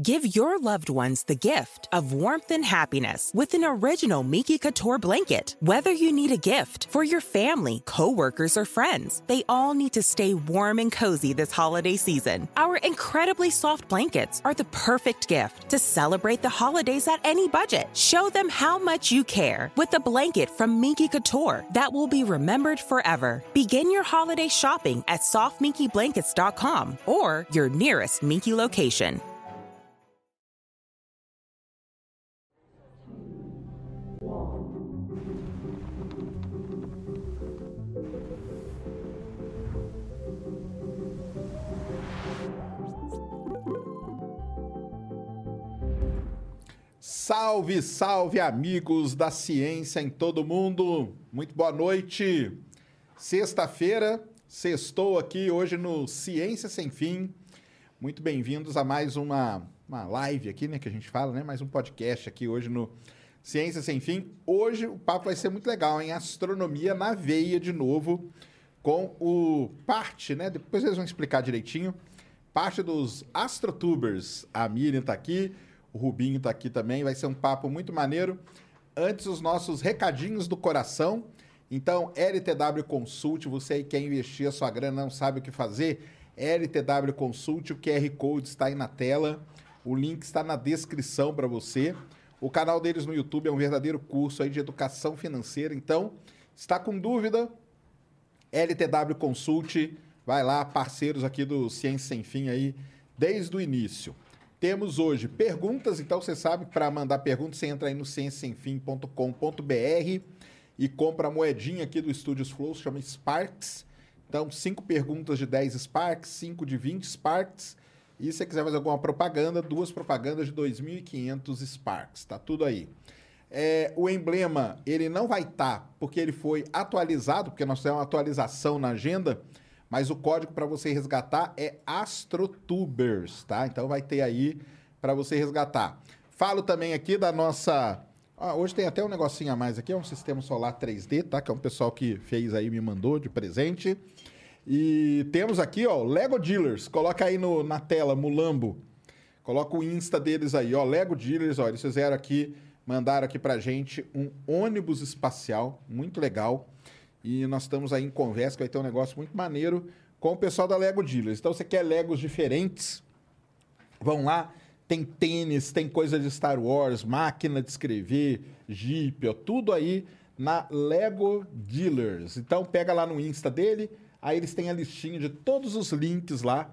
Give your loved ones the gift of warmth and happiness with an original Miki Couture blanket. Whether you need a gift for your family, coworkers, or friends, they all need to stay warm and cozy this holiday season. Our incredibly soft blankets are the perfect gift to celebrate the holidays at any budget. Show them how much you care with a blanket from Miki Couture that will be remembered forever. Begin your holiday shopping at softminkyblankets.com or your nearest Miki location. Salve, salve, amigos da ciência em todo mundo. Muito boa noite. Sexta-feira, sextou aqui hoje no Ciência Sem Fim. Muito bem-vindos a mais uma, uma live aqui, né, que a gente fala, né? Mais um podcast aqui hoje no Ciência Sem Fim. Hoje o papo vai ser muito legal, em Astronomia na veia de novo, com o parte, né? Depois eles vão explicar direitinho. Parte dos Astrotubers. A Miriam tá aqui, o Rubinho tá aqui também. Vai ser um papo muito maneiro. Antes, os nossos recadinhos do coração. Então, LTW Consult, você aí quer investir a sua grana, não sabe o que fazer? LTW Consult, o QR Code está aí na tela. O link está na descrição para você. O canal deles no YouTube é um verdadeiro curso aí de educação financeira. Então, está com dúvida? LTW Consult, vai lá, parceiros aqui do Ciência Sem Fim aí, desde o início. Temos hoje perguntas, então você sabe para mandar perguntas você entra aí no cienciasemfim.com.br e compra a moedinha aqui do Estúdios Flow, se chama Sparks. Então, cinco perguntas de 10 Sparks, cinco de 20 Sparks. E se você quiser fazer alguma propaganda, duas propagandas de 2.500 Sparks. Tá tudo aí. É, o emblema, ele não vai estar, tá, porque ele foi atualizado, porque nós temos uma atualização na agenda, mas o código para você resgatar é AstroTubers, tá? Então vai ter aí para você resgatar. Falo também aqui da nossa. Ah, hoje tem até um negocinho a mais aqui, é um sistema solar 3D, tá? Que é um pessoal que fez aí, me mandou de presente. E temos aqui, ó, Lego Dealers. Coloca aí no, na tela, Mulambo. Coloca o Insta deles aí, ó. Lego Dealers, ó. Eles fizeram aqui, mandaram aqui pra gente um ônibus espacial, muito legal. E nós estamos aí em conversa, que vai ter um negócio muito maneiro com o pessoal da Lego Dealers. Então, você quer Legos diferentes? Vão lá, tem tênis, tem coisa de Star Wars, máquina de escrever, Jeep, ó, tudo aí na Lego Dealers. Então, pega lá no Insta dele, aí eles têm a listinha de todos os links lá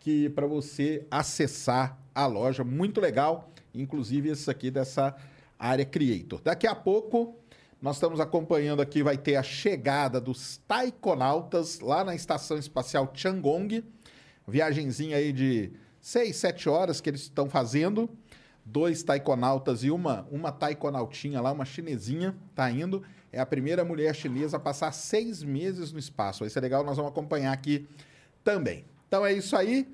que para você acessar a loja, muito legal, inclusive esse aqui dessa área Creator. Daqui a pouco nós estamos acompanhando aqui, vai ter a chegada dos taikonautas lá na Estação Espacial Tiangong. Viagenzinha aí de 6, 7 horas que eles estão fazendo. Dois taikonautas e uma, uma taikonautinha lá, uma chinesinha, tá indo. É a primeira mulher chinesa a passar seis meses no espaço. Vai ser legal, nós vamos acompanhar aqui também. Então é isso aí.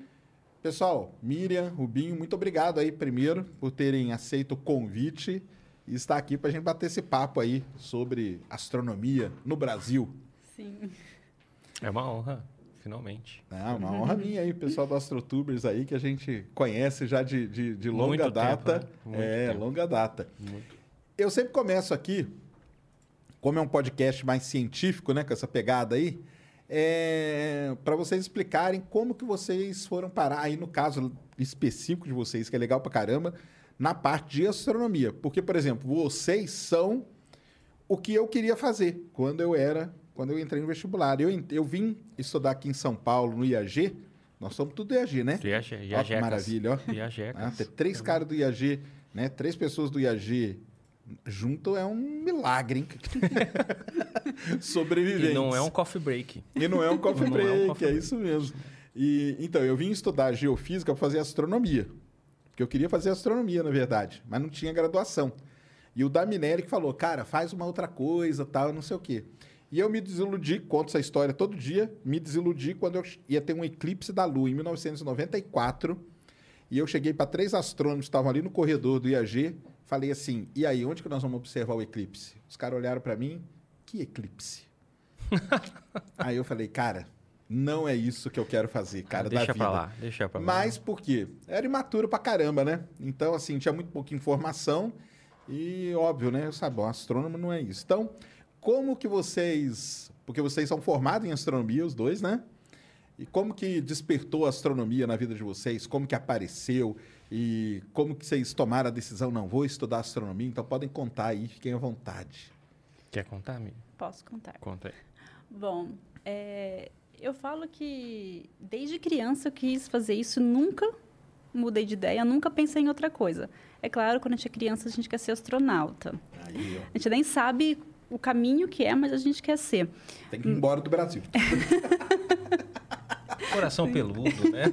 Pessoal, Miriam, Rubinho, muito obrigado aí primeiro por terem aceito o convite e está aqui para a gente bater esse papo aí sobre astronomia no Brasil. Sim. É uma honra, finalmente. É uma honra minha aí, pessoal do AstroTubers aí, que a gente conhece já de, de, de longa Muito data. tempo, né? Muito é, tempo. longa data. Muito. Eu sempre começo aqui, como é um podcast mais científico, né, com essa pegada aí, é, para vocês explicarem como que vocês foram parar, aí no caso específico de vocês, que é legal pra caramba, na parte de astronomia. Porque, por exemplo, vocês são o que eu queria fazer quando eu era, quando eu entrei no vestibular. Eu, eu vim estudar aqui em São Paulo, no IAG. Nós somos tudo IAG, né? Viaje, Ó, que viajecas. maravilha, ó. Viajecas. Ah, ter três caras do IAG, né? Três pessoas do IAG junto é um milagre, hein? Sobreviventes. E não é um coffee break. E não é um coffee Não é um break, coffee é break. isso mesmo. E, então, eu vim estudar geofísica para fazer astronomia. Porque eu queria fazer astronomia, na verdade, mas não tinha graduação. E o Daminelli que falou, cara, faz uma outra coisa, tal, não sei o quê. E eu me desiludi, conto essa história todo dia, me desiludi quando eu ia ter um eclipse da Lua em 1994. E eu cheguei para três astrônomos que estavam ali no corredor do IAG, falei assim: "E aí, onde que nós vamos observar o eclipse?" Os caras olharam para mim: "Que eclipse?" aí eu falei: "Cara, não é isso que eu quero fazer, cara, Ah, da deixa vida. pra lá, deixa pra lá. Mas por quê? Era imaturo pra caramba, né? Então, assim, tinha muito pouca informação e, óbvio, né? Sabe, bom, astrônomo não é isso. Então, como que vocês... Porque vocês são formados em astronomia, os dois, né? E como que despertou a astronomia na vida de vocês? Como que apareceu? E como que vocês tomaram a decisão? Não, vou estudar astronomia. Então, podem contar aí, fiquem à vontade. Quer contar, amigo? Posso contar. Conta aí. Bom, é, eu falo que desde criança eu quis fazer isso, nunca mudei de ideia, nunca pensei em outra coisa. É claro, quando a gente é criança, a gente quer ser astronauta. Aí, A gente nem sabe o caminho que é, mas a gente quer ser. tem que ir embora do Brasil. Coração peludo, né?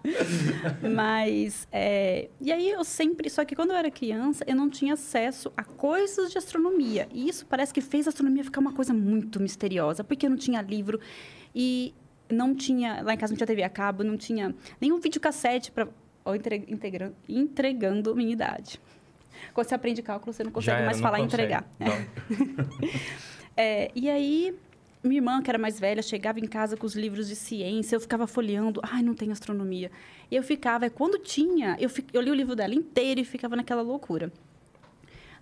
Mas, é, e aí eu sempre, só que quando eu era criança, eu não tinha acesso a coisas de astronomia. E isso parece que fez a astronomia ficar uma coisa muito misteriosa, porque não tinha livro e não tinha, lá em casa não tinha TV a cabo, não tinha nenhum videocassete para entre, integra- entregando minha idade. Quando você aprende cálculo, você não consegue era, mais não falar e consegue. entregar. Não. É, e aí, minha irmã, que era mais velha, chegava em casa com os livros de ciência, eu ficava folheando, ai, não tem astronomia. E eu ficava, quando tinha, eu, eu li o livro dela inteiro e ficava naquela loucura.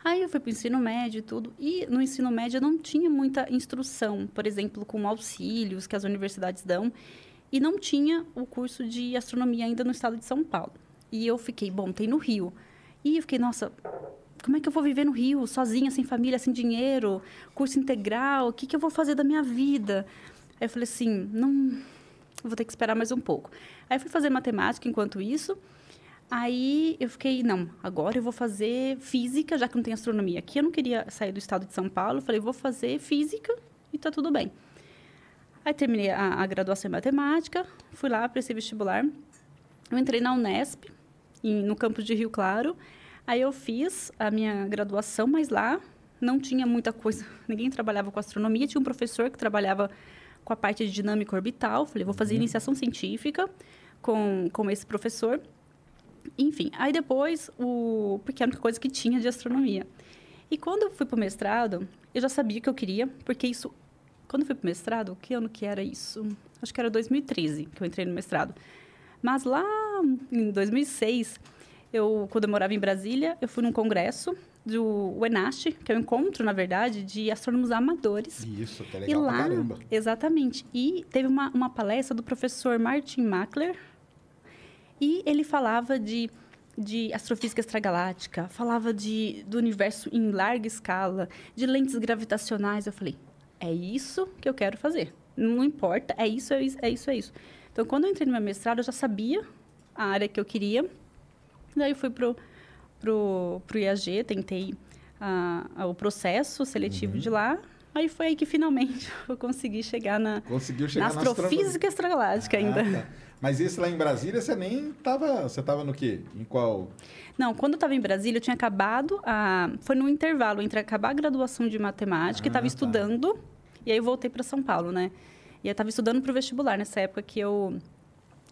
Aí eu fui para o ensino médio e tudo, e no ensino médio eu não tinha muita instrução, por exemplo, com auxílios que as universidades dão, e não tinha o curso de astronomia ainda no estado de São Paulo. E eu fiquei, bom, tem no Rio. E eu fiquei, nossa, como é que eu vou viver no Rio, sozinha, sem família, sem dinheiro, curso integral, o que, que eu vou fazer da minha vida? Aí eu falei assim, não, vou ter que esperar mais um pouco. Aí fui fazer matemática enquanto isso, aí eu fiquei, não, agora eu vou fazer física, já que não tem astronomia aqui, eu não queria sair do estado de São Paulo, falei, vou fazer física e tá tudo bem. Aí terminei a, a graduação em matemática, fui lá para esse vestibular, eu entrei na Unesp, em- no campus de Rio Claro, Aí eu fiz a minha graduação, mas lá não tinha muita coisa. Ninguém trabalhava com astronomia. Tinha um professor que trabalhava com a parte de dinâmica orbital. Falei, vou fazer iniciação científica com, com esse professor. Enfim, aí depois, o, porque era a única coisa que tinha de astronomia. E quando eu fui para o mestrado, eu já sabia o que eu queria, porque isso... Quando eu fui para o mestrado, que ano que era isso? Acho que era 2013 que eu entrei no mestrado. Mas lá em 2006, eu, quando eu morava em Brasília, eu fui num congresso do ENAST, que é um encontro, na verdade, de astrônomos amadores. Isso, que é e legal pra lá, caramba. exatamente. E teve uma, uma palestra do professor Martin Mackler, e ele falava de, de astrofísica extragaláctica, falava de, do universo em larga escala, de lentes gravitacionais. Eu falei, é isso que eu quero fazer. Não importa, é isso, é isso, é isso, é isso. Então, quando eu entrei no meu mestrado, eu já sabia a área que eu queria. Daí eu fui pro, pro, pro IAG, tentei ah, o processo seletivo de lá. Aí foi aí que finalmente eu consegui chegar na, Conseguiu na chegar na astrofísica extragaláctica ainda. Ah, tá. Mas esse lá em Brasília, você nem tava... Você tava no quê? Em qual... Não, quando eu estava em Brasília, eu tinha acabado a... Foi no intervalo entre acabar a graduação de matemática e Ah, estava tá. estudando. E aí eu voltei para São Paulo, né? E eu estava estudando para o vestibular nessa época que eu,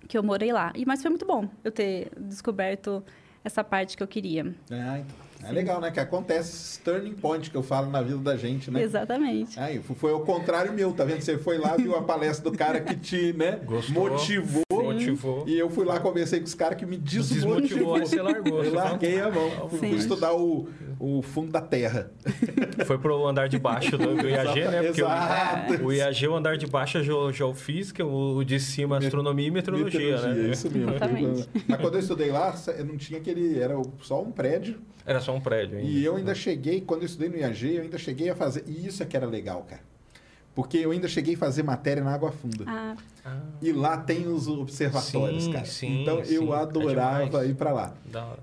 que eu morei lá. E, mas foi muito bom eu ter descoberto essa parte que eu queria. Ah, então. É legal, né? Que acontece esse turning point que eu falo na vida da gente, né? Exatamente. Aí, foi ao contrário meu, tá vendo? Você foi lá, viu a palestra do cara que te, né? Gostou. Motivou. Motivou. E eu fui lá, conversei com os caras que me desmotivou. Desmotivou, aí você largou. Eu larguei a mão. Fui, estudar o, o fundo da terra. Foi pro andar de baixo do, do IAG, né? Porque Exato. o, o IAG, o andar de baixo é geo- geofísica, o de cima astrologia e meteorologia, né? é isso mesmo. Exatamente. Mas quando eu estudei lá, eu não tinha aquele. Era só um prédio. Era só um prédio ainda. E eu ainda cheguei, quando eu estudei no IAG, eu ainda cheguei a fazer. E isso é que era legal, cara. Porque eu ainda cheguei a fazer matéria na água funda. Ah, Ah, E lá tem os observatórios, Sim, cara. sim, então sim. eu É adorava demais. ir pra lá.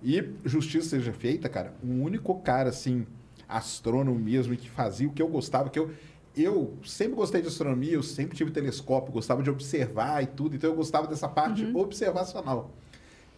E justiça seja feita, cara, o único cara assim, astrônomo mesmo, que fazia o que eu gostava, que eu eu sempre gostei de astronomia, eu sempre tive telescópio, gostava de observar e tudo, então eu gostava dessa parte observacional.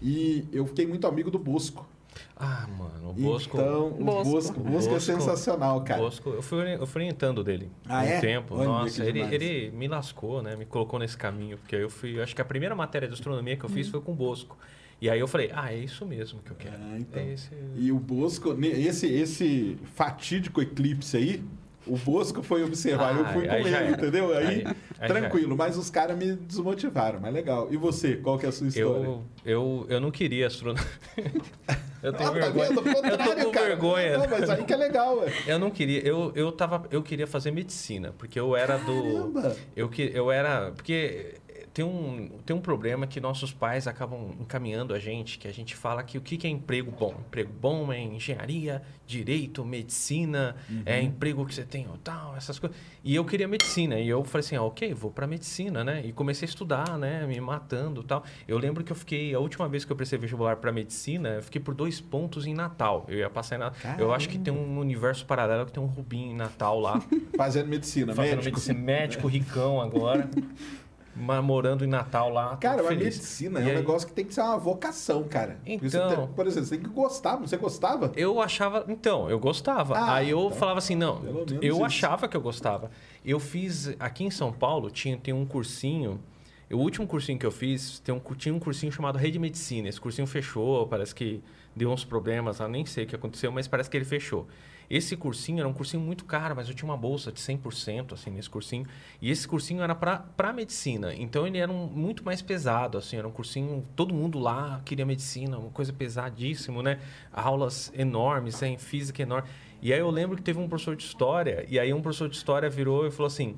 E eu fiquei muito amigo do Bosco. Ah, mano, o Bosco. Então, o Bosco. Bosco, Bosco é sensacional, cara. Bosco, eu fui, eu fui orientando dele Ah, há um é? tempo. Olha Nossa, ele, demais. ele me lascou, né? Me colocou nesse caminho. Porque eu fui. Acho que a primeira matéria de astronomia que eu fiz foi com o Bosco. E aí eu falei, ah, é isso mesmo que eu quero. Ah, então. É esse... E o Bosco, esse, esse fatídico eclipse aí, O Bosco foi observar, eu Ah, fui com aí ele, entendeu? Aí, Aí- tranquilo, mas os caras me desmotivaram, mas legal. E você, qual que é a sua história? Eu, eu, eu não queria astronomia. eu tenho Ah, tá vergonha. Ao eu tô com cara. vergonha. Não, mas aí que é legal, ué. Eu não queria, eu, eu tava, eu queria fazer medicina, porque eu era do Caramba! eu que eu era, porque tem um, tem um problema que nossos pais acabam encaminhando a gente, que a gente fala que o que que é emprego bom? Emprego bom é engenharia, direito, medicina, é emprego que você tem ou tal, essas coisas. E eu queria medicina, e eu falei assim, ah, ok, vou para medicina, né? E comecei a estudar, né? Me matando, e tal. Eu lembro que eu fiquei a última vez que eu prestei vestibular para medicina, eu fiquei por dois pontos em Natal. Eu ia passar em Natal. Eu acho que tem um universo paralelo que tem um Rubinho em Natal lá. Fazendo medicina, Fazendo médico. medicina, médico ricão agora. Mas morando em Natal lá. Cara, mas medicina E é um aí, negócio que tem que ser uma vocação, cara. Então- tem- por exemplo, você tem que gostar. Você gostava? Eu achava. Então, eu gostava. Ah, aí eu então, falava assim, não. Eu isso. achava que eu gostava. Eu fiz. Aqui em São Paulo tinha, tem um cursinho. O último cursinho que eu fiz, tem um, tinha um cursinho chamado Rede Medicina. Esse cursinho fechou, parece que deu uns problemas, eu nem sei o que aconteceu, mas parece que ele fechou. Esse cursinho era um cursinho muito caro, mas eu tinha uma bolsa de 100% assim nesse cursinho. E esse cursinho era para medicina. Então ele era um, muito mais pesado, assim, era um cursinho, todo mundo lá queria medicina, uma coisa pesadíssimo, né? Aulas enormes, em física enorme. E aí eu lembro que teve um professor de história, e aí um professor de história virou e falou assim: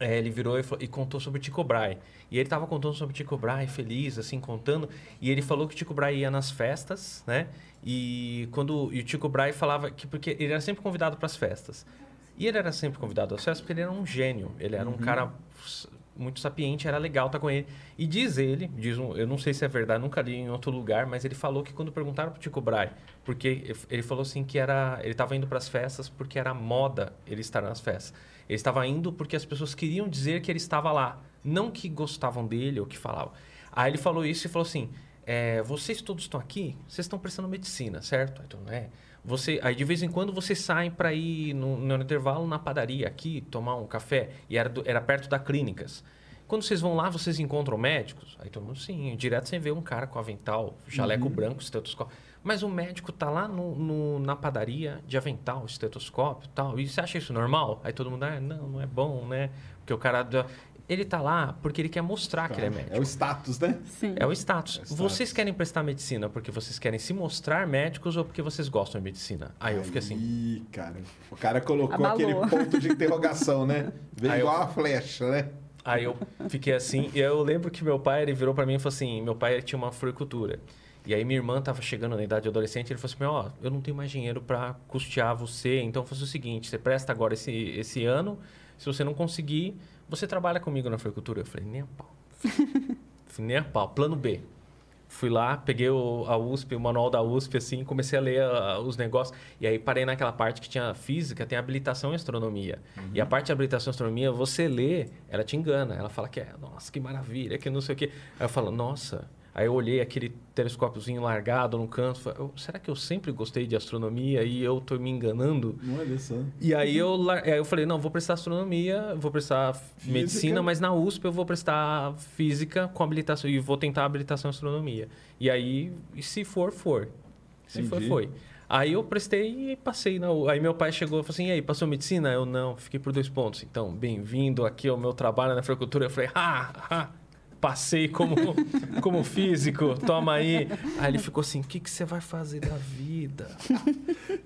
é, ele virou e, falou- e contou sobre Tycho Brahe. E ele estava contando sobre Tycho Brahe, feliz, assim, contando. E ele falou que Tycho Brahe ia nas festas, né? E quando e o Tycho Brahe falava que porque ele era sempre convidado para as festas. E ele era sempre convidado às festas porque ele era um gênio. Ele era um cara muito sapiente, era legal estar com ele. E diz ele, diz um, eu não sei se é verdade, nunca li em outro lugar, mas ele falou que quando perguntaram pro Tycho Brahe, porque ele falou assim que era, ele estava indo para as festas porque era moda ele estar nas festas. Ele estava indo porque as pessoas queriam dizer que ele estava lá, não que gostavam dele ou que falavam. Aí ele falou isso e falou assim: é, vocês todos estão aqui, vocês estão prestando medicina, certo? Então, é. Você, aí de vez em quando vocês saem para ir no, no intervalo na padaria aqui tomar um café e era, do- era perto da clínicas. Quando vocês vão lá, vocês encontram médicos? Aí todo mundo, sim. Direto você vê um cara com avental, jaleco branco, estetoscópio. Mas o médico tá lá no, no- na padaria de avental, estetoscópio e tal. E você acha isso normal? Aí todo mundo, ah, não, não é bom, né? Porque o cara... Ele tá lá porque ele quer mostrar que ele é médico. É o status, né? Sim. É o status. É o status. Vocês querem prestar medicina porque vocês querem se mostrar médicos ou porque vocês gostam de medicina? Aí eu fiquei assim... Ih, cara. O cara colocou Abalou. aquele ponto de interrogação, né? Veio Aí eu- igual uma flecha, né? Aí eu fiquei assim, e eu lembro que meu pai, ele virou pra mim e falou assim, meu pai tinha uma floricultura. E aí minha irmã tava chegando na idade adolescente, ele falou assim, ó, eu não tenho mais dinheiro pra custear você, então faça o seguinte, você presta agora esse, esse ano, se você não conseguir, você trabalha comigo na floricultura. Eu falei, nem a pau. Falei, nem a pau, plano B. Fui lá, peguei o, a USP, o manual da USP, assim, comecei a ler ah, os negócios. E aí parei naquela parte que tinha física, tem habilitação em astronomia. E a parte de habilitação em astronomia, você lê, ela te engana. Ela fala que é, nossa, que maravilha, que não sei o quê. Aí eu falo, nossa. Aí eu olhei aquele telescópiozinho largado no canto. Falei, "Eu- será que eu sempre gostei de astronomia e eu tô me enganando? Olha só. E aí eu, aí eu falei, não, vou prestar astronomia, vou prestar medicina, mas na USP eu vou prestar física com habilitação e vou tentar habilitação em astronomia. E aí, se for, for. Se for, Entendi. foi. Aí eu prestei e passei na Aí meu pai chegou e falou assim, e aí, passou medicina? Eu não, fiquei por dois pontos. Então, bem-vindo aqui ao meu trabalho na floricultura. Eu falei, ah, ah, passei como, como físico, toma aí. Aí ele ficou assim, o que, que você vai fazer da vida?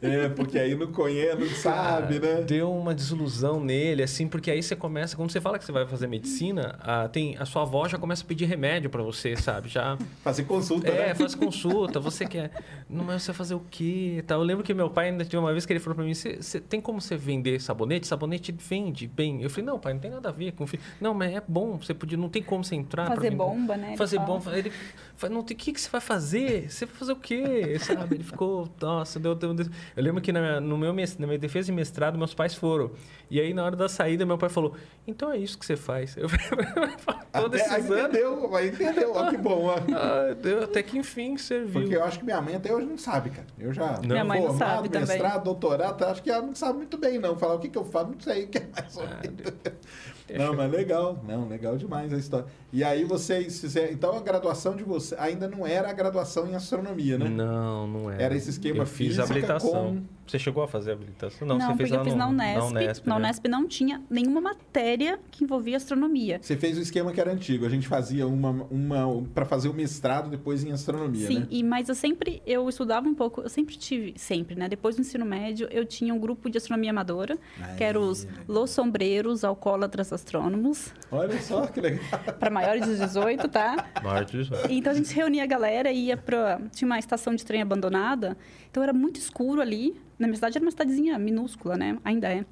É, porque aí não conhece, não sabe, né? Deu uma desilusão nele, assim, porque aí você começa, quando você fala que você vai fazer medicina, a, tem, a sua avó já começa a pedir remédio pra você, sabe? Já. Fazer consulta, É, né? faz consulta, você quer. Não, mas você vai fazer o quê? Tá, eu lembro que meu pai ainda tinha uma vez que ele falou pra mim: "Você- tem como você vender sabonete? Sabonete vende bem. Eu falei, não, pai, não tem nada a ver com. fi-" Não, mas é bom, você podia, não tem como você entrar. Pra Fazer vender." bomba, né? ele Fazer fala. bomba. Ele falou, não tem o que, que você vai fazer? Você vai fazer o quê? Sabe? Ele ficou, nossa, deu, deu, deu. Eu lembro que na minha, no meu, na minha defesa de mestrado, meus pais foram. E aí, na hora da saída, meu pai falou: então é isso que você faz. Eu falei, todos Até, aí esses anos. entendeu, aí entendeu. Ó, que bom, ó. Ah, deu, até que enfim serviu. Porque eu acho que minha mãe até hoje não sabe, cara. Eu já Não. Minha mãe não formado, sabe também. mestrado, doutorado, acho que ela não sabe muito bem, não. Falar o que, que eu faço, não sei o que é mais ou Ah, menos. Deixa. Não, mas legal. Não, legal demais a história. E aí vocês fizeram. Então a graduação de você ainda não era a graduação em astronomia, né? Não, não era. Era esse esquema Eu fiz física habilitação. com- Você chegou a fazer habilitação? Não, você porque fez eu fiz na Unesp. Na Unesp, na né? Unesp não tinha nenhuma matéria que envolvia astronomia. Você fez o esquema que era antigo. A gente fazia uma, uma para fazer o mestrado depois em astronomia, Sim, né? e, mas eu sempre, eu estudava um pouco, eu sempre tive, sempre, né? Depois do ensino médio, eu tinha um grupo de astronomia amadora, que era os Los Sombreros Alcoólatras Astrônomos, Olha só que legal. para maiores de 18, tá? Maior de 18. Então a gente se reunia a galera e ia pra. Tinha uma estação de trem abandonada, então era muito escuro ali. Na minha cidade era uma cidadezinha minúscula, né? Ainda é.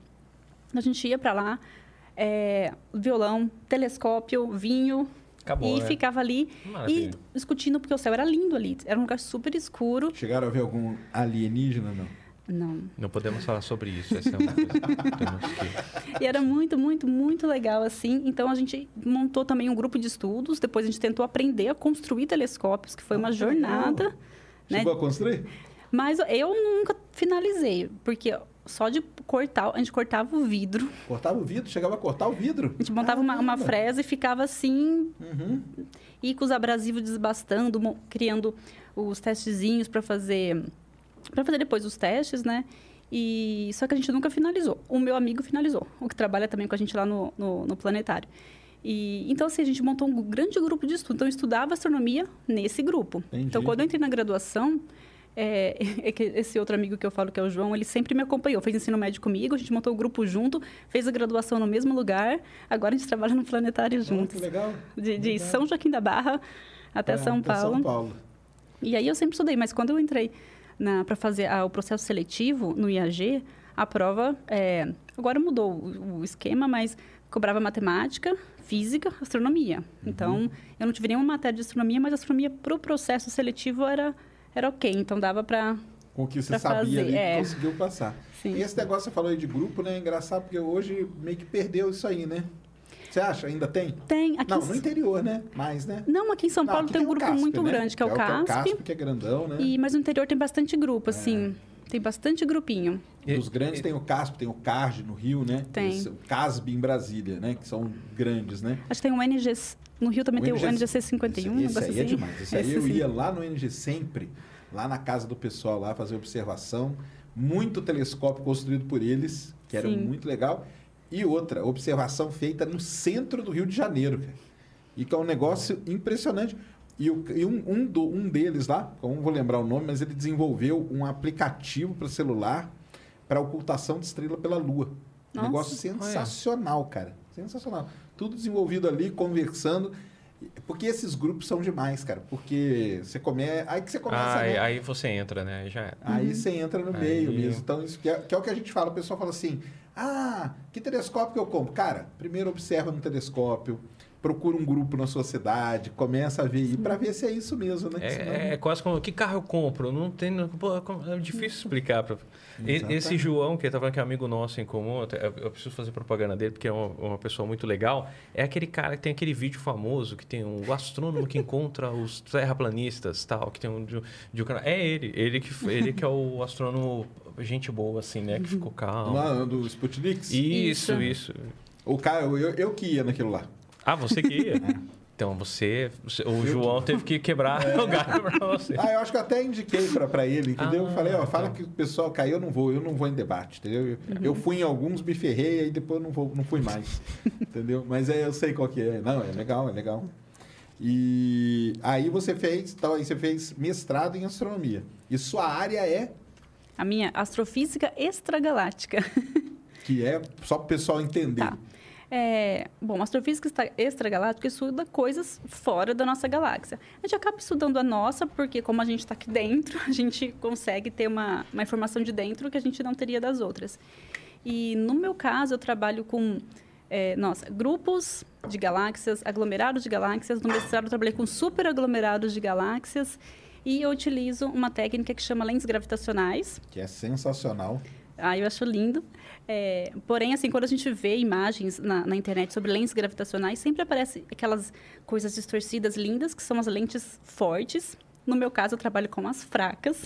A gente ia pra lá, é, violão, telescópio, vinho. Acabou, e né? ficava ali Maravilha. e discutindo, porque o céu era lindo ali. Era um lugar super escuro. Chegaram a ver algum alienígena, não? Não. Não podemos falar sobre isso. Essa é uma coisa que. E era muito, muito, muito legal, assim. Então, a gente montou também um grupo de estudos. Depois, a gente tentou aprender a construir telescópios, que foi uma Ah, legal. jornada. Né? Chegou a construir? Mas eu nunca finalizei, porque só de cortar, a gente cortava o vidro, Cortava o vidro? Chegava a cortar o vidro? a gente montava uma, uma Caramba. fresa e ficava assim, Uhum. e com os abrasivos desbastando, criando os testezinhos para fazer, para fazer depois os testes, né? E só que a gente nunca finalizou. O meu amigo finalizou, o que trabalha também com a gente lá no, no, no planetário. E, então, assim, a gente montou um grande grupo de estudo. Então, eu estudava astronomia nesse grupo. Entendi. Então, quando eu entrei na graduação, é, é que esse outro amigo que eu falo, que é o João, ele sempre me acompanhou. Fez ensino médio comigo, a gente montou o grupo junto, fez a graduação no mesmo lugar. Agora a gente trabalha no planetário juntos. que legal. De, de Legal. São Joaquim da Barra até É, São até Paulo. São Paulo. E aí eu sempre estudei, mas quando eu entrei para fazer a- o processo seletivo no IAG, a prova é, agora mudou o, o esquema, mas cobrava matemática, física, astronomia. Uhum. Então eu não tive nenhuma matéria de astronomia, mas astronomia para o processo seletivo era era ok. Então dava para Com o que você sabia fazer, ali, é. conseguiu passar. Sim. E esse negócio que você falou aí de grupo, né? É engraçado porque hoje meio que perdeu isso aí, né? Você acha? Ainda tem? tem aqui. Não, em- no interior, né? Mais, né? não, aqui em São Não, Paulo aqui tem um o grupo CASP, muito né? grande que é o que é o CASP. CASP, que é grandão, né? E, mas no interior tem bastante grupo, assim. Tem bastante grupinho. Dos grandes tem o CASP, tem o CARD no Rio, né? Tem. Esse- O CASB em Brasília, né? Que são grandes, né? Acho que tem um NG. No Rio também tem o NGC 51, um Esse, negócio aí é assim. demais. Esse aí Esse eu sim. ia lá no NG sempre, lá na casa do pessoal lá, fazer observação. Muito telescópio construído por eles, que era Sim. muito legal. E outra, observação feita no centro do Rio de Janeiro, cara. E que é um negócio impressionante. E, o- e um, um, do- um deles lá, eu não vou lembrar o nome, mas ele desenvolveu um aplicativo para celular para ocultação de estrela pela Lua. Um Nossa, negócio sensacional, cara. Sensacional. Tudo desenvolvido ali, conversando. Porque esses grupos são demais, cara. Porque você começa. Aí que você começa. Ah, aí, né? aí você entra, né? Aí Já é. Aí você entra no Aí- meio mesmo. Então, isso que é, que é o que a gente fala. O pessoal fala assim: ah, que telescópio que eu compro? Cara, primeiro observa no telescópio, procura um grupo na sua cidade, começa a ver aí pra ver se é isso mesmo, né? Senão- É, é quase como, que carro eu compro? Não tem, não- pô, é difícil explicar. Pra... E- Esse. João, que tá falando que é amigo nosso em comum, eu, preciso fazer propaganda dele, porque é uma, uma pessoa muito legal, é aquele cara que tem aquele vídeo famoso, que tem um astrônomo que encontra os terraplanistas, tal, que tem um... De, de um canal. é ele, ele que, ele que é o astrônomo gente boa, assim, né? Que ficou calmo. Lá do Sputnik? Isso, Isso. isso. O cara, eu, eu que ia naquilo lá. Ah, você que ia? Então, você... você- O João teve que quebrar o galho pra você. Ah, eu acho que eu até indiquei pra, pra ele, entendeu? Ah, eu falei, ó, fala tá. que o pessoal caiu, eu não vou, eu não vou em debate, entendeu? Eu, eu fui em alguns, me ferrei, aí depois eu não, vou, não fui mais, entendeu? Mas é, eu sei qual que é. Não, é legal, é legal. E aí você fez, então aí você fez mestrado em astronomia. E sua área é, A minha astrofísica extragaláctica. que é, só para o pessoal entender. Tá. É, bom, astrofísica extra- extragaláctica estuda coisas fora da nossa galáxia. A gente acaba estudando a nossa, porque como a gente está aqui dentro, a gente consegue ter uma, uma informação de dentro que a gente não teria das outras. E no meu caso, eu trabalho com é, nossa, grupos de galáxias, aglomerados de galáxias. No mestrado, eu trabalhei com superaglomerados de galáxias. E eu utilizo uma técnica que chama lentes gravitacionais, Que é sensacional. ah, eu acho lindo. É, porém, assim, quando a gente vê imagens na, na internet sobre lentes gravitacionais, sempre aparecem aquelas coisas distorcidas lindas, que são as lentes fortes. No meu caso, eu trabalho com as fracas,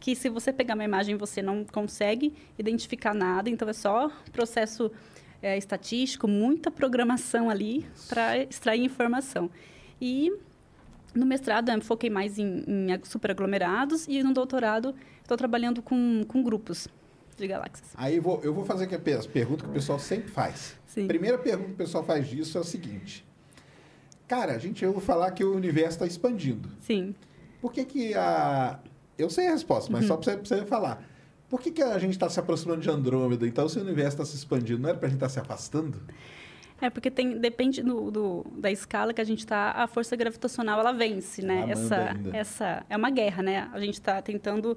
que se você pegar uma imagem, você não consegue identificar nada. Então, é só processo é, estatístico, muita programação ali para extrair informação. E no mestrado eu foquei mais em, em superaglomerados e no doutorado estou trabalhando com, com grupos de galáxias. Aí vou, eu vou fazer aqui as perguntas que o pessoal sempre faz. Sim. Primeira pergunta que o pessoal faz disso é o seguinte. Cara, a gente ouve falar que o universo está expandindo. Sim. Por que que a... Eu sei a resposta, mas só para você, você falar. Por que, que a gente está se aproximando de Andrômeda? Então, se o universo está se expandindo, não era para a gente estar tá se afastando? É, porque tem, depende do, do, da escala que a gente está, a força gravitacional, ela vence, né? Ela essa, ainda. essa é uma guerra, né? A gente está tentando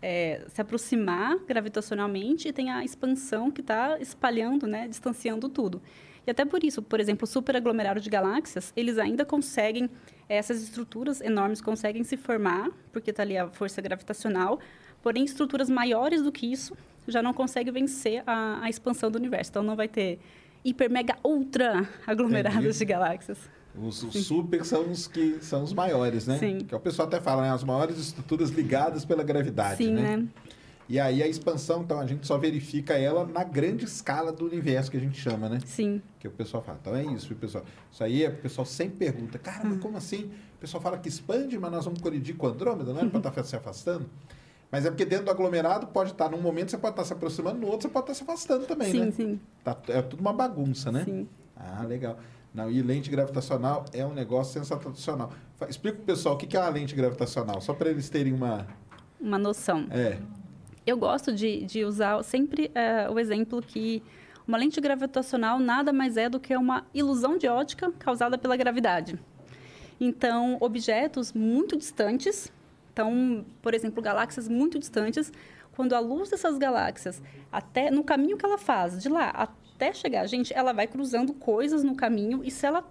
é, se aproximar gravitacionalmente e tem a expansão que está espalhando, né? Distanciando tudo. E até por isso, por exemplo, o de galáxias, eles ainda conseguem, essas estruturas enormes conseguem se formar, porque está ali a força gravitacional, porém estruturas maiores do que isso já não conseguem vencer a, a expansão do universo. Então não vai ter hiper, mega, ultra aglomerados Entendi. de galáxias. Os, os super são os que são os maiores, né? Sim. Que o pessoal até fala, né? As maiores estruturas ligadas pela gravidade, Sim, né? né? E aí a expansão, então, a gente só verifica ela na grande escala do universo que a gente chama, né? Sim. Que o pessoal fala. Então é isso, viu, pessoal. Isso aí é, o pessoal sempre pergunta, cara, mas como assim? O pessoal fala que expande, mas nós vamos colidir com Andrômeda, não é para estar se afastando? Mas é porque dentro do aglomerado pode estar, num momento você pode estar se aproximando, no outro você pode estar se afastando também, sim, né? sim, Tá, é tudo uma bagunça, né? sim. Ah, legal. Não, e lente gravitacional é um negócio sensacional. Explica pro pessoal o que é uma lente gravitacional, só para eles terem uma. Uma noção. É. Eu gosto de, de usar sempre eh, o exemplo que uma lente gravitacional nada mais é do que uma ilusão de ótica causada pela gravidade. Então, objetos muito distantes, então, por exemplo, galáxias muito distantes, quando a luz dessas galáxias, até no caminho que ela faz, de lá até chegar a gente, ela vai cruzando coisas no caminho e se ela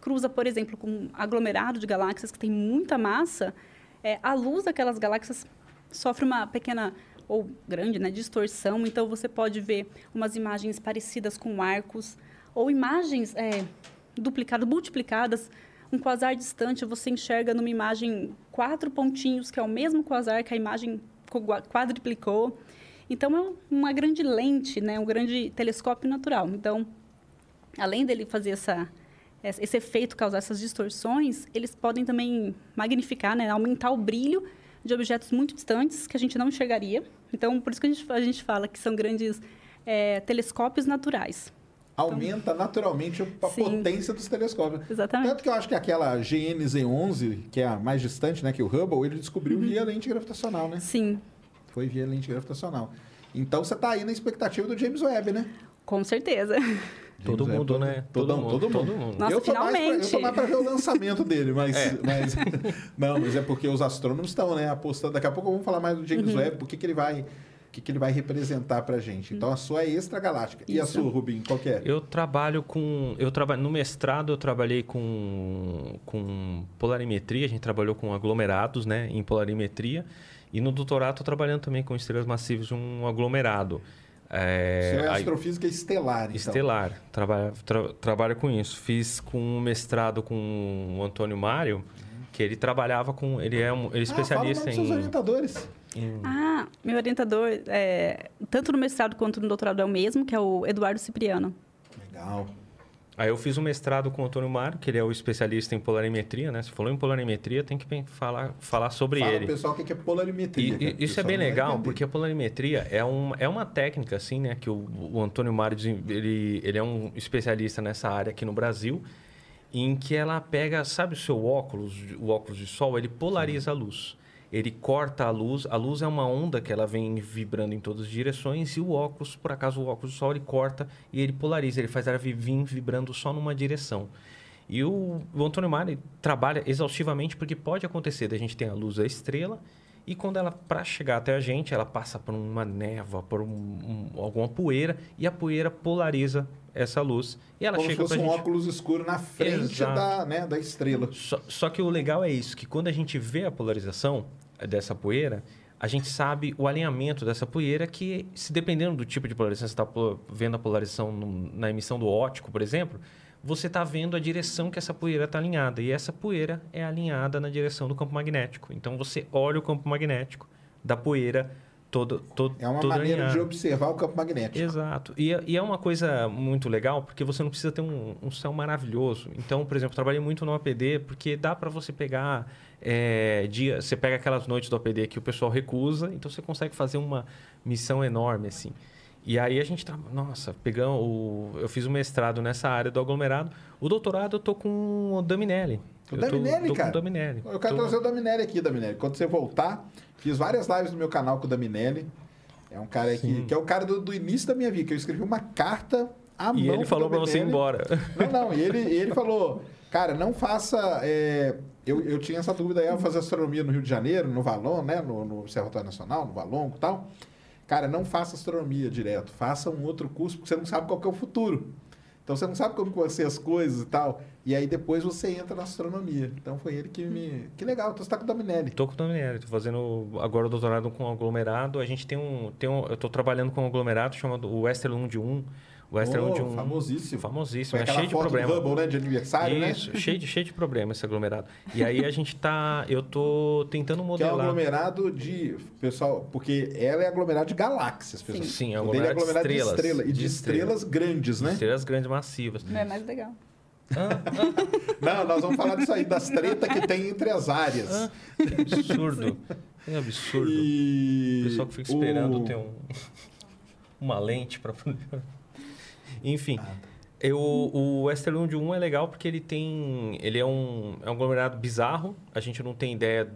cruza, por exemplo, com um aglomerado de galáxias que tem muita massa, é, a luz daquelas galáxias sofre uma pequena ou grande né, distorção, então você pode ver umas imagens parecidas com arcos ou imagens é, duplicadas, multiplicadas. Um quasar distante, você enxerga numa imagem quatro pontinhos, que é o mesmo quasar que a imagem co- quadriplicou. Então, é uma grande lente, né, um grande telescópio natural. Então, além dele fazer essa, esse efeito, causar essas distorções, eles podem também magnificar, né, aumentar o brilho de objetos muito distantes que a gente não enxergaria. Então, por isso que a gente, a gente fala que são grandes é, telescópios naturais. Aumenta naturalmente a Então Sim. potência dos telescópios. Exatamente. Tanto que eu acho que aquela GNZ11, que é a mais distante, né, que o Hubble, ele descobriu Uhum. via lente gravitacional, né? Sim, Foi via lente gravitacional. Então você tá aí na expectativa do James Webb, né? com certeza. Todo James mundo, Webb, né? Todo, Todo mundo, mundo, todo mundo. todo mundo. Nossa, eu tô mais pra- finalmente. eu tô mais pra ver o lançamento dele, mas, É. mas- não, mas é porque os astrônomos estão, né, apostando. Daqui a pouco vamos falar mais do Uhum. James Webb, por que que ele vai, o que que ele vai representar pra gente. Então a sua é extragaláctica. E a sua, Rubinho, qual que é? Eu trabalho com. Eu trabalho, no mestrado eu trabalhei com, com polarimetria, a gente trabalhou com aglomerados, né? Em polarimetria. E no doutorado estou trabalhando também com estrelas massivas de um aglomerado. É, Você é aí- astrofísica estelar, então. Estelar. Trabalho, tra- trabalho com isso. Fiz com um mestrado com o Antônio Mário, que ele trabalhava com. Ele é, um, ele é especialista ah, nome dos seus em. orientadores. em- Ah, meu orientador, é, tanto no mestrado quanto no doutorado é o mesmo, que é o Eduardo Cipriano. Legal. Aí eu fiz um mestrado com o Antônio Mário, que ele é o especialista em polarimetria, né? Se falou em polarimetria, tem que falar, falar sobre Fala ele. pro pessoal o que é polarimetria. E- e isso é bem legal, porque a polarimetria é, um, é uma técnica, assim, né? Que o, o Antônio Mário, ele, ele é um especialista nessa área aqui no Brasil, em que ela pega, sabe o seu óculos, o óculos de sol, ele polariza a luz. Ele corta a luz, a luz é uma onda que ela vem vibrando em todas as direções, e o óculos, por acaso o óculos de sol, ele corta e ele polariza, ele faz ela vi- vir vibrando só numa direção. E o, o Antônio Mário trabalha exaustivamente porque pode acontecer da gente ter a luz da estrela e quando ela, para chegar até a gente, ela passa por uma névoa, por um- um- alguma poeira e a poeira polariza essa luz e ela Como se chega fosse pra um gente. óculos escuro na frente Exato. da, né, da estrela. Só, só que o legal é isso, que quando a gente vê a polarização dessa poeira, a gente sabe o alinhamento dessa poeira que, se dependendo do tipo de polarização, você está vendo a polarização no- na emissão do óptico, por exemplo, você está vendo a direção que essa poeira está alinhada. E essa poeira é alinhada na direção do campo magnético. Então, você olha o campo magnético da poeira todo, todo, É uma todo maneira de alinhado. observar o campo magnético. Exato. E, é- e é uma coisa muito legal, porque você não precisa ter um, um céu maravilhoso. Então, por exemplo, trabalhei muito no APD, porque dá para você pegar é, dia, você pega aquelas noites do APD que o pessoal recusa, então você consegue fazer uma missão enorme assim. E aí a gente tá, nossa, pegando o, eu fiz o mestrado nessa área do aglomerado. O doutorado eu tô com o Daminelli. O Eu tô- Daminelli, tô cara? O Daminelli. Eu quero Tô- trazer o Daminelli aqui, Daminelli. Quando você voltar, fiz várias lives no meu canal com o Daminelli. É um cara aqui, que é o cara do, do início da minha vida, que eu escrevi uma carta à E mão ele pro falou para você ir Daminelli. embora. Não, não, e ele, e ele falou, cara, não faça. é, eu, eu tinha essa dúvida aí, eu fazer astronomia no Rio de Janeiro, no Valon, né? No, no Observatório Nacional, no Valongo e tal. Cara, não faça astronomia direto, faça um outro curso, porque você não sabe qual é o futuro. Então você não sabe como vão ser as coisas e tal. E aí depois você entra na astronomia. Então foi ele que me. Que legal, então você tá com o Daminelli. Tô com o Daminelli, tô fazendo agora o doutorado com aglomerado. A gente tem um, tem um eu tô trabalhando com um aglomerado chamado o Westerlund 1. O Westerlund Oh, 1 famosíssimo. famosíssimo, Foi é aquela cheio de problema. do Hubble, né? De aniversário, Isso, cheio de cheio de problema esse aglomerado. E aí a gente tá, eu tô tentando né? Que é um modelar. aglomerado de. Pessoal, porque ela é aglomerado de galáxias, pessoal. Sim, é O dele é aglomerado de aglomerado de estrelas. estrela. E de, De estrelas, grandes, né? Estrelas grandes massivas. Não é mais legal. Não, nós vamos falar disso aí, das tretas que tem entre as áreas. Ah, que absurdo. É absurdo. E O pessoal que fica esperando o- ter um, uma lente para Enfim, Ah, eu, o Westerlund 1 é legal porque ele tem. Ele é um, é um aglomerado bizarro. A gente não tem ideia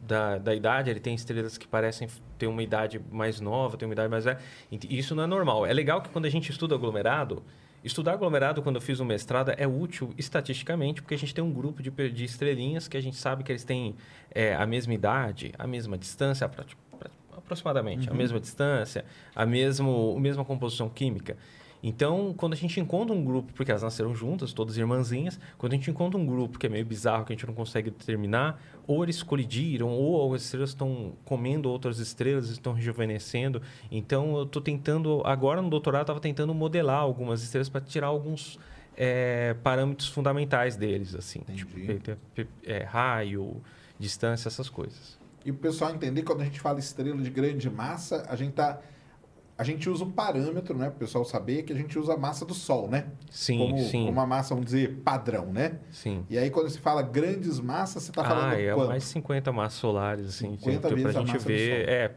da, da idade. Ele tem estrelas que parecem ter uma idade mais nova, tem uma idade mais velha. E Isso não é normal. É legal que quando a gente estuda aglomerado. Estudar aglomerado, quando eu fiz o mestrado, é útil estatisticamente, porque a gente tem um grupo de, de estrelinhas que a gente sabe que eles têm é, a mesma idade, a mesma distância, apro- apro- aproximadamente, a mesma distância, a mesmo, a mesma composição química. Então, quando a gente encontra um grupo, porque elas nasceram juntas, todas irmãzinhas, quando a gente encontra um grupo que é meio bizarro, que a gente não consegue determinar, ou eles colidiram, ou as estrelas estão comendo outras estrelas, estão rejuvenescendo. Então, eu estou tentando, agora no doutorado, estava tentando modelar algumas estrelas para tirar alguns é, parâmetros fundamentais deles, assim, Entendi. tipo é, raio, distância, essas coisas. E o pessoal entender, quando a gente fala estrela de grande massa, a gente tá. A gente usa um parâmetro, né? Para o pessoal saber que a gente usa a massa do Sol, né? Sim, como, sim, como uma massa, vamos dizer, padrão, né? sim. E aí, quando se fala grandes massas, você está falando Ah, é quanto? mais 50 massas solares, assim, 50 pra vezes a gente massa do ver. Sol. É,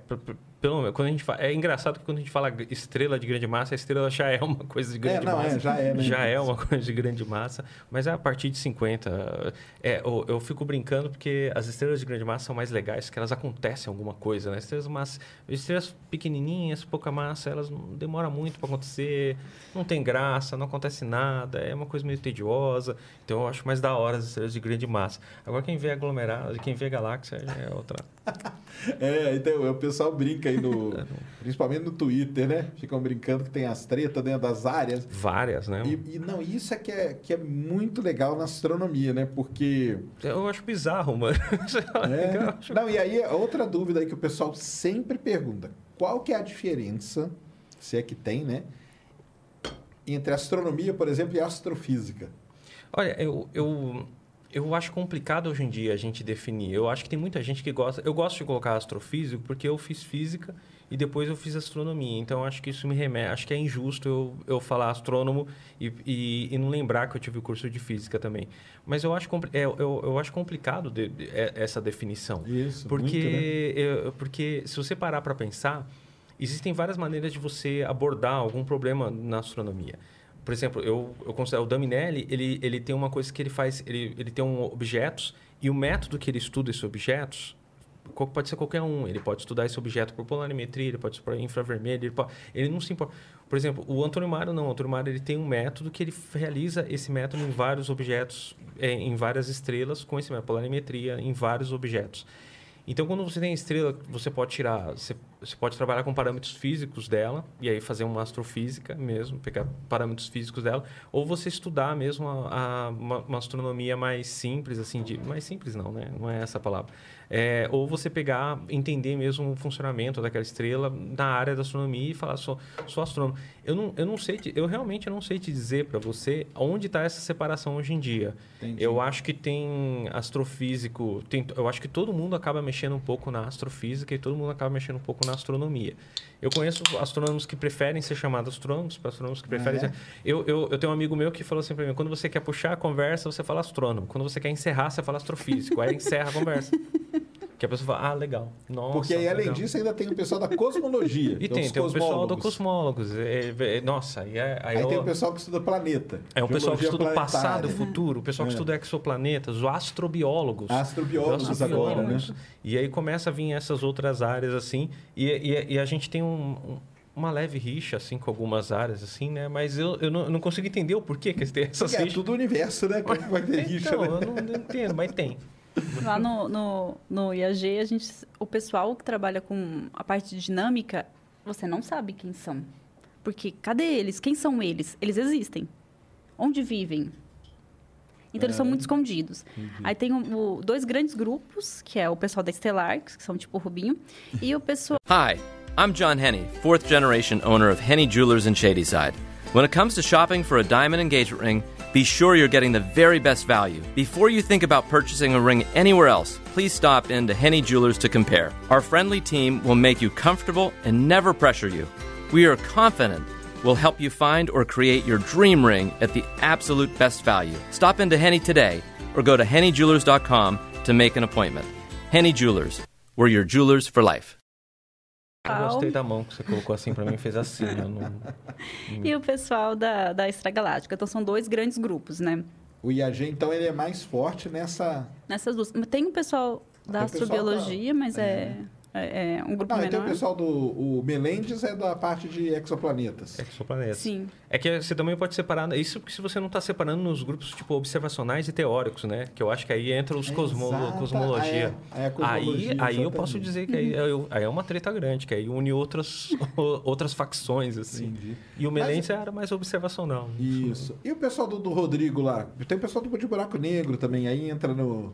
pelo menos, quando a gente fala, é engraçado que quando a gente fala estrela de grande massa, a estrela já é uma coisa de grande não, massa. é, já é, né? Já é uma coisa de grande massa, mas é a partir de 50. É, eu, eu fico brincando porque as estrelas de grande massa são mais legais, que elas acontecem alguma coisa, né? Estrelas, massa, estrelas pequenininhas, pouca massa, elas não demoram muito para acontecer, não tem graça, não acontece nada, é uma coisa meio tediosa. Então eu acho mais da hora as estrelas de grande massa. Agora quem vê aglomerado, quem vê galáxia é outra. É, então o pessoal brinca aí É, no. principalmente no Twitter, né? Ficam brincando que tem as tretas dentro das áreas. Várias, né? E, e não, isso é que, é que é muito legal na astronomia, né? Porque. Eu acho bizarro, mano. É, acho- Não, e aí, outra dúvida aí que o pessoal sempre pergunta: qual que é a diferença, se é que tem, né? Entre astronomia, por exemplo, e astrofísica. Olha, eu, eu, eu acho complicado hoje em dia a gente definir. Eu acho que tem muita gente que gosta. Eu gosto de colocar astrofísico porque eu fiz física e depois eu fiz astronomia. Então acho que isso me remete. Acho que é injusto eu, eu falar astrônomo e, e, e não lembrar que eu tive o curso de física também. Mas eu acho, é, eu, eu acho complicado de- de- é- essa definição. Isso, Porque, eu- porque se você parar para pensar, existem várias maneiras de você abordar algum problema na astronomia. Por exemplo, eu, eu considero o Daminelli, ele, ele tem uma coisa que ele faz, ele, ele tem um objetos e o método que ele estuda esses objetos pode ser qualquer um. Ele pode estudar esse objeto por polarimetria, ele pode estudar infravermelho, ele, pode, ele não se importa. Por exemplo, o Antônio Mário não. O Antônio Mário ele tem um método que ele realiza esse método em vários objetos, é, em várias estrelas, com esse método, polarimetria, em vários objetos. Então, quando você tem estrela, você pode tirar, você, você pode trabalhar com parâmetros físicos dela e aí fazer uma astrofísica mesmo, pegar parâmetros físicos dela, ou você estudar mesmo a, a- uma, uma astronomia mais simples, assim, de mais simples não, né? Não é essa a palavra. É, ou você pegar, entender mesmo o funcionamento daquela estrela na área da astronomia e falar sou, sou astrônomo. Eu não, eu não sei, te- eu realmente não sei te dizer para você onde está essa separação hoje em dia. Entendi. Eu acho que tem astrofísico, tem, eu acho que todo mundo acaba mexendo um pouco na astrofísica e todo mundo acaba mexendo um pouco na astronomia. Eu conheço astrônomos que preferem ser chamados astrônomos, para astrônomos que preferem é? ser... Eu, eu, eu tenho um amigo meu que falou assim para mim, quando você quer puxar a conversa, você fala astrônomo. Quando você quer encerrar, você fala astrofísico. Aí encerra a conversa. Que a pessoa fala, ah, legal. Nossa, Porque aí, além legal. disso, ainda tem o pessoal da cosmologia. E é tem, tem o pessoal do cosmólogos. cosmólogos. É, é, nossa, e é, aí, Aí eu- tem o pessoal que estuda planeta. é o pessoal que estuda o passado e o planetária. futuro, o pessoal que É. estuda exoplanetas, os astrobiólogos. Astrobiólogos Os agora, né? astrobiólogos. E aí começa a vir essas outras áreas, assim, e, e- e a gente tem um- um- uma leve rixa, assim, com algumas áreas, assim, né? Mas eu, eu, não, eu não consigo entender o porquê que tem essas Porque é rixas. tudo universo, né? Como que vai ter rixa, Então, né? eu não, não entendo, mas tem. Lá no, no, no IAG, a gente, o pessoal que trabalha com a parte dinâmica, você não sabe quem são. Porque cadê eles? Quem são eles? Eles existem. Onde vivem? Então, eles são muito escondidos. Aí tem o- o- dois grandes grupos, que é o pessoal da Stellar, que são tipo o Rubinho, e o pessoal Hi, I'm John Henney, fourth generation owner of Henney Jewelers in Shadyside. When it comes to shopping for a diamond engagement ring, be sure you're getting the very best value. Before you think about purchasing a ring anywhere else, please stop in to Henney Jewelers to compare. Our friendly team will make you comfortable and never pressure you. We are confident we'll help you find or create your dream ring at the absolute best value. Stop into Henny today or go to hennyjewelers.com to make an appointment. Henny Jewelers, we're your jewelers for life. Eu gostei da mão que você colocou assim pra mim, fez assim. Eu não... e o pessoal da, da Extragaláctica. Então, são dois grandes grupos, né? O IAG, então, ele é mais forte nessa... Nessas duas. Tem o pessoal da Tem o pessoal astrobiologia, mas é. é, é, é um grupo Não, e tem menor. o pessoal do... O Melendes é da parte de exoplanetas. Exoplaneta. Sim. É que você também pode separar. Isso porque se você não está separando nos grupos tipo observacionais e teóricos, né? Que eu acho que aí entra os cosmo, Exata, cosmologia. é, é a cosmologia, aí, aí eu posso dizer que aí, eu- aí é uma treta grande, que aí une outras, outras facções, assim. Entendi. E o Melense é a área mais observacional. né? Isso. E o pessoal do, do Rodrigo lá? Tem o pessoal do de Buraco Negro também. Aí entra no...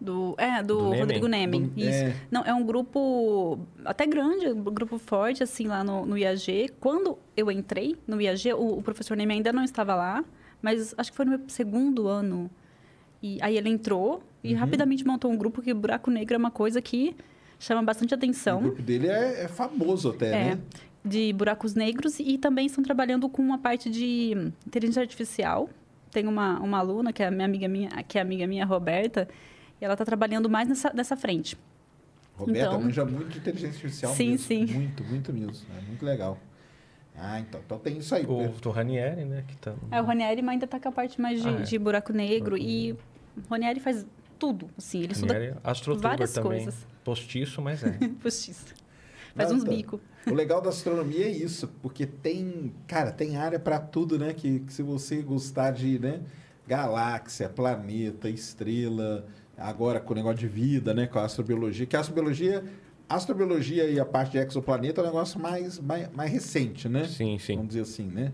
Do, é, do, Do? Rodrigo Nemen. Do- isso. é. Não, é um grupo até grande, um grupo forte, assim, lá no, no IAG. Quando eu entrei no IAG, o, o professor Nemen ainda não estava lá, mas acho que foi no meu segundo ano. E aí ele entrou e Uhum. rapidamente montou um grupo que buraco negro é uma coisa que chama bastante O atenção. grupo dele é, é famoso até, É, né? de buracos negros e também estão trabalhando com uma parte de inteligência artificial. Tem uma, uma aluna que é a minha amiga minha, que é amiga minha, Roberta, e ela está trabalhando mais nessa, nessa frente. Roberto Então- manja muito de inteligência artificial Sim, mesmo. sim. Muito, muito mesmo. É muito legal. Ah, então, então tem isso aí. O do Ranieri, né? Que tá... É, o Ranieri ainda está com a parte mais de, Ah, é. de buraco negro e o Ranieri faz tudo, assim, ele estuda Ranieri, astrotuber várias também. coisas. Postiço, mas é. postiço. Faz Não, uns tá. bicos. O legal da astronomia é isso, porque tem, cara, tem área para tudo, né? Que, que se você gostar de, né? Galáxia, planeta, estrela, agora com o negócio de vida, né? Com a astrobiologia, que a astrobiologia, astrobiologia e a parte de exoplaneta é um negócio mais, mais, mais recente, né? Sim, sim. Vamos dizer assim, né?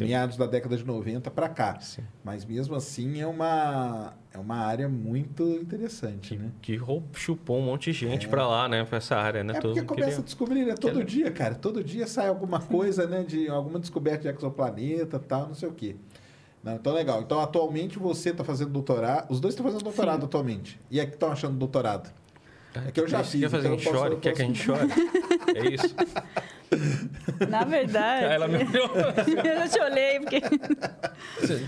Meados da década de 90 para cá. Sim. Mas mesmo assim é uma, é uma área muito interessante, né? Que chupou um monte de gente pra lá, né? Pra essa área, né? É Todo porque começa queria- a descobrir, né? Todo queria- dia, cara. Todo dia sai alguma coisa, né? De alguma descoberta de exoplaneta tal, não sei o quê. Não, então, legal. Então, atualmente você está fazendo doutorado. Os dois estão fazendo doutorado atualmente. E é que estão achando doutorado? É que eu já fiz, Quer fazer então que a gente posso- chore? Quer que a gente chore? É isso. Na verdade, Aí ela me olhou. eu te olhei, porque...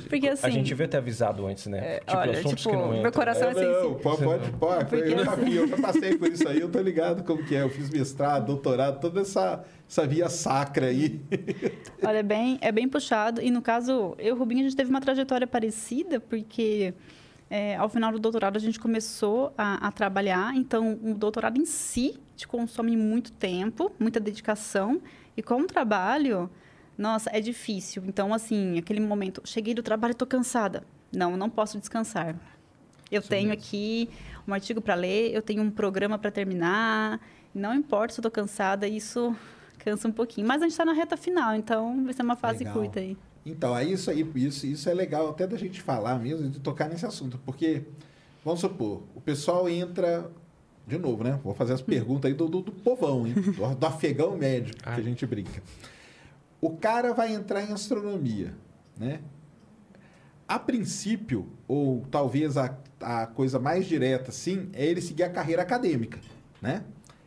Porque assim... A gente devia ter avisado antes, né? É, tipo, olha, assuntos tipo, que não meu entram. coração É, é não, sensível. pode, pode, pode. Porque eu, já assim- vi, eu já passei por isso aí, eu tô ligado como que é. Eu fiz mestrado, doutorado, toda essa, essa via sacra aí. Olha, é bem, é bem puxado. E no caso, eu e o Rubinho, a gente teve uma trajetória parecida, porque é, ao final do doutorado a gente começou a, a trabalhar. Então, o doutorado em si te consome muito tempo, muita dedicação. E com o trabalho, nossa, é difícil. Então, assim, aquele momento, cheguei do trabalho e estou cansada. Não, não posso descansar. Eu Isso tenho mesmo. aqui um artigo para ler, eu tenho um programa para terminar. Não importa se eu estou cansada, isso cansa um pouquinho. Mas a gente está na reta final, então vai ser uma fase Legal. curta aí. Então, é isso aí, isso, isso é legal até da gente falar mesmo, de tocar nesse assunto, porque, vamos supor, o pessoal entra, de novo, né? Vou fazer as perguntas aí do, do, do povão, hein? Do, do afegão médio, que a Ai. gente brinca. O cara vai entrar em astronomia, né? a princípio, ou talvez a, a coisa mais direta, sim, é ele seguir a carreira acadêmica, né?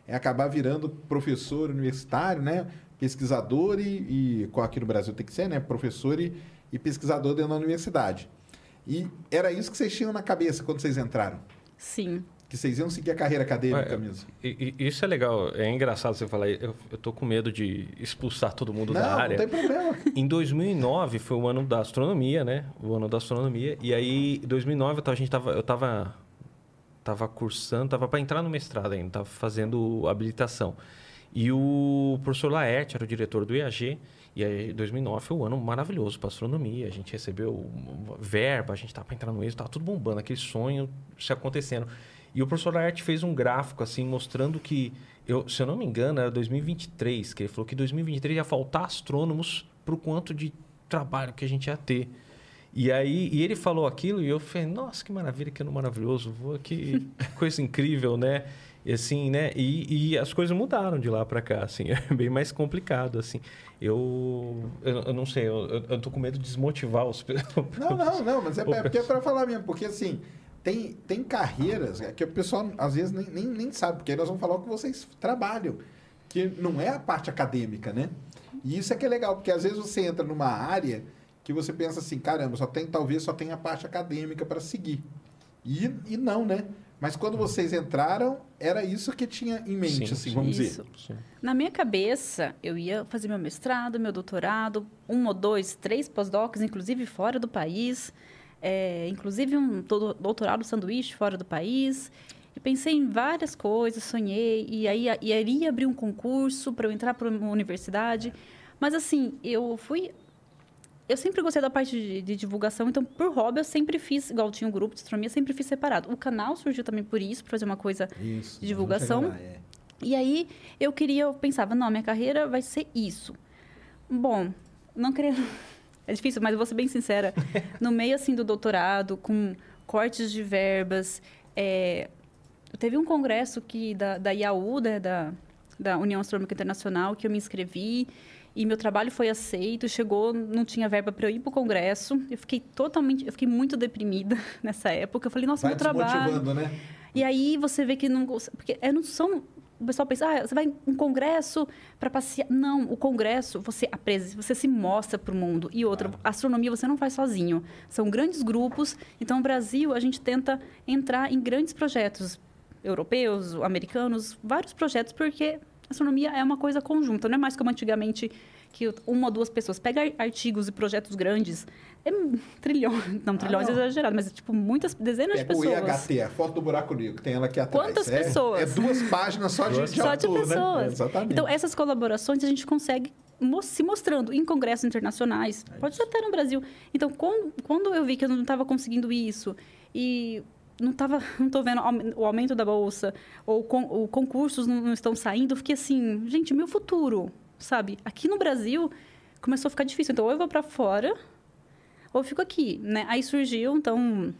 É acabar virando professor universitário, né? Pesquisador e, e aqui no Brasil tem que ser, né? Professor e, e pesquisador dentro da universidade. E era isso que vocês tinham na cabeça quando vocês entraram? Sim. Que vocês iam seguir a carreira acadêmica É, mesmo? e- e- Isso é legal, é engraçado você falar. Eu, eu tô com medo de expulsar todo mundo Não, da não área. tem problema. Em 2009 foi o ano da astronomia, né? O ano da astronomia. E aí, em 2009, eu tava- a gente tava, eu tava, tava cursando, tava para entrar no mestrado ainda, tava fazendo habilitação. E o professor Laerte era o diretor do IAG. E aí, 2009 foi um ano maravilhoso para astronomia. A gente recebeu verba, a gente tava para entrar no eixo, tava tudo bombando, aquele sonho se acontecendo. E o professor Laerte fez um gráfico assim mostrando que, eu, se eu não me engano, era 2023, que ele falou que 2023 ia faltar astrônomos para o quanto de trabalho que a gente ia ter. E aí, e ele falou aquilo e eu falei, nossa, que maravilha, que ano maravilhoso, vou que coisa incrível, né? E assim, né? E, e as coisas mudaram de lá para cá, assim, é bem mais complicado, assim. Eu, eu, eu não sei, eu, eu, tô com medo de desmotivar os Não, não, não, mas é, é porque é para falar mesmo, porque assim, tem, tem carreiras que o pessoal às vezes nem, nem, nem sabe, porque aí nós vamos falar o que vocês trabalham, que não é a parte acadêmica, né? E isso é que é legal, porque às vezes você entra numa área que você pensa assim, caramba, só tem, talvez só tem a parte acadêmica para seguir. E, e não, né? Mas quando vocês entraram, era isso que tinha em mente, Sim, assim, sim. vamos Isso. dizer. Sim. Na minha cabeça, eu ia fazer meu mestrado, meu doutorado, um ou dois, três pós-docs, inclusive fora do país, é, inclusive um do- doutorado sanduíche fora do país. E pensei em várias coisas, sonhei, e aí e iria abrir um concurso para eu entrar para uma universidade. Mas assim, eu fui. Eu sempre gostei da parte de, de divulgação, então, por hobby, eu sempre fiz, igual tinha um grupo de astronomia, sempre fiz separado. O canal surgiu também por isso, para fazer uma coisa Isso. De divulgação. lá, é. e aí eu queria, eu pensava, não, minha carreira vai ser isso. Bom, não querendo. É difícil, mas eu vou ser bem sincera. No meio assim do doutorado, com cortes de verbas, é, teve um congresso que da, da IAU, né, da, da União Astronômica Internacional, que eu me inscrevi e meu trabalho foi aceito. Chegou, não tinha verba para eu ir para o congresso. Eu fiquei totalmente, eu fiquei muito deprimida nessa época. Eu falei, nossa, Vai meu trabalho. né? E aí você vê que não. Porque é, não são. O pessoal pensa, ah, você vai em um congresso para passear. Não, o congresso, você apres- você se mostra para o mundo. E outra, a astronomia você não faz sozinho. São grandes grupos. Então, no Brasil, a gente tenta entrar em grandes projetos europeus, americanos, vários projetos, porque astronomia é uma coisa conjunta. Não é mais como antigamente que uma ou duas pessoas pegam ar- artigos e projetos grandes. É trilhões, não, trilhões não. é exagerado, mas é tipo muitas, dezenas Pega de o pessoas. IHT, a foto do buraco negro, que tem ela aqui atrás. Quantas É- pessoas? É duas páginas só de, de só de autor, né? pessoas. Exatamente. Então, essas colaborações a gente consegue se mostrando em congressos internacionais, É pode ser até no Brasil. Então, quando, quando eu vi que eu não estava conseguindo isso e não estava, não estou vendo o aumento da bolsa ou con, o concursos não, não estão saindo, eu fiquei assim, gente, meu futuro, sabe? Aqui no Brasil começou a ficar difícil. Então, ou eu vou para fora ou eu fico aqui, né? Aí surgiu, então,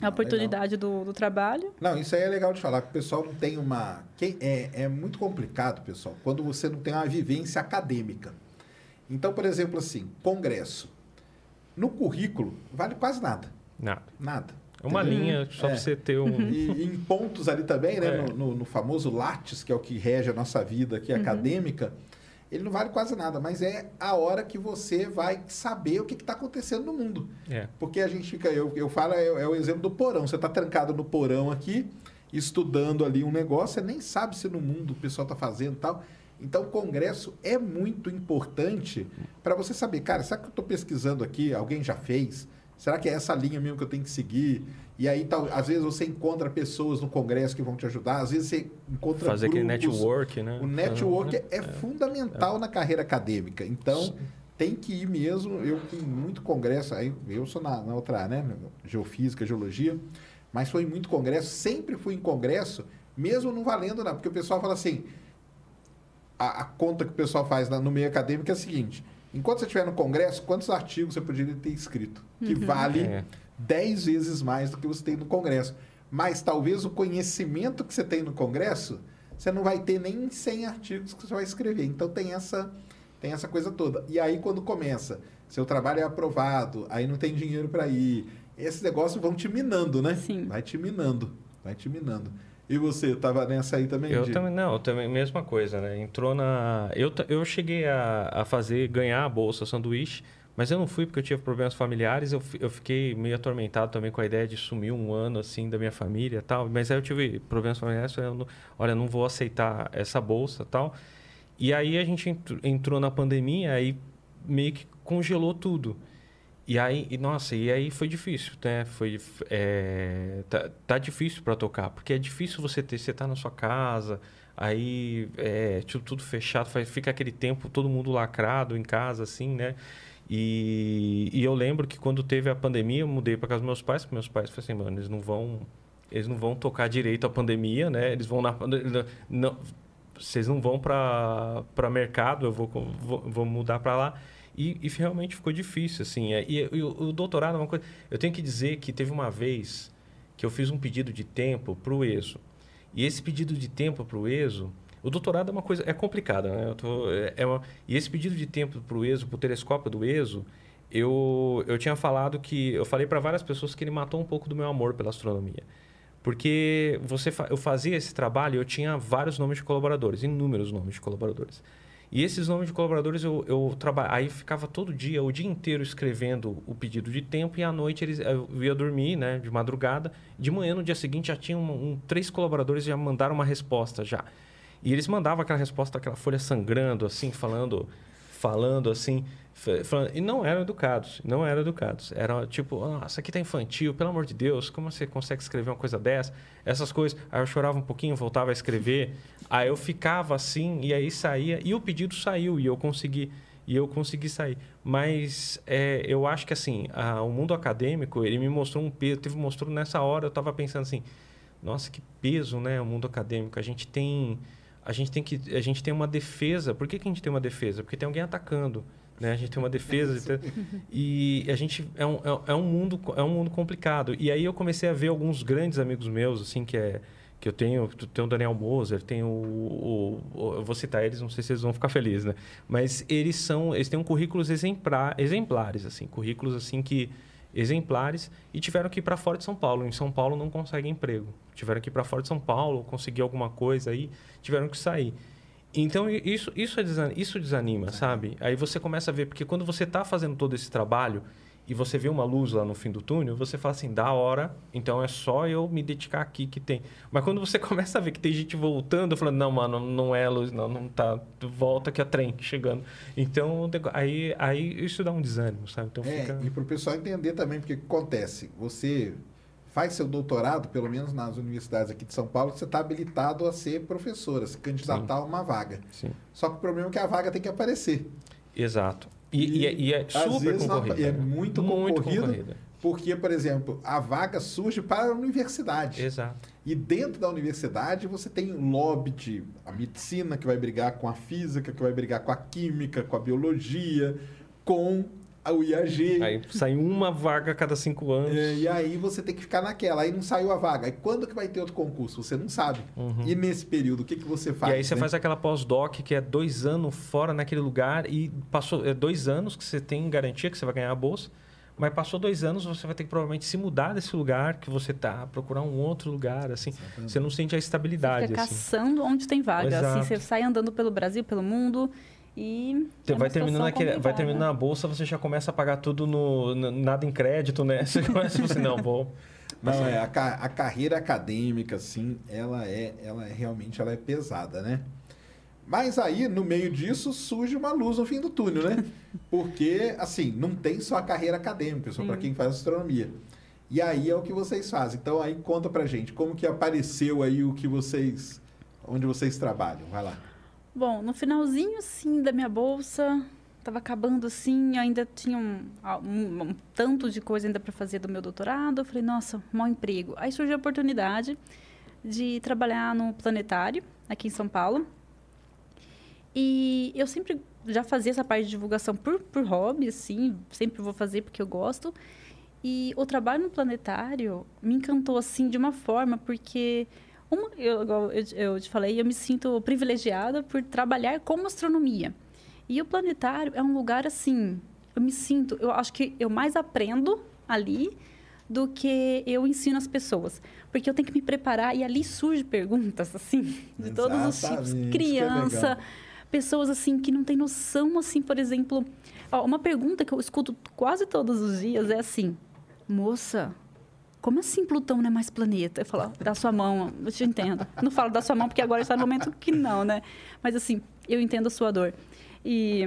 a Ah, oportunidade do, do trabalho. Não, isso aí é legal de falar, que o pessoal não tem uma. Quem, é, é muito complicado, pessoal, quando você não tem uma vivência acadêmica. Então, por exemplo, assim, congresso. No currículo, vale quase nada. Nada. Nada. É uma Entendeu? linha só É. para você ter um. E em pontos ali também, né? É. No, no- no famoso Lattes, que é o que rege a nossa vida aqui acadêmica, ele não vale quase nada, mas é a hora que você vai saber o que está acontecendo no mundo. É. Porque a gente fica, eu, eu falo, é, é o exemplo do porão. Você está trancado no porão aqui, estudando ali um negócio, você nem sabe se no mundo o pessoal está fazendo e tal. Então, o congresso é muito importante para você saber, cara, será que eu estou pesquisando aqui? Alguém já fez? Será que é essa linha mesmo que eu tenho que seguir? E aí, tal, às vezes, você encontra pessoas no congresso que vão te ajudar, às vezes você encontra Fazer aquele grupos. network, né? O network é, fundamental na carreira acadêmica. Então, tem que ir mesmo. Eu fui em muito congresso, aí eu sou na, na outra, né? Geofísica, geologia, mas fui em muito congresso, sempre fui em congresso, mesmo não valendo nada, porque o pessoal fala assim. A, a conta que o pessoal faz na- no meio acadêmico é a seguinte: enquanto você estiver no congresso, quantos artigos você poderia ter escrito? Que vale É. 10 vezes mais do que você tem no congresso. Mas talvez o conhecimento que você tem no congresso, você não vai ter nem 100 artigos que você vai escrever. Então tem essa, tem essa coisa toda. E aí, quando começa, seu trabalho é aprovado, aí não tem dinheiro para ir. Esses negócios vão te minando, né? Sim. Vai te minando, vai te minando. E você, tava nessa aí também? Eu de- também, não, eu também, mesma coisa, né? Entrou na... Eu, eu cheguei a, a fazer, ganhar a bolsa sanduíche, mas eu não fui porque eu tive problemas familiares, eu, eu fiquei meio atormentado também com a ideia de sumir um ano, assim, da minha família tal, mas aí eu tive problemas familiares, falei, olha, não vou aceitar essa bolsa tal. E aí a gente entr- entrou na pandemia, aí meio que congelou tudo. E aí, e, nossa, e aí foi difícil, né? Foi, é, tá, tá difícil para tocar, porque é difícil você ter, você tá na sua casa, aí é tudo, tudo fechado, fica aquele tempo todo mundo lacrado em casa, assim, né? E, e eu lembro que quando teve a pandemia, eu mudei para casa dos meus pais, porque meus pais falaram assim, mano, eles não vão, eles não vão tocar direito a pandemia, né? Eles vão na, não, vocês não vão para mercado, eu vou, vou, vou mudar para lá. E, e realmente ficou difícil, assim. É, E, e o, o doutorado é uma coisa... Eu tenho que dizer que teve uma vez que eu fiz um pedido de tempo para o ESO. E esse pedido de tempo para o ESO... O doutorado é uma coisa... É complicada, né? Tô, é, é uma, e esse pedido de tempo para o ESO, para o telescópio do ESO, eu, eu tinha falado que... Eu falei para várias pessoas que ele matou um pouco do meu amor pela astronomia. Porque você, eu fazia esse trabalho eu tinha vários nomes de colaboradores, inúmeros nomes de colaboradores. E esses nomes de colaboradores eu, eu trabalhava. Aí ficava todo dia, o dia inteiro escrevendo o pedido de tempo e à noite eles, eu ia dormir, né, de madrugada. De manhã, no dia seguinte, já tinham um, um- três colaboradores já mandaram uma resposta já. E eles mandavam aquela resposta, aquela folha sangrando, assim, falando, falando assim. Fa- falando- e não eram educados, não eram educados. Era tipo, ah, isso aqui tá infantil, pelo amor de Deus, como você consegue escrever uma coisa dessa? Essas coisas. Aí eu chorava um pouquinho, voltava a escrever. Aí eu ficava assim, e aí saía, e o pedido saiu, e eu consegui. E eu consegui sair. Mas é, eu acho que assim, a- o mundo acadêmico, ele me mostrou um peso. Teve, mostrou nessa hora, eu estava pensando assim, nossa, que peso, né, o mundo acadêmico. A gente tem a gente tem que a gente tem uma defesa. Por que, que a gente tem uma defesa? Porque tem alguém atacando, né? A gente tem uma defesa de ter- e a gente é um, é, é um mundo é um mundo complicado. E aí eu comecei a ver alguns grandes amigos meus assim que é que eu tenho, tem o Daniel Moser, tem o, o- o- eu vou citar eles, não sei se eles vão ficar felizes, né? Mas eles são, eles têm um currículos exemplar, exemplares assim, currículos assim que exemplares e tiveram que ir para fora de São Paulo. Em São Paulo não conseguem emprego. Tiveram que ir para fora de São Paulo, conseguir alguma coisa aí, tiveram que sair. Então isso isso é desan- isso desanima, sabe? Aí você começa a ver porque quando você está fazendo todo esse trabalho e você vê uma luz lá no fim do túnel, você fala assim, da hora, então é só eu me dedicar aqui que tem. Mas quando você começa a ver que tem gente voltando, falando, não, mano, não é luz, não, não tá, volta que é trem chegando. Então, aí, aí isso dá um desânimo, sabe? Então É, fica... e para o pessoal entender também, porque o que acontece? Você faz seu doutorado, pelo menos nas universidades aqui de São Paulo, você está habilitado a ser professor, a se candidatar a uma vaga. Sim, Só que o problema é que a vaga tem que aparecer. exato. E, e é- e é super não- concorrida. é né? muito concorrido. Porque, por exemplo, a vaga surge para a universidade. Exato. E dentro da universidade você tem um lobby de a medicina que vai brigar com a física, que vai brigar com a química, com a biologia, com o IAG. Aí sai uma vaga a cada cinco anos. É, e aí você tem que ficar naquela. Aí não saiu a vaga. Aí quando que vai ter outro concurso? Você não sabe. E nesse período, o que, que você faz? Uhum. e aí você né? faz aquela pós-doc que é dois anos fora naquele lugar e passou é dois anos que você tem garantia que você vai ganhar a bolsa, mas passou dois anos você vai ter que provavelmente se mudar desse lugar que você tá, procurar um outro lugar, assim. Você não sente a estabilidade, Fica assim. caçando onde tem vaga. Exato. Assim, você sai andando pelo Brasil, pelo mundo e. Você é vai terminando, aquele, vai terminando a bolsa, você já começa a pagar tudo no, no- nada em crédito, né? Você começa assim, não, vou. Não, é, a, a carreira acadêmica, assim, ela é, ela é realmente ela é pesada, né? Mas aí, no meio disso, surge uma luz no fim do túnel, né? Porque, assim, não tem só a carreira acadêmica, só para quem faz astronomia. E aí é o que vocês fazem. Então, aí conta pra gente, como que apareceu aí o que vocês... Onde vocês trabalham? Vai lá. Bom, no finalzinho, assim, da minha bolsa, tava acabando assim, ainda tinha um, um- um tanto de coisa ainda para fazer do meu doutorado. Eu falei, nossa, mau emprego. Aí surgiu a oportunidade de trabalhar no planetário, aqui em São Paulo. E eu sempre já fazia essa parte de divulgação por, por hobby, assim, sempre vou fazer porque eu gosto. E o trabalho no planetário me encantou, assim, de uma forma, porque uma, eu, igual eu, eu te falei, eu me sinto privilegiada por trabalhar com astronomia. E o planetário é um lugar, assim, eu me sinto, eu acho que eu mais aprendo ali do que eu ensino as pessoas. Porque eu tenho que me preparar e ali surgem perguntas, assim, de todos os Exatamente, tipos. Criança, pessoas, assim, que não têm noção, assim, por exemplo... ó, uma pergunta que eu escuto quase todos os dias é assim, moça... Como assim Plutão não é mais planeta? Eu falo, dá sua mão, eu te entendo. Não falo da sua mão porque agora está no momento que não, né? Mas assim, eu entendo a sua dor. E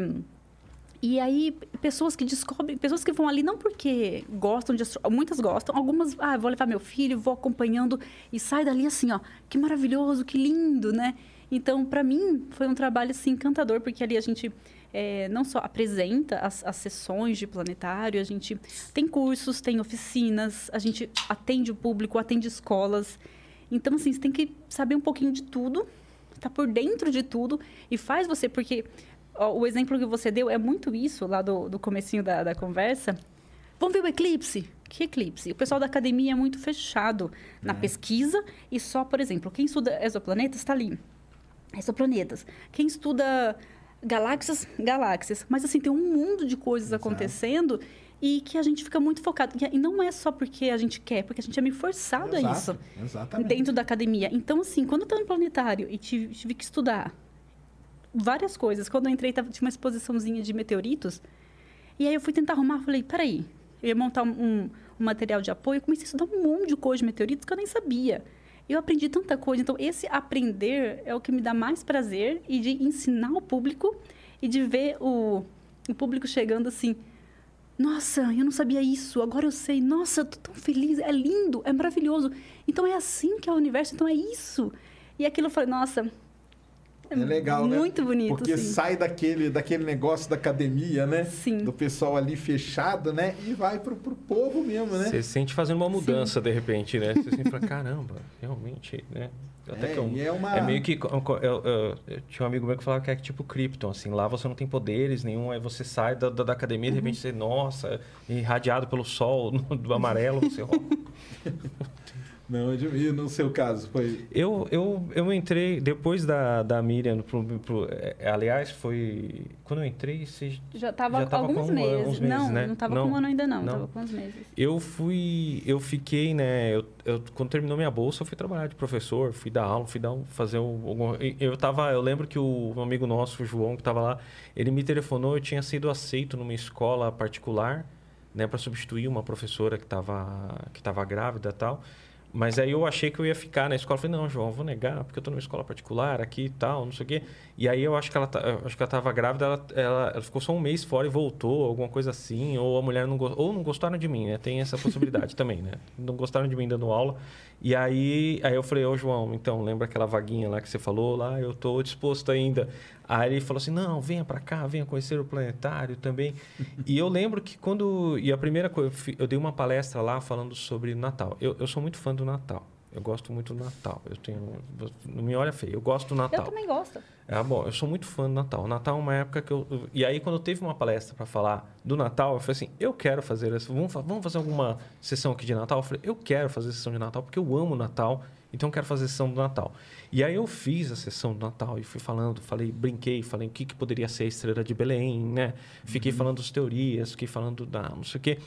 e aí, pessoas que descobrem, pessoas que vão ali não porque gostam de astro... muitas gostam, algumas, ah, vou levar meu filho, vou acompanhando e sai dali assim, ó, que maravilhoso, que lindo, né? Então, para mim, foi um trabalho assim encantador, porque ali a gente eh, não só apresenta as, as sessões de planetário, a gente tem cursos, tem oficinas, a gente atende o público, atende escolas. Então, assim, você tem que saber um pouquinho de tudo, tá por dentro de tudo e faz você, porque ó, o exemplo que você deu é muito isso lá do, do comecinho da, da conversa. Vamos ver o eclipse? Que eclipse? O pessoal da academia é muito fechado na pesquisa e só, por exemplo, quem estuda exoplanetas está ali. Exoplanetas. Quem estuda galáxias, galáxias. Mas, assim, tem um mundo de coisas acontecendo e que a gente fica muito focado. E- não é só porque a gente quer, porque a gente é meio forçado a Exato, isso Exatamente. dentro da academia. Então, assim, quando eu estava no planetário e tive, tive que estudar várias coisas, quando eu entrei, tava, tinha uma exposiçãozinha de meteoritos. E aí eu fui tentar arrumar, falei, peraí, eu ia montar um, um- um material de apoio, eu comecei a estudar um monte de coisa de meteoritos que eu nem sabia. Eu aprendi tanta coisa. Então, esse aprender é o que me dá mais prazer e de ensinar o público e de ver o, o público chegando assim. Nossa, eu não sabia isso, agora eu sei. Nossa, eu tô tão feliz, é lindo, é maravilhoso. Então é assim que é o universo, então é isso. E aquilo eu falei, nossa, É legal, né? muito bonito, Porque sim. sai daquele, daquele negócio da academia, né? Sim. Do pessoal ali fechado, né? E vai pro, pro povo mesmo, né? Você se sente fazendo uma mudança de repente, né? Você sempre fala, caramba, realmente, né? Até É, que eu- e é uma- meio que. Eu, eu- eu- eu tinha um amigo meu que falava que é tipo Krypton, assim, lá você não tem poderes nenhum, aí você sai da, da, da academia e de repente você, nossa, irradiado pelo sol do amarelo, você. Não, e no seu caso, foi. Eu, eu, eu entrei, depois da, da Miriam, pro, pro- é, aliás, foi. Quando eu entrei, você Já estava Já tava alguns com meses. uns meses, Não, né? não estava com um ano ainda não, Não. estava com uns meses. Eu fui, eu fiquei, né? Eu, eu- quando terminou minha bolsa, eu fui trabalhar de professor, fui dar aula, fui dar um, fazer um, algum- e Eu tava, eu lembro que o um amigo nosso, o João, que estava lá, ele me telefonou, eu tinha sido aceito numa escola particular, né, para substituir uma professora que estava que tava grávida e tal. Mas aí eu achei que eu ia ficar na escola. Falei, não, João, vou negar, porque eu estou numa escola particular aqui e tal, não sei o quê. E aí eu acho que ela, tá- acho que ela estava grávida, ela, ela, ela ficou só um mês fora e voltou, alguma coisa assim. Ou a mulher não gostou, ou não gostaram de mim, né? Tem essa possibilidade também, né? Não gostaram de mim dando aula. E aí, aí eu falei, ô João, então, lembra aquela vaguinha lá que você falou lá? Eu estou disposto ainda. Aí ele falou assim, não, venha para cá, venha conhecer o planetário também. e eu lembro que quando... E a primeira coisa, eu dei uma palestra lá falando sobre Natal. Eu, eu sou muito fã do Natal. Eu gosto muito do Natal. Eu tenho... Não me olha feio, eu gosto do Natal. Eu também gosto. Ah, bom, eu sou muito fã do Natal. O Natal é uma época que eu. E aí, quando eu teve uma palestra para falar do Natal, eu falei assim: eu quero fazer isso. Vamos, fa- vamos fazer alguma sessão aqui de Natal? Eu falei: eu quero fazer sessão de Natal porque eu amo o Natal, então eu quero fazer sessão do Natal. E aí, eu fiz a sessão do Natal e fui falando, falei, brinquei, falei o que, que poderia ser a estrela de Belém, né? Fiquei falando das teorias, fiquei falando da não sei o quê.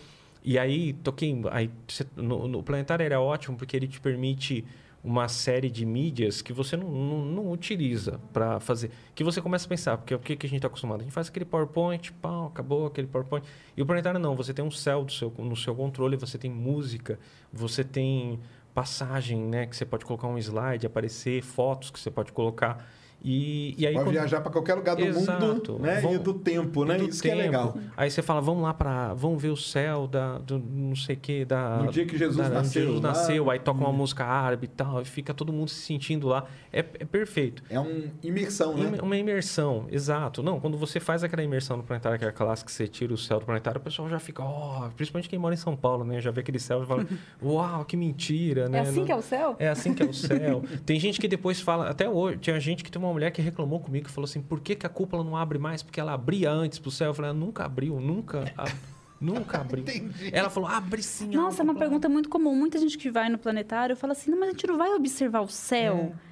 E aí, toquei. Aí, no, no Planetário era ótimo porque ele te permite uma série de mídias que você não, não, não utiliza para fazer. Que você começa a pensar, porque o que, que a gente está acostumado? A gente faz aquele PowerPoint, pau, acabou aquele PowerPoint. E o planetário não, você tem um céu do seu, no seu controle, você tem música, você tem passagem, né? Que você pode colocar um slide, aparecer, fotos que você pode colocar. E, e aí Pode quando- viajar para qualquer lugar do Exato. mundo, né? Vão- E do tempo, né? do Isso que é legal. Aí você fala, vamos lá para, vamos ver o céu da, do não sei o que da. No dia que Jesus da- nasceu, Jesus lá. nasceu, aí toca uma música árabe e tal, e fica todo mundo se sentindo lá. É, é perfeito. É uma imersão, né? Im- Uma imersão, exato. Não, quando você faz aquela imersão no planetário, que é a clássica que você tira o céu do planetário, o pessoal já fica, ó, principalmente quem mora em São Paulo, né? Já vê aquele céu e fala, uau, que mentira, né? É assim Não- que é o céu? é assim que é o céu. Tem gente que depois fala, até hoje, tinha gente que tem uma mulher que reclamou comigo que falou assim: por que, que a cúpula não abre mais? Porque ela abria antes pro céu. Eu falei, "Ah, nunca abriu, nunca. a- Nunca abriu. Ela falou, abre sim. Nossa, é uma cúpula." pergunta muito comum. Muita gente que vai no planetário fala assim, não, mas a gente não vai observar o céu. é,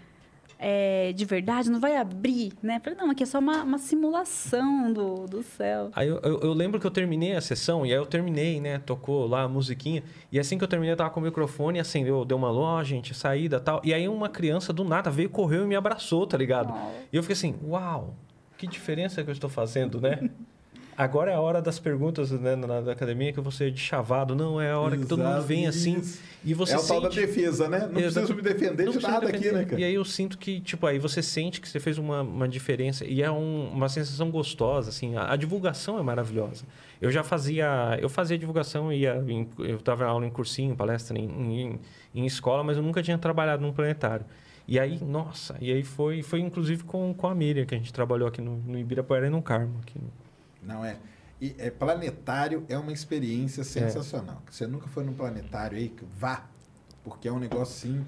de verdade, não vai abrir, né? Falei, não, aqui é só uma, uma simulação do, do céu. Aí eu, eu, eu lembro que eu terminei a sessão, e aí eu terminei, né? Tocou lá a musiquinha. E assim que eu terminei, eu tava com o microfone, acendeu, deu uma luz, gente, saída tal. E aí uma criança do nada veio, correu e me abraçou, tá ligado? Oh. E eu fiquei assim, uau, que diferença que eu estou fazendo, né? Agora é a hora das perguntas né, na, na academia que eu vou ser de chavado. Não, é a hora que todo mundo Exato, vem assim isso. e você é o tal da sente... defesa, né? Não Exato. preciso me defender Não de nada defender. aqui, né, cara? E aí eu sinto que, tipo, aí você sente que você fez uma, uma diferença e é um- uma sensação gostosa, assim. A, a divulgação é maravilhosa. Eu já fazia... Eu fazia divulgação, ia em, eu dava aula em cursinho, palestra em, em, em escola, mas eu nunca tinha trabalhado num planetário. E aí, nossa, e aí foi, foi inclusive com, com a Miriam, que a gente trabalhou aqui no, no Ibirapuera e no Carmo. Aqui no- Não é. E é planetário é uma experiência sensacional. Você nunca foi num planetário aí, que vá, porque é um negócio assim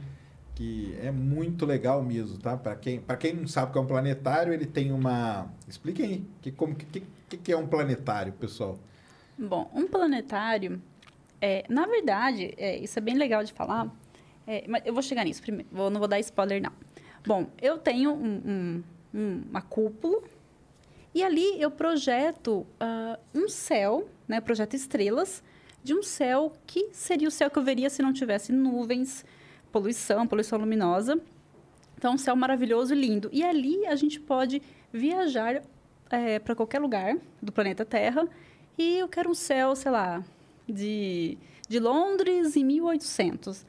que é muito legal mesmo, tá? Para quem, para quem não sabe o que é um planetário, ele tem uma, expliquem aí, que como que, que, que é um planetário, pessoal? Bom, um planetário, é, na verdade, é, isso é bem legal de falar, é, mas eu vou chegar nisso primeiro, vou- não vou dar spoiler não. Bom, eu tenho um- um- um- uma cúpula e ali eu projeto ah, um céu, né, projeto estrelas de um céu que seria o céu que eu veria se não tivesse nuvens, poluição, poluição luminosa. Então, um céu maravilhoso e lindo. E ali a gente pode viajar para qualquer lugar do planeta Terra e eu quero um céu, sei lá, de, de Londres em 1800.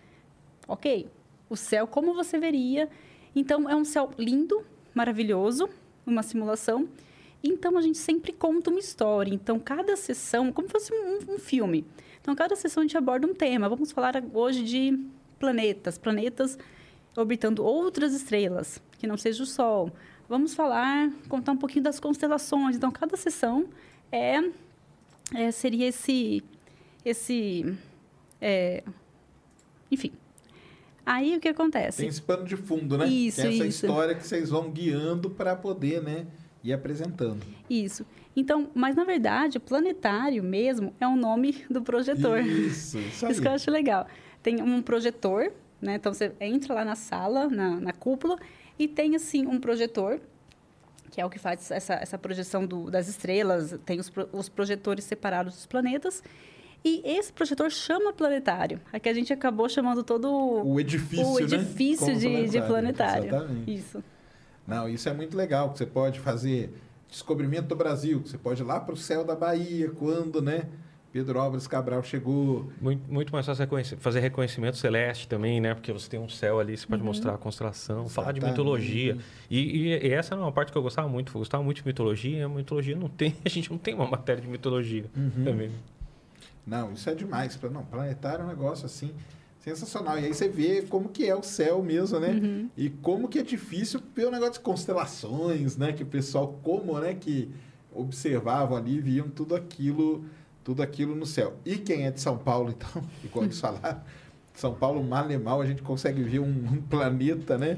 Ok? O céu como você veria. Então, é um céu lindo, maravilhoso, uma simulação. Então, a gente sempre conta uma história. Então, cada sessão, como se fosse um, um filme. Então, cada sessão a gente aborda um tema. Vamos falar hoje de planetas. Planetas orbitando outras estrelas, que não seja o Sol. Vamos falar, contar um pouquinho das constelações. Então, cada sessão é, é seria esse, esse, é, enfim. Aí o que acontece? Tem esse pano de fundo, né? Isso, Tem essa isso. história que vocês vão guiando para poder, né, ir apresentando. Isso. Então, mas na verdade, o planetário mesmo é o nome do projetor. Isso, isso aí. Isso que eu acho legal. Tem um projetor, né? Então você entra lá na sala, na, na cúpula, e tem assim um projetor, que é o que faz essa, essa projeção do, das estrelas, tem os, os projetores separados dos planetas. E esse projetor chama planetário. Aqui a gente acabou chamando todo O edifício, o né? edifício Como de, de planetário. Exatamente. Isso. Não, isso é muito legal, que você pode fazer descobrimento do Brasil, que você pode ir lá para o céu da Bahia, quando, né, Pedro Álvares Cabral chegou. Muito, muito mais fácil reconhecer- fazer reconhecimento celeste também, né? Porque você tem um céu ali, você pode Uhum. mostrar a constelação, falar de Exatamente. mitologia. E, e- e essa é uma parte que eu gostava muito. Eu gostava muito de mitologia. e A mitologia não tem... A gente não tem uma matéria de mitologia Uhum. também. Não, isso é demais. Não, planetário é um negócio assim sensacional. E aí você vê como que é o céu mesmo, né? Uhum. E como que é difícil ver o negócio de constelações, né? Que o pessoal, como, né, que observavam ali, viam tudo aquilo, tudo aquilo no céu. E quem é de São Paulo, então, igual eles falaram, São Paulo, mal e mal, a gente consegue ver um, um planeta, né?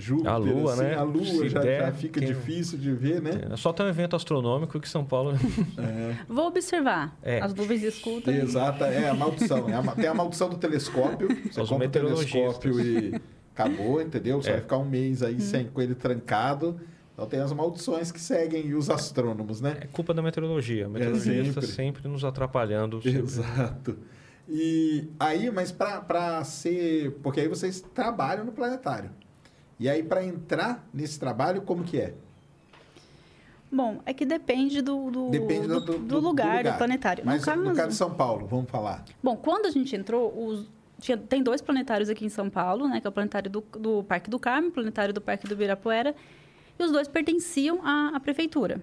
Júpiter, A Lua, assim, né? A Lua já, der, já fica quem- difícil de ver, né? É só tem um evento astronômico que São Paulo... É. Vou observar. É. As nuvens escutam. Exata, é a maldição. É a tem a maldição do telescópio. Você Os compra o telescópio e acabou, entendeu? Você É. vai ficar um mês aí sem, com ele trancado. Então tem as maldições que seguem e os astrônomos, né? É culpa da meteorologia. A meteorologia está sempre. sempre nos atrapalhando. Exato. E aí, mas para ser. Porque aí vocês trabalham no planetário. E aí, para entrar nesse trabalho, como que é? Bom, é que depende do, do, Depende do, do, do lugar, do planetário. Mas no no caso, caso de São Paulo, vamos falar. Bom, quando a gente entrou, os- tinha- tem dois planetários aqui em São Paulo, né? Que é o planetário do, do Parque do Carmo, o planetário do Parque do Ibirapuera. E os dois pertenciam à, à prefeitura.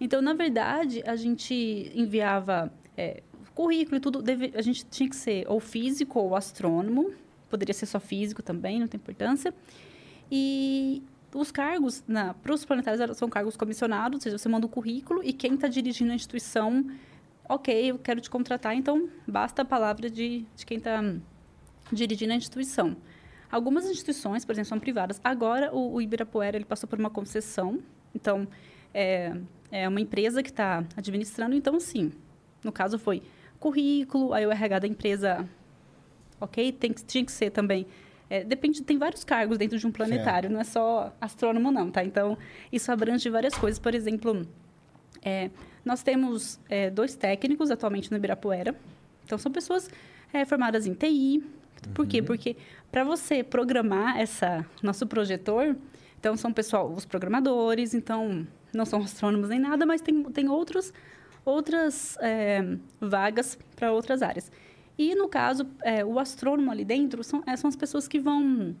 Então, na verdade, a gente enviava é, currículo e tudo. deve- a gente tinha que ser ou físico ou astrônomo. Poderia ser só físico também, não tem importância. E os cargos para os planetários são cargos comissionados, ou seja, você manda o currículo e quem está dirigindo a instituição, ok, eu quero te contratar, então basta a palavra de, de quem está dirigindo a instituição. Algumas instituições, por exemplo, são privadas. Agora, o, o Ibirapuera ele passou por uma concessão, então é, é uma empresa que está administrando, então, sim, no caso foi currículo, aí o RH da empresa, ok, tem tinha que ser também É, depende, tem vários cargos dentro de um planetário, não é só astrônomo, não, tá? Então, isso abrange várias coisas. Por exemplo, é, nós temos é, dois técnicos atualmente no Ibirapuera. Então, são pessoas é, formadas em TI. Por quê? Porque para você programar essa nosso projetor, então são pessoal, os programadores, então não são astrônomos nem nada, mas tem, tem outros, outras é, vagas para outras áreas. E, no caso, é, o astrônomo ali dentro são, é, são as pessoas que vão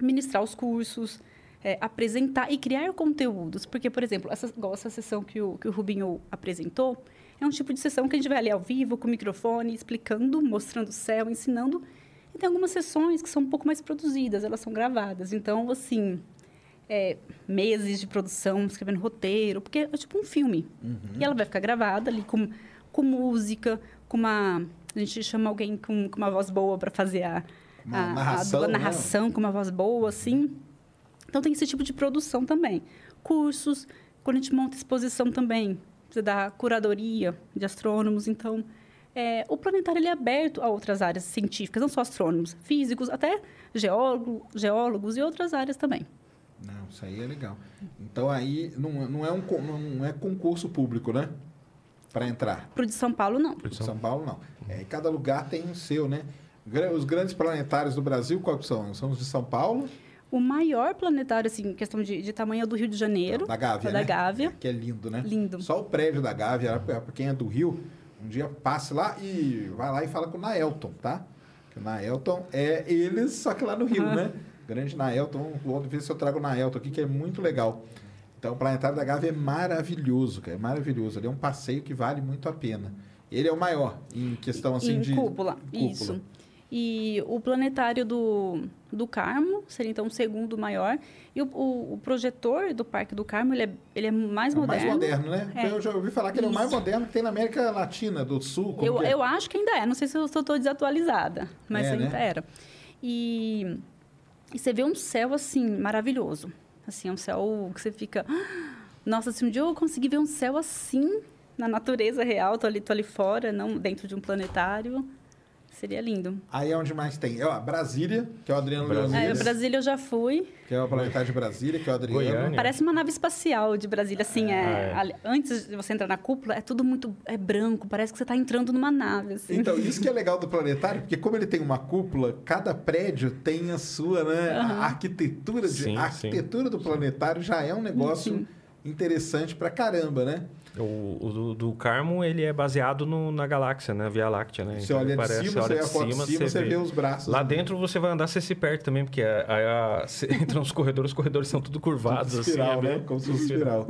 ministrar os cursos, é, apresentar e criar conteúdos. Porque, por exemplo, essa, igual essa sessão que o, que o Rubinho apresentou, é um tipo de sessão que a gente vai ali ao vivo, com o microfone, explicando, mostrando o céu, ensinando. E tem algumas sessões que são um pouco mais produzidas, elas são gravadas. Então, assim, é, meses de produção, escrevendo roteiro, porque é tipo um filme. E ela vai ficar gravada ali com, com música, com uma... A gente chama alguém com, com uma voz boa para fazer a, Uma a, narração, a, né? narração com uma voz boa, assim. Então, tem esse tipo de produção também. Cursos, quando a gente monta exposição também, precisa da curadoria de astrônomos. Então, é, o planetário ele é aberto a outras áreas científicas, não só astrônomos, físicos, até geólogo, geólogos e outras áreas também. Não, isso aí é legal. Então aí não, não, é, um, não é concurso público, né? Para entrar. Para o de São Paulo, não. Em São Paulo, não. É, e cada lugar tem o seu, né? Os grandes planetários do Brasil, quais são? São os de São Paulo, O maior planetário, assim, em questão de, de tamanho, é o do Rio de Janeiro. da Gávea, é né? da Gávea. Que é lindo, né? Lindo. Só o prédio da Gávea, para quem é do Rio, um dia passe lá e vai lá e fala com o Naelton, tá? Que o Naelton é eles, só que lá no Rio, né? Grande Naelton, vamos ver se eu trago o Naelton aqui, que é muito legal. Então, o Planetário da Gávea é maravilhoso, cara, é maravilhoso. Ele é um passeio que vale muito a pena. Ele é o maior em questão assim em de cúpula, cúpula. isso. E o planetário do, do Carmo seria, então, o segundo maior. E o, o, o projetor do Parque do Carmo, ele é, ele é mais É moderno. mais moderno, né? É. Eu já ouvi falar que ele é o mais Isso. moderno que tem na América Latina, do Sul. como Eu, é? eu acho que ainda é. Não sei se eu estou desatualizada, mas É, ainda né? era. E, e você vê um céu, assim, maravilhoso. Assim, é um céu que você fica... "Ah, Nossa, se um dia eu conseguir ver um céu assim, na natureza real, tô ali, tô ali fora, não dentro de um planetário, seria lindo. Aí é onde mais tem. Ó, Brasília, que é o Adriano Brasília. É, Leonidas, Brasília eu já fui. que é o planetário de Brasília, que é o Adriano. Goiânia. Parece uma nave espacial de Brasília, assim, é, Ah, é. antes de você entrar na cúpula, é tudo muito é branco, parece que você está entrando numa nave, assim. Então, isso que é legal do planetário, porque como ele tem uma cúpula, cada prédio tem a sua, né? A arquitetura, de, Sim, a sim. arquitetura do planetário já é um negócio interessante pra caramba, né? O, o do, do Carmo, ele é baseado no- na galáxia, né? Via Láctea, né? Você Então, olha ele de parece- cima, você olha olha a foto de cima, você vê os braços. Lá né? dentro você vai andar, você se perde também, porque a, a- você entra nos corredores, os corredores são tudo curvados. Tudo assim, espiral, é né? bem- Como se fosse espiral.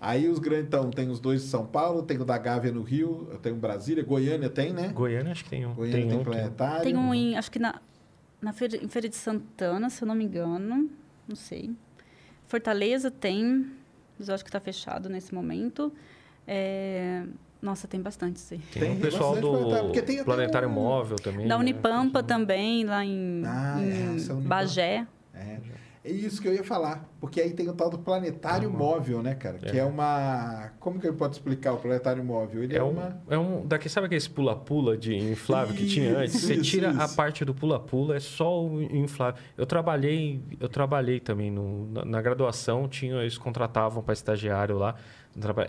Aí os grandes, então, tem os dois de São Paulo, tem o da Gávea no Rio, tem o Brasília, Goiânia tem, né? Goiânia acho que tem um. Goiânia tem, um, planetário. Tem um em, acho que na, na feira, em Feira de Santana, se eu não me engano, não sei. Fortaleza tem, mas eu acho que está fechado nesse momento. É, nossa, tem bastante, sei. Tem, Tem o pessoal tem do até Planetário um- Móvel também. Da né? Unipampa também, lá em, Ah, em essa Unipampa. Bagé. É. É isso que eu ia falar. Porque aí tem o tal do planetário móvel, né, cara? Que é. É. uma. Como que eu posso explicar o planetário móvel? Ele é, É um, uma. é um. Daqui, sabe aquele pula-pula de inflável que tinha antes? Isso, Você isso, tira a isso. parte do pula-pula, é só o inflável. Eu trabalhei, eu trabalhei também no, na, na graduação, tinha, eles contratavam para estagiário lá.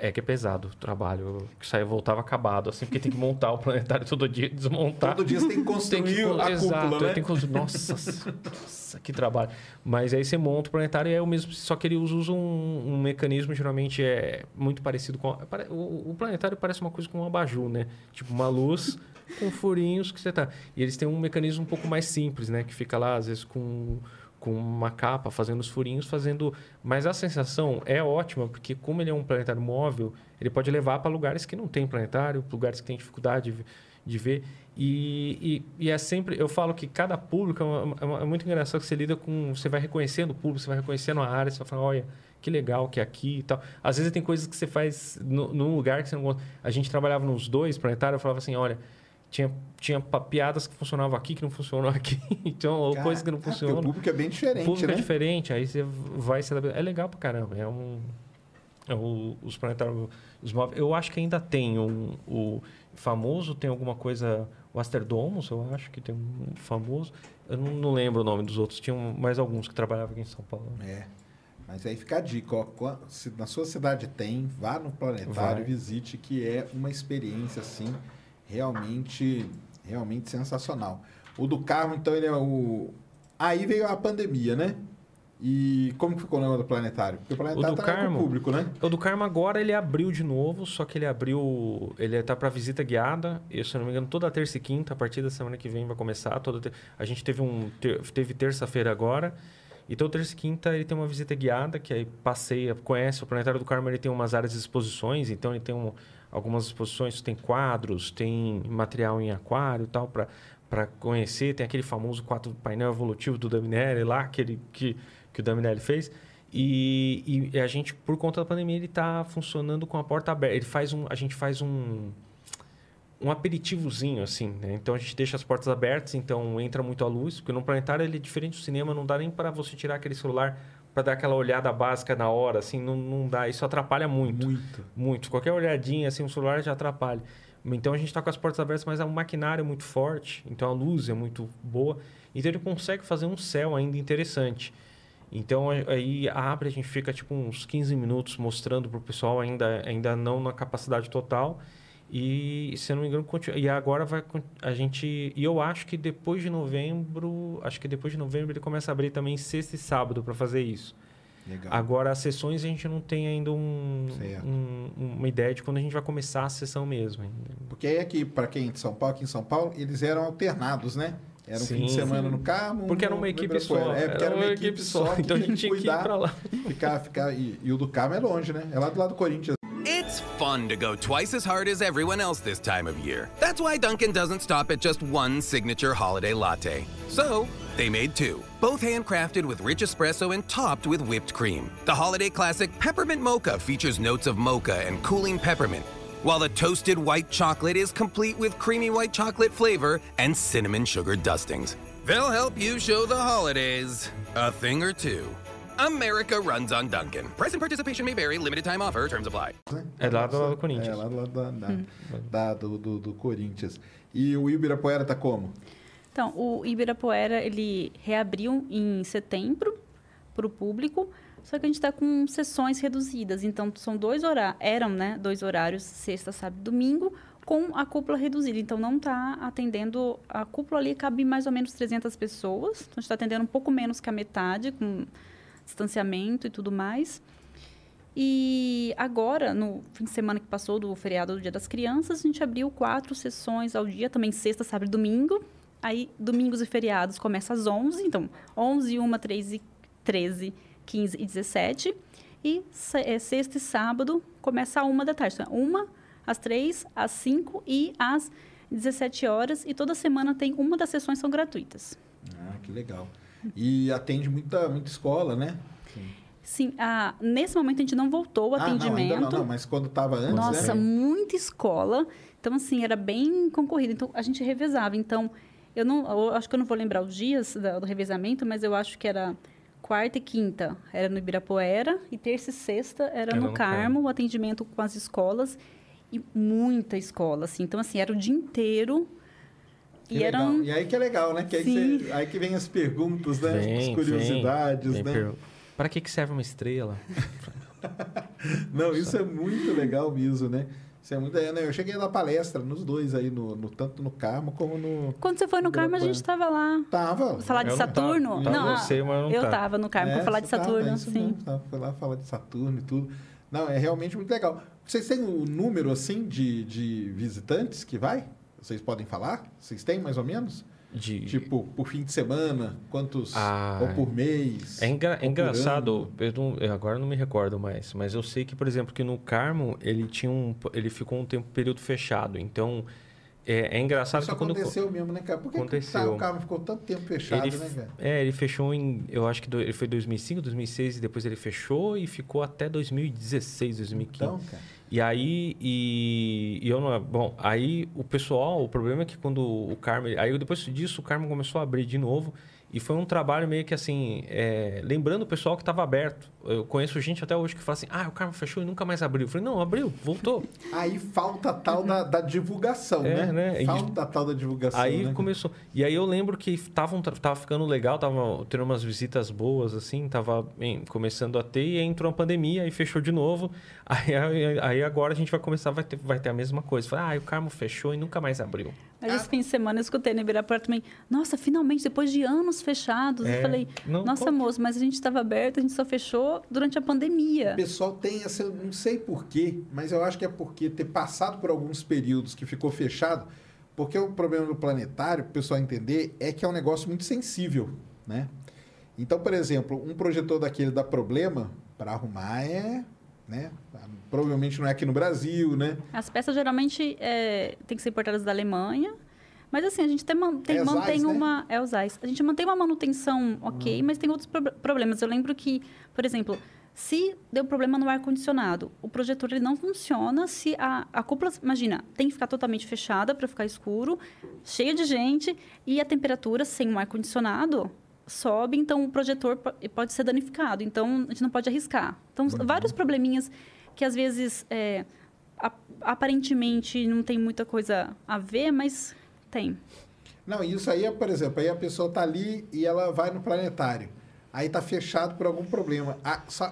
É que é pesado o trabalho. Que saia voltava acabado, assim, porque tem que montar o planetário todo dia, desmontar. Todo dia você tem que construir Tem que, a exato, cúpula, né? tem que construir- nossa, nossa, que trabalho. Mas aí você monta o planetário e é o mesmo, só que eles usam um, um mecanismo geralmente é muito parecido com o, o planetário parece uma coisa com um abajur, né? Tipo uma luz com furinhos que você tá. E eles têm um mecanismo um pouco mais simples, né, que fica lá às vezes com com uma capa fazendo os furinhos, fazendo, mas a sensação é ótima porque como ele é um planetário móvel, ele pode levar para lugares que não tem planetário, lugares que tem dificuldade de, ver e, e, e é sempre, eu falo que cada público é, é uma- é muito engraçado que você lida com, você vai reconhecendo o público, você vai reconhecendo a área, você vai falar, olha, que legal que é aqui e tal. Às vezes tem coisas que você faz no, num lugar que você não gosta. A gente trabalhava nos dois planetários, eu falava assim, olha, tinha, tinha piadas que funcionavam aqui que não funcionam aqui, então, ou Cara, coisas que não é, funcionam. O público é bem O diferente, público né? é diferente, aí você vai se. É legal pra caramba, é um... É o- os planetários, os móveis. Eu acho que ainda tem um, o famoso, tem alguma coisa, o Asterdomos, eu acho que tem um famoso. Eu não, não lembro o nome dos outros, tinham mais alguns que trabalhavam aqui em São Paulo. É. Mas aí fica a dica, ó. Se na sua cidade tem, vá no planetário, Vai. visite, que é uma experiência, assim, realmente, realmente sensacional. O do Carmo, então, ele é o. Aí veio a pandemia, né? E como que ficou o negócio do planetário? Porque o planetário do tá o Carmo? público, né? O do Carmo agora ele abriu de novo, só que ele abriu. Ele tá para visita guiada. Eu, se não me engano, toda terça e quinta, a partir da semana que vem vai começar. Toda ter- A gente teve um. Teve terça-feira agora. E toda terça e quinta ele tem uma visita guiada, que aí passeia, conhece. O Planetário do Carmo ele tem umas áreas de exposições, então ele tem um- algumas exposições, tem quadros, tem material em aquário e tal, para conhecer. Tem aquele famoso quadro painel evolutivo do Daminelli lá, aquele que, que o Daminelli fez. E, e a gente, por conta da pandemia, ele está funcionando com a porta aberta. Ele faz um, a gente faz um, um aperitivozinho, assim, né? Então a gente deixa as portas abertas, então entra muito a luz, porque no planetário ele é diferente do cinema, não dá nem para você tirar aquele celular para dar aquela olhada básica na hora, assim, não, não dá. Isso atrapalha muito. Muito. Muito. Qualquer olhadinha, assim, o celular já atrapalha. Então a gente está com as portas abertas, mas o maquinário é muito forte, então a luz é muito boa. Então ele consegue fazer um céu ainda interessante. Então aí abre, a gente fica tipo uns 15 minutos mostrando para o pessoal, ainda, ainda não na capacidade total. E se eu não me engano, continua. E agora vai a gente. E eu acho que depois de novembro. Acho que depois de novembro ele começa a abrir também sexta e sábado para fazer isso. Legal. Agora, as sessões a gente não tem ainda um, um- uma ideia de quando a gente vai começar a sessão mesmo. ainda. Porque aí aqui, para quem é de São Paulo, aqui em São Paulo, eles eram alternados, né? Era um fim de Sim. semana no Carmo. Porque era uma equipe só. É, porque era uma equipe só. Então a gente tinha que ir pra lá. Ficar, ficar, e, e o do Carmo é longe, né? É lá do lado do Corinthians. Fun to go twice as hard as everyone else this time of year. That's why Dunkin' doesn't stop at just one signature holiday latte. So, they made two, both handcrafted with rich espresso and topped with whipped cream. The holiday classic Peppermint Mocha features notes of mocha and cooling peppermint, while the toasted white chocolate is complete with creamy white chocolate flavor and cinnamon sugar dustings. They'll help you show the holidays a thing or two. America runs on Dunkin'. Price and participation may vary. Limited time offer. Terms apply. É lá do lado do Corinthians. É, lá do lado da, da- da- do, do, do Corinthians. E o Ibirapuera tá como? Então, o Ibirapuera, ele reabriu em setembro para o público, só que a gente está com sessões reduzidas. Então, são dois horários, eram, né, dois horários, sexta, sábado e domingo, com a cúpula reduzida. Então, não está atendendo... A cúpula ali cabe mais ou menos 300 pessoas. Então, a gente está atendendo um pouco menos que a metade, com distanciamento e tudo mais. E agora, no fim de semana que passou do feriado do Dia das Crianças, a gente abriu quatro sessões ao dia, também sexta, sábado e domingo. Aí, domingos e feriados começa às 11, então 11, 1, 13, 13, 15 e 17. E é, sexta e sábado começa a 1 da tarde. Então, 1, às 3, às 5 e às 17 horas. E toda semana tem uma das sessões são gratuitas. Ah, que legal. E atende muita, muita escola, né? Sim, ah, nesse momento a gente não voltou o Ah, não, ainda atendimento. não, não, mas quando tava antes, Nossa, né? muita escola. Então, assim, era bem concorrido. Então, a gente revezava. Então, eu não... Eu acho que eu não vou lembrar os dias do revezamento, mas eu acho que era quarta e quinta era no Ibirapuera e terça e sexta era, Era no, no Carmo, Carmo. o atendimento com as escolas. E muita escola, assim. Então, assim, era o dia inteiro. Que E legal. eram... E aí que é legal, né? Que aí, Sim. você- aí que vem as perguntas, né? Vem, as curiosidades, vem, né? vem per- Para que, que serve uma estrela? Não, isso é muito legal mesmo, né? Isso é muito... né? Eu cheguei a dar palestra nos dois aí, no, no- tanto no Carmo como no... Quando você foi no Carmo, a gente estava lá. Tava. Falar de Eu não tava. Saturno? Tava você, mas eu não eu tava. estava no Carmo É, para falar de você tava, Saturno, é sim. mesmo, tava, foi lá falar de Saturno e tudo. Não, é realmente muito legal. Vocês têm um número, assim, de, de visitantes que vai? Vocês podem falar? Vocês têm, mais ou menos? De... Tipo, por fim de semana, quantos... Ah, ou por mês? É, engra- por engraçado, eu não- eu agora não me recordo mais, mas eu sei que, por exemplo, que no Carmo ele tinha um, ele ficou um tempo período fechado. Então é, é engraçado Isso que quando aconteceu mesmo, né, cara? Por que, que Aconteceu. o carro ficou tanto tempo fechado, ele, né, cara? é, ele fechou em, eu acho que do- ele foi 2005, 2006 e depois ele fechou e ficou até 2016, 2015. Então, cara... E aí, e, e eu não. Bom, aí o pessoal, o problema é que quando o Carmo. Aí depois disso o Carmo começou a abrir de novo. E foi um trabalho meio que assim, é, lembrando o pessoal que estava aberto. Eu conheço gente até hoje que fala assim: ah, o Carmo fechou e nunca mais abriu. Eu falei: não, abriu, voltou. Aí falta tal da, da divulgação, É, né? né? E- Falta a tal da divulgação. Aí né? começou. E aí eu lembro que tava, tava ficando legal, tava tendo umas visitas boas, assim, tava começando a ter, e aí entrou a pandemia e fechou de novo. Aí, aí, aí agora a gente vai começar, vai ter, vai ter a mesma coisa. Falei, ah, o Carmo fechou e nunca mais abriu. Mas esse fim de semana eu escutei no Ibirapuera também. Nossa, finalmente, depois de anos fechados. É, Eu falei, não, nossa, pô. moço, mas a gente estava aberto, a gente só fechou durante a pandemia. O pessoal tem essa, eu não sei porquê, mas eu acho que é porque ter passado por alguns períodos que ficou fechado, porque o problema do planetário, para o pessoal entender, é que é um negócio muito sensível, né? Então, por exemplo, um projetor daquele dá problema, para arrumar é, né? Provavelmente não é aqui no Brasil, né? As peças geralmente é, têm que ser importadas da Alemanha. Mas assim, a gente tem, tem- É Zeiss, mantém né? uma. É o Zeiss. A gente mantém uma manutenção ok, mas tem outros pro- problemas. Eu lembro que, por exemplo, se deu problema no ar-condicionado, o projetor ele não funciona se a, a cúpula. Imagina, tem que ficar totalmente fechada para ficar escuro, cheio de gente, e a temperatura sem um ar-condicionado sobe, então o projetor po- pode ser danificado. Então a gente não pode arriscar. Então, vários probleminhas que às vezes. é, aparentemente não tem muita coisa a ver, mas tem. Não, isso aí é, por exemplo, aí a pessoa tá ali e ela vai no planetário. Aí tá fechado por algum problema.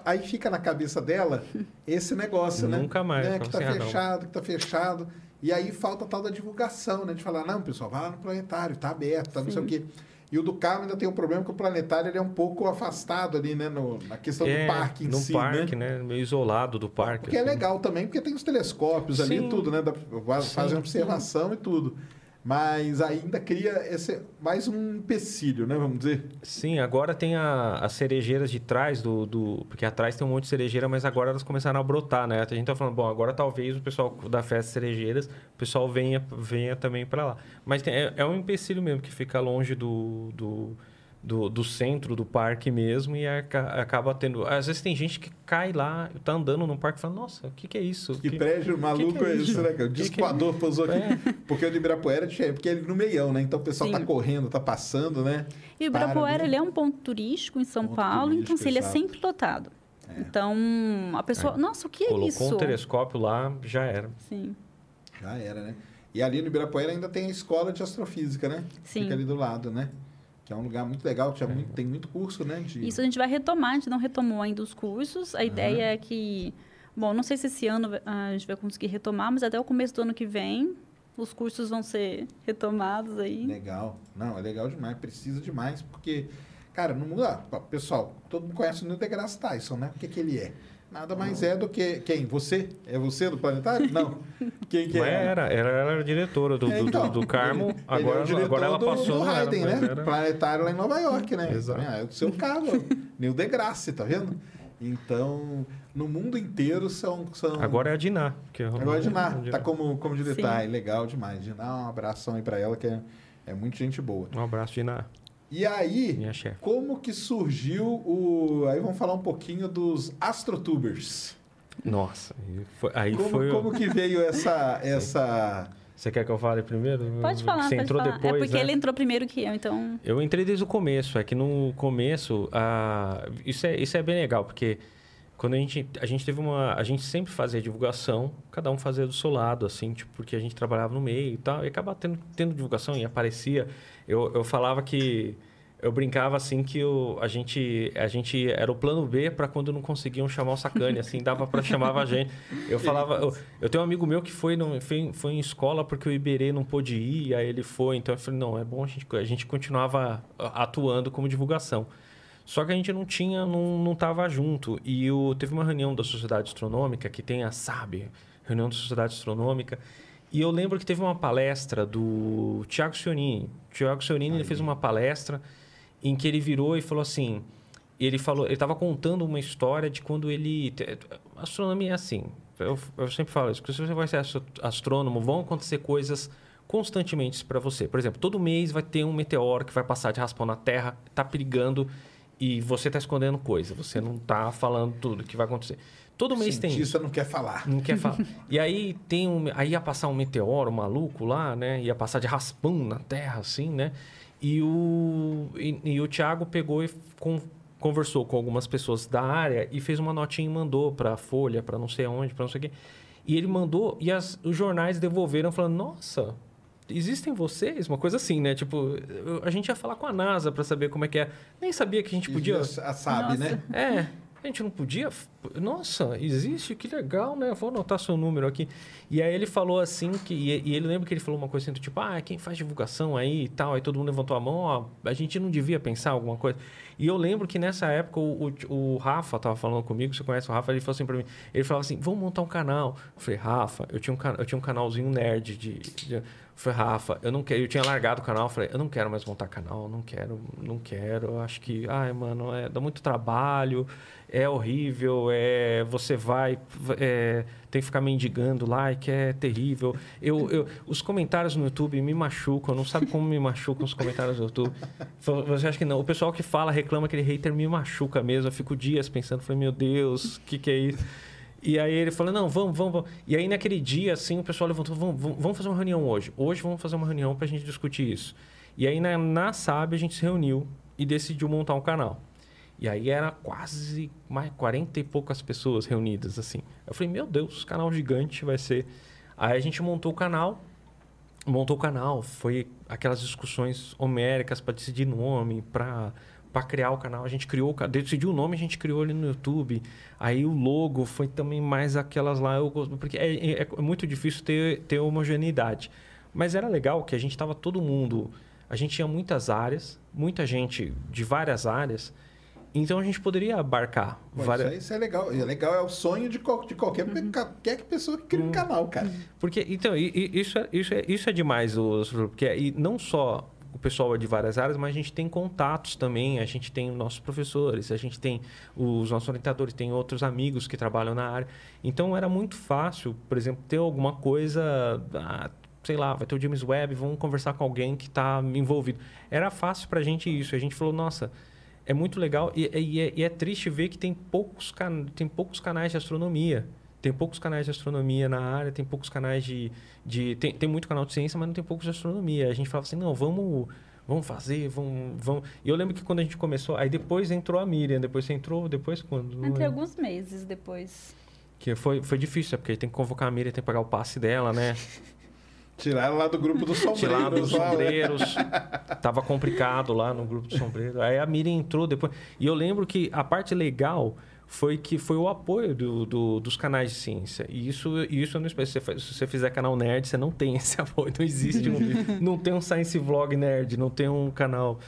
Aí fica na cabeça dela esse negócio, né? Nunca mais. Né? Que tá assim, ah, não. fechado, que tá fechado. E aí falta tal da divulgação, né? De falar, não, pessoal, vai lá no planetário, tá aberto, tá não sei o quê. E o do Carmo ainda tem um problema que o planetário ele é um pouco afastado ali, né? No, na questão do parque em É, no si, parque, né? né? Meio isolado do parque. Porque é assim. legal também, porque tem os telescópios ali e Sim. tudo, né? Pra fazer Sim. observação e tudo. Mas ainda cria esse, mais um empecilho, né? Vamos dizer. Sim, agora tem a- as cerejeiras de trás do, do. Porque atrás tem um monte de cerejeira, mas agora elas começaram a brotar, né? A gente tá falando, bom, agora talvez o pessoal da festa cerejeiras, o pessoal venha, venha também para lá. Mas tem- é, é um empecilho mesmo, que fica longe do, do, do, do centro do parque mesmo e aca- acaba tendo. Às vezes tem gente que cai lá, tá andando no parque e fala, nossa, o que, que é isso? Que, prédio maluco que é é esse, isso? né? cara? O Que que é pousou aqui. É. Porque o de Ibirapuera é diferente, porque ele no meião, né? Então o pessoal tá Sim. correndo, tá passando, né? E o Ibirapuera, ele é um ponto turístico em São Ponto Paulo, então turístico, assim, ele é sempre lotado. Então, a pessoa... Nossa, o que é Colocou isso? um telescópio lá, já era. Sim. Já era, né? E ali no Ibirapuera ainda tem a escola de astrofísica, né? Sim. Fica ali do lado, né? Que é um lugar muito legal, que já muito- tem muito curso, né? De... Isso a gente vai retomar, a gente não retomou ainda os cursos. A ideia é que... Bom, não sei se esse ano a gente vai conseguir retomar, mas até o começo do ano que vem, os cursos vão ser retomados aí. Legal. Não, é legal demais. Precisa demais, porque, cara, no mundo. Ah, pessoal, todo mundo conhece o Neil deGrasse Tyson, né? O que, que ele é? Nada mais é do que. Quem? Você? É você do planetário? Não. Quem que Mas é? era, era, ela era diretora do, É, do, então, do, do Carmo, ele- ele agora, é o diretor agora ela do, passou. do Hayden, mas né? era- Planetário lá em Nova York, né? Exato. É o seu cargo. Neil deGrasse, tá vendo? Então, no mundo inteiro são. são... Agora é a Diná. Que eu- Agora a Diná, tá como, como diretor. Sim. Ah, é legal demais. Diná, um abração aí pra ela, que é, é muito gente boa. Um abraço, Diná, E aí, como que surgiu o. Aí vamos falar um pouquinho dos astrotubers. Nossa, foi- aí Como, foi. como que veio essa. essa... Você quer que eu fale primeiro? Pode falar, Você pode entrou falar. depois, é porque né? ele entrou primeiro que eu, então... Eu entrei desde o começo. É que no começo, a... isso, é, isso é bem legal, porque quando a gente, a gente teve uma... A gente sempre fazia divulgação, cada um fazia do seu lado, assim, tipo, porque a gente trabalhava no meio e tal, e acabava tendo, tendo divulgação e aparecia. Eu, eu falava que... Eu brincava assim que o, a, gente, a gente era o plano B para quando não conseguiam chamar o sacane, assim, dava para chamava a gente. Eu falava, eu, eu tenho um amigo meu que foi, no, foi, foi em escola porque o Iberê não pôde ir, aí ele foi, então eu falei, não, é bom a gente, a gente continuava atuando como divulgação. Só que a gente não tinha, não, não tava junto. E o, teve uma reunião da Sociedade Astronômica, que tem a SAB, reunião da Sociedade Astronômica, e eu lembro que teve uma palestra do Tiago Sionini. Tiago Sionini ele fez uma palestra em que ele virou e falou assim, ele falou, ele estava contando uma história de quando ele, astronomia é assim. Eu, eu sempre falo isso, que se você vai ser astrônomo, vão acontecer coisas constantemente para você. Por exemplo, todo mês vai ter um meteoro que vai passar de raspão na Terra, está perigando e você está escondendo coisa. Você não está falando tudo que vai acontecer. Todo mês tem isso. cientista não quer falar. Não quer falar. e aí tem um, aí ia passar um meteoro maluco lá, né? Ia passar de raspão na Terra, assim, né? E o, e, e o Thiago pegou e com, conversou com algumas pessoas da área e fez uma notinha e mandou para a Folha, para não sei aonde, para não sei o quê. E ele mandou e as, os jornais devolveram falando: Nossa, existem vocês? Uma coisa assim, né? Tipo, a gente ia falar com a NASA para saber como é que é. Nem sabia que a gente podia. Já sabe, Nossa. né? É, a gente não podia. Nossa, existe, que legal, né? Vou anotar seu número aqui. E aí ele falou assim que. E, ele lembra que ele falou uma coisa assim tipo, ah, quem faz divulgação aí e tal. Aí todo mundo levantou a mão, ó, a gente não devia pensar alguma coisa. E eu lembro que nessa época o, o, o Rafa tava falando comigo, você conhece o Rafa, ele falou assim pra mim, ele falava assim, vamos montar um canal. Eu falei, Rafa, eu tinha um, eu tinha um canalzinho nerd de. de falei, Rafa, eu não quero. Eu tinha largado o canal, falei, eu não quero mais montar canal, não quero, não quero. Eu acho que, ai, mano, é, dá muito trabalho, é horrível, é, você vai, é, tem que ficar mendigando like, é terrível. Eu, eu, os comentários no YouTube me machucam, não sabe como me machucam os comentários no YouTube. Você acha que não? O pessoal que fala, reclama, aquele hater me machuca mesmo. Eu fico dias pensando, falei, meu Deus, o que, que é isso? E aí ele falou, não, vamos, vamos, vamos. E aí naquele dia, assim, o pessoal levantou, vamos, vamos fazer uma reunião hoje. Hoje vamos fazer uma reunião para a gente discutir isso. E aí na, na SAB a gente se reuniu e decidiu montar um canal. E aí era quase mais 40 e poucas pessoas reunidas, assim. Eu falei, meu Deus, canal gigante vai ser. Aí a gente montou o canal, montou o canal, foi aquelas discussões homéricas para decidir nome, para para criar o canal. A gente criou, decidiu o nome, a gente criou ele no YouTube. Aí o logo foi também mais aquelas lá, eu, porque é, é- é muito difícil ter, ter homogeneidade. Mas era legal que a gente estava todo mundo, a gente tinha muitas áreas, muita gente de várias áreas, então a gente poderia abarcar várias... isso, é legal. É legal, é o sonho de, de qualquer, qualquer pessoa que cria um canal, cara. Porque, então, isso é, isso é, isso é demais, porque e não só o pessoal é de várias áreas, mas a gente tem contatos também, a gente tem os nossos professores, a gente tem os nossos orientadores, tem outros amigos que trabalham na área. Então, era muito fácil, por exemplo, ter alguma coisa, ah, sei lá, vai ter o James Webb, vamos conversar com alguém que está envolvido. Era fácil para a gente isso, a gente falou, nossa... É muito legal e, e é, e é triste ver que tem poucos, tem poucos canais de astronomia. Tem poucos canais de astronomia na área, tem poucos canais de. de tem, tem muito canal de ciência, mas não tem poucos de astronomia. A gente falava assim, não, vamos, vamos fazer, vamos, vamos. E eu lembro que quando a gente começou, aí depois entrou a Miriam, depois você entrou, depois quando? Entre alguns meses depois. Que foi, foi difícil, é porque tem que convocar a Miriam, tem que pagar o passe dela, né? Tiraram lá do grupo dos Tirar sombreiros. dos lá, né? sombreiros. Tava complicado lá no grupo dos sombreiros. Aí a Miriam entrou depois. E eu lembro que a parte legal foi que foi o apoio do, do- dos canais de ciência. E isso, isso eu não espero. Se você, faz- se você fizer canal nerd, você não tem esse apoio. Não existe um. não tem um Science Vlog nerd, não tem um canal.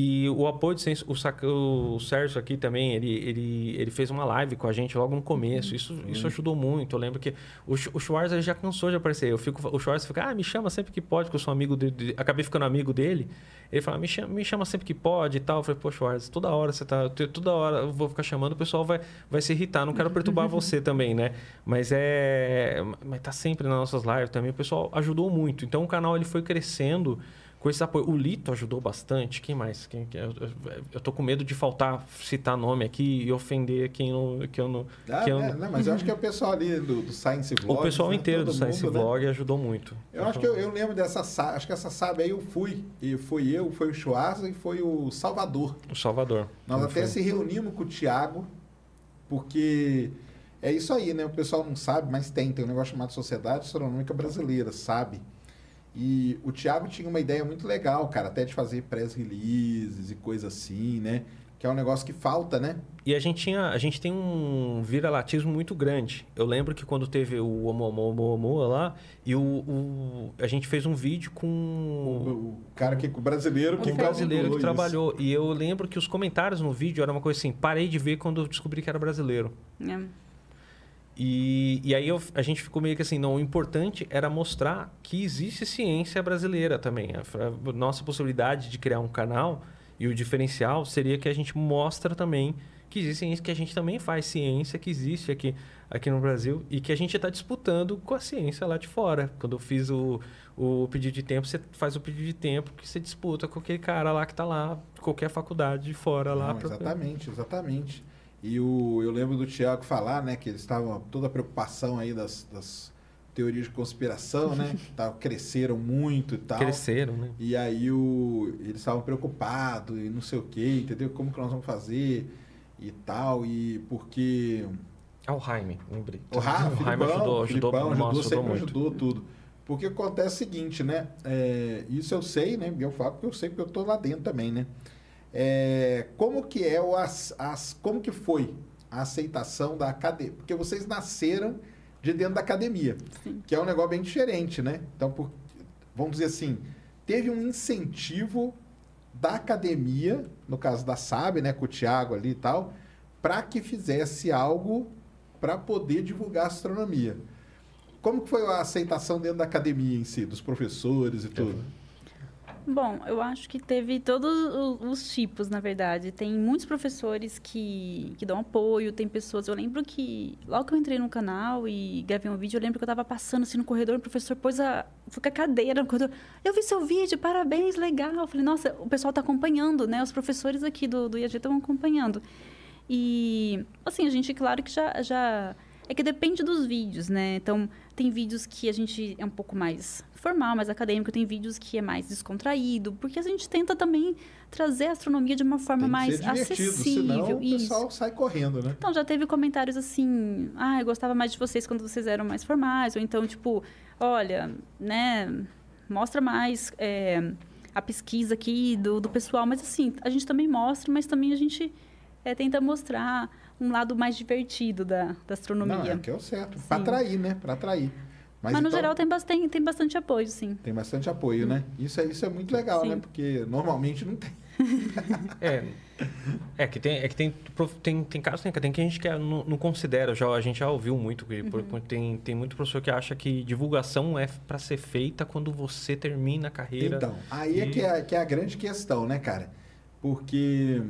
E o apoio de ciência, o, Sac- o Sérgio aqui também, ele, ele, ele fez uma live com a gente logo no começo. Isso, isso ajudou muito. Eu lembro que o, o Schwarz já cansou de aparecer. Eu fico, o Schwarz fica, ah, me chama sempre que pode, que eu sou amigo dele. Acabei ficando amigo dele. Ele fala, me chama, me chama sempre que pode e tal. Eu falei, pô, Schwarz, toda hora você tá. Toda hora eu vou ficar chamando, o pessoal vai, vai se irritar. Não quero perturbar você também, né? Mas é. Mas tá sempre nas nossas lives também. O pessoal ajudou muito. Então o canal ele foi crescendo com esse apoio. O Lito ajudou bastante. Quem mais? Quem, quem- eu, eu, tô com medo de faltar citar nome aqui e ofender quem não, que eu não. Ah, que eu né? não- Não, mas eu acho que é o pessoal ali do, do Science o Vlog. pessoal inteiro do Science mundo, né? Vlog ajudou muito. Eu acho que eu, eu lembro dessa sa- acho que essa sabe aí eu fui. E foi eu, foi o Schwarza e foi o Salvador. O Salvador. Nós até foi? se reunimos com o Thiago, porque é isso aí, né? O pessoal não sabe, mas tem. Tem um negócio chamado Sociedade Astronômica Brasileira, sabe? E o Thiago tinha uma ideia muito legal, cara, até de fazer press releases e coisa assim, né? Que é um negócio que falta, né? E a gente, tinha, a gente tem um viralatismo muito grande. Eu lembro que quando teve o Omomomomoa lá, e o, o- a gente fez um vídeo com O, o cara que o brasileiro com que brasileiro que isso. trabalhou. E eu lembro que os comentários no vídeo era uma coisa assim, parei de ver quando eu descobri que era brasileiro. né? E, e aí eu- a gente ficou meio que assim, não, o importante era mostrar que existe ciência brasileira também. A, fra- nossa possibilidade de criar um canal e o diferencial seria que a gente mostra também que existe ciência, que a gente também faz ciência, que existe aqui, aqui no Brasil e que a gente está disputando com a ciência lá de fora. Quando eu fiz o, o pedido de tempo, você faz o pedido de tempo que você disputa com aquele cara lá que está lá, qualquer faculdade de fora lá. Não, pra- exatamente, exatamente. E o, eu lembro do Thiago falar, né, que eles estavam toda a preocupação aí das, das teoria de conspiração, né? tá, cresceram muito e tal. Cresceram, né? E aí o, eles estavam preocupados e não sei o quê, entendeu? Como que nós vamos fazer e tal. E porque. Ah, o Jaime, lembrei. O o Jaime ajudou, ajudou, Filipão ajudou, nossa, ajudou sempre muito. ajudou tudo. Porque acontece o seguinte, né? É, isso eu sei, né? Eu falo porque eu sei porque eu tô lá dentro também, né? É, como que é o as, as como que foi a aceitação da academia? Porque vocês nasceram de dentro da academia, Sim. que é um negócio bem diferente, né? Então, por, vamos dizer assim, teve um incentivo da academia, no caso da SAB, né, com o Thiago ali e tal, para que fizesse algo para poder divulgar a astronomia. Como que foi a aceitação dentro da academia em si, dos professores e tudo? Bom, eu acho que teve todos os tipos, na verdade. Tem muitos professores que, que dão apoio, tem pessoas... Eu lembro que, logo que eu entrei no canal e gravei um vídeo, eu lembro que eu estava passando assim no corredor, o professor pôs a, com a cadeira no corredor. Eu vi seu vídeo, parabéns, legal. Eu falei, nossa, o pessoal está acompanhando, né? Os professores aqui do, do IAG estão acompanhando. E, assim, a gente, claro que já, já... É que depende dos vídeos, né? Então, tem vídeos que a gente é um pouco mais formal, mais acadêmico, tem vídeos que é mais descontraído, porque a gente tenta também trazer a astronomia de uma forma mais acessível. senão o Isso. pessoal sai correndo, né? Então, já teve comentários assim, ah, eu gostava mais de vocês quando vocês eram mais formais, ou então, tipo, olha, né, mostra mais é, a pesquisa aqui do, do pessoal, mas assim, a gente também mostra, mas também a gente é, tenta mostrar um lado mais divertido da, da Não, astronomia. é que é o certo. Para atrair, né? Para atrair. Mas, no então, geral tem bastante, tem bastante apoio, sim. tem bastante apoio, né? Isso é, isso é muito legal, Sim. né? Porque normalmente não tem. É, é que tem, é que tem, tem, tem casos tem, tem que a gente que não, não considera, já, a gente já ouviu muito, que por- tem, tem muito professor que acha que divulgação é para ser feita quando você termina a carreira. Então, aí é E- que é, que é a grande questão, né, cara? Porque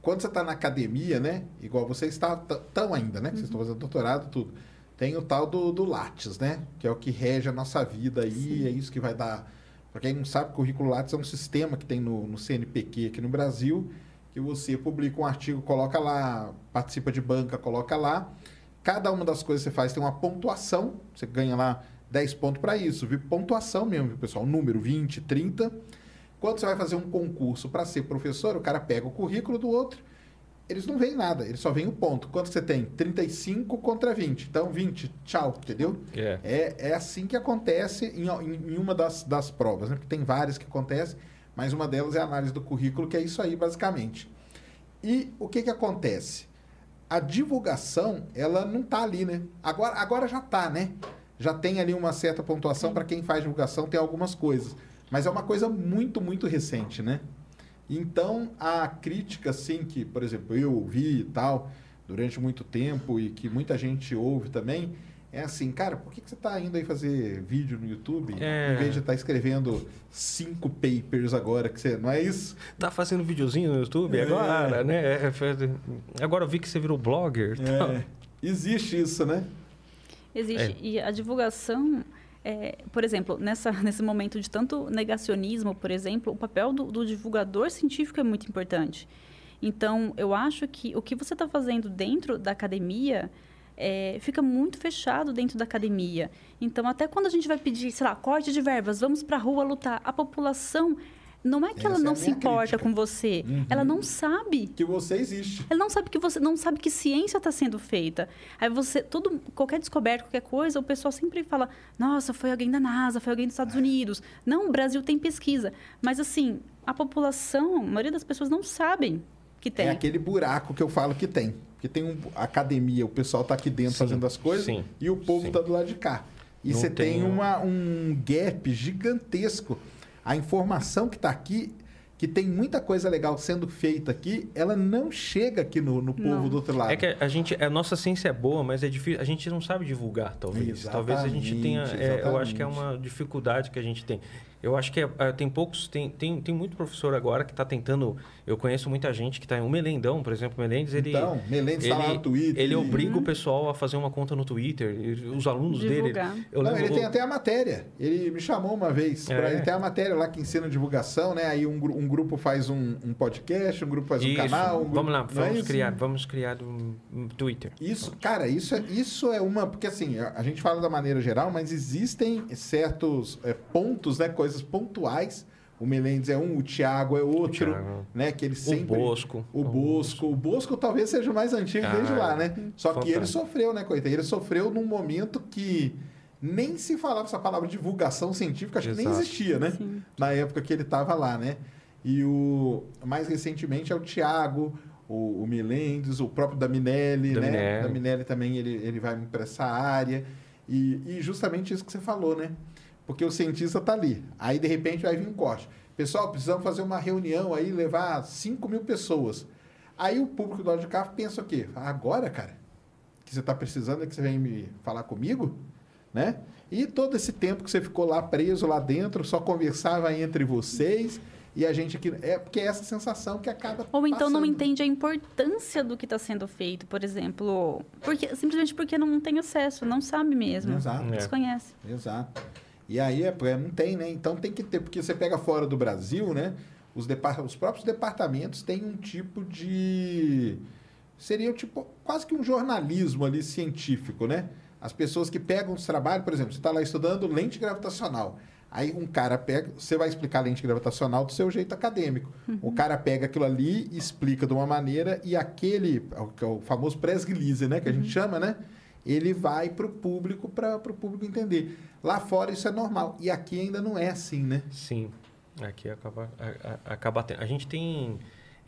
quando você está na academia, né? Igual vocês estão ainda, né? que Vocês estão fazendo doutorado tudo. Tem o tal do, do Lattes, né? Que é o que rege a nossa vida aí, é isso que vai dar. Para quem não sabe, o currículo Lattes é um sistema que tem no, no CNPq aqui no Brasil, que você publica um artigo, coloca lá, participa de banca, coloca lá. Cada uma das coisas que você faz tem uma pontuação, você ganha lá 10 pontos para isso, viu? Pontuação mesmo, viu, pessoal? Número 20, 30. Quando você vai fazer um concurso para ser professor, o cara pega o currículo do outro, eles não veem nada, eles só veem o ponto. Quanto você tem? 35 contra 20. Então, 20, tchau, entendeu? É. É, é assim que acontece em, em- uma das, das provas, né? Porque tem várias que acontecem, mas uma delas é a análise do currículo, que é isso aí, basicamente. E o que que acontece? A divulgação, ela não tá ali, né? Agora, agora já tá, né? Já tem ali uma certa pontuação para quem faz divulgação, tem algumas coisas. Mas é uma coisa muito, muito recente, né? Então, a crítica, assim, que, por exemplo, eu ouvi e tal, durante muito tempo, e que muita gente ouve também, é assim, cara, por que, que você está indo aí fazer vídeo no YouTube, É. em vez de estar escrevendo cinco papers agora, que você, não é isso? Tá fazendo videozinho no YouTube É. agora, né? É, foi- Agora eu vi que você virou blogger. É, existe isso, né? Existe. É. E a divulgação, é, por exemplo, nessa, nesse momento de tanto negacionismo, por exemplo, o papel do, do divulgador científico é muito importante. Então, eu acho que o que você está fazendo dentro da academia é, fica muito fechado dentro da academia. Então, até quando a gente vai pedir, sei lá, corte de verbas, vamos para a rua lutar, a população não é que ela Essa é não a se importa crítica. com você, ela não sabe Que você existe. ela não sabe que você não sabe que ciência está sendo feita. Aí você, tudo, qualquer descoberta, qualquer coisa, o pessoal sempre fala: "Nossa, foi alguém da NASA, foi alguém dos Estados Unidos". Não, o Brasil tem pesquisa, mas assim, a população, a maioria das pessoas não sabem que tem. É aquele buraco que eu falo que tem. Porque tem um academia, o pessoal tá aqui dentro Sim, fazendo as coisas sim, e o povo sim. tá do lado de cá. E Não você tem, tem um- uma, um gap gigantesco. A informação que tá aqui, que tem muita coisa legal sendo feita aqui, ela não chega aqui no, no povo Não. do outro lado. É que a gente, a nossa ciência é boa, mas é difícil. A gente não sabe divulgar, talvez. Talvez a gente tenha. Exatamente, é, eu acho que é exatamente. uma dificuldade que a gente tem. Eu acho que é, é, tem poucos, tem, tem, tem muito professor agora que está tentando. Eu conheço muita gente que está. O Melendão, por exemplo, o Melendes, ele. Então, Melendes está lá no Twitter. Ele obriga o pessoal a fazer uma conta no Twitter. Os alunos Divulgar. dele. Eu Não, ele tem até a matéria. Ele me chamou uma vez. É. Pra, ele tem a matéria lá que ensina divulgação, né? Aí um, um grupo faz um, um, podcast, um grupo faz um canal. Um grupo... Vamos lá, vamos, é criar, vamos criar um, um, Twitter. Isso, cara, isso é, isso é uma. Porque assim, a, a gente fala da maneira geral, mas existem certos é, pontos, né? Coisas pontuais. O Melendes é um, o Thiago é outro, Thiago. né? Que ele sempre... O Bosco. O Bosco. O Bosco talvez seja o mais antigo ah, desde lá, né? Só fantástico. que ele sofreu, né, coitado? Ele sofreu num momento que nem se falava essa palavra divulgação científica, acho Exato. que nem existia, né? Sim. Na época que ele estava lá, né? E o mais recentemente é o Thiago, o, o Melendes, o próprio Daminelli, Daminelli. né? Daminelli também ele, ele vai para essa área. E, e justamente isso que você falou, né? Porque o cientista está ali. Aí, de repente, vai vir um corte. Pessoal, precisamos fazer uma reunião aí, levar 5 mil pessoas. Aí o público do de carro pensa o quê? Agora, cara, que você está precisando é que você vem me falar comigo? Né? E todo esse tempo que você ficou lá preso lá dentro, só conversava entre vocês e a gente aqui. É porque é essa sensação que acaba. Ou então passando. não entende a importância do que está sendo feito, por exemplo. Porque, simplesmente porque não tem acesso, não sabe mesmo. Exato. Desconhece. É. Exato. E aí é, é, não tem, né? Então tem que ter, porque você pega fora do Brasil, né? Os, depart os próprios departamentos têm um tipo de. Seria tipo quase que um jornalismo ali científico, né? As pessoas que pegam os trabalhos, por exemplo, você está lá estudando lente gravitacional. Aí um cara pega, você vai explicar lente gravitacional do seu jeito acadêmico. Uhum. O cara pega aquilo ali, explica de uma maneira e aquele, é o famoso press release, né, que a gente uhum. chama, né? Ele vai para o público, para o público entender. Lá fora isso é normal. E aqui ainda não é assim, né? Sim. Aqui acaba, acaba tendo. A gente tem.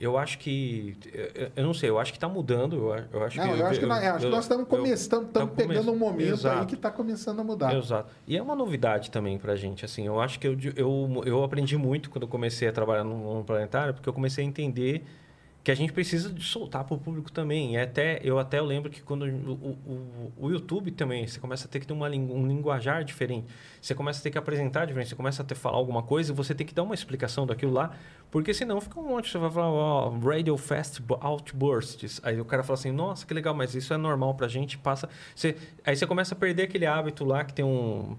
Eu acho que. Eu, eu não sei, eu acho que está mudando. Eu, eu acho não, que, eu, acho que, eu, acho que nós estamos começando, estamos pegando um momento Exato. aí que está começando a mudar. Exato. E é uma novidade também para a gente. Assim, eu acho que eu, eu, eu aprendi muito quando eu comecei a trabalhar no, no planetário, porque eu comecei a entender que a gente precisa soltar para o público também. E até, eu até lembro que quando o, o, o, YouTube também, você começa a ter que ter uma, um linguajar diferente. Você começa a ter que apresentar diferente. Você começa a ter falar alguma coisa e você tem que dar uma explicação daquilo lá. Porque senão fica um monte. Você vai falar, ó, oh, Radio Fast Outbursts. Aí o cara fala assim, nossa, que legal, mas isso é normal para a gente. Passa... Você, aí você começa a perder aquele hábito lá que tem um...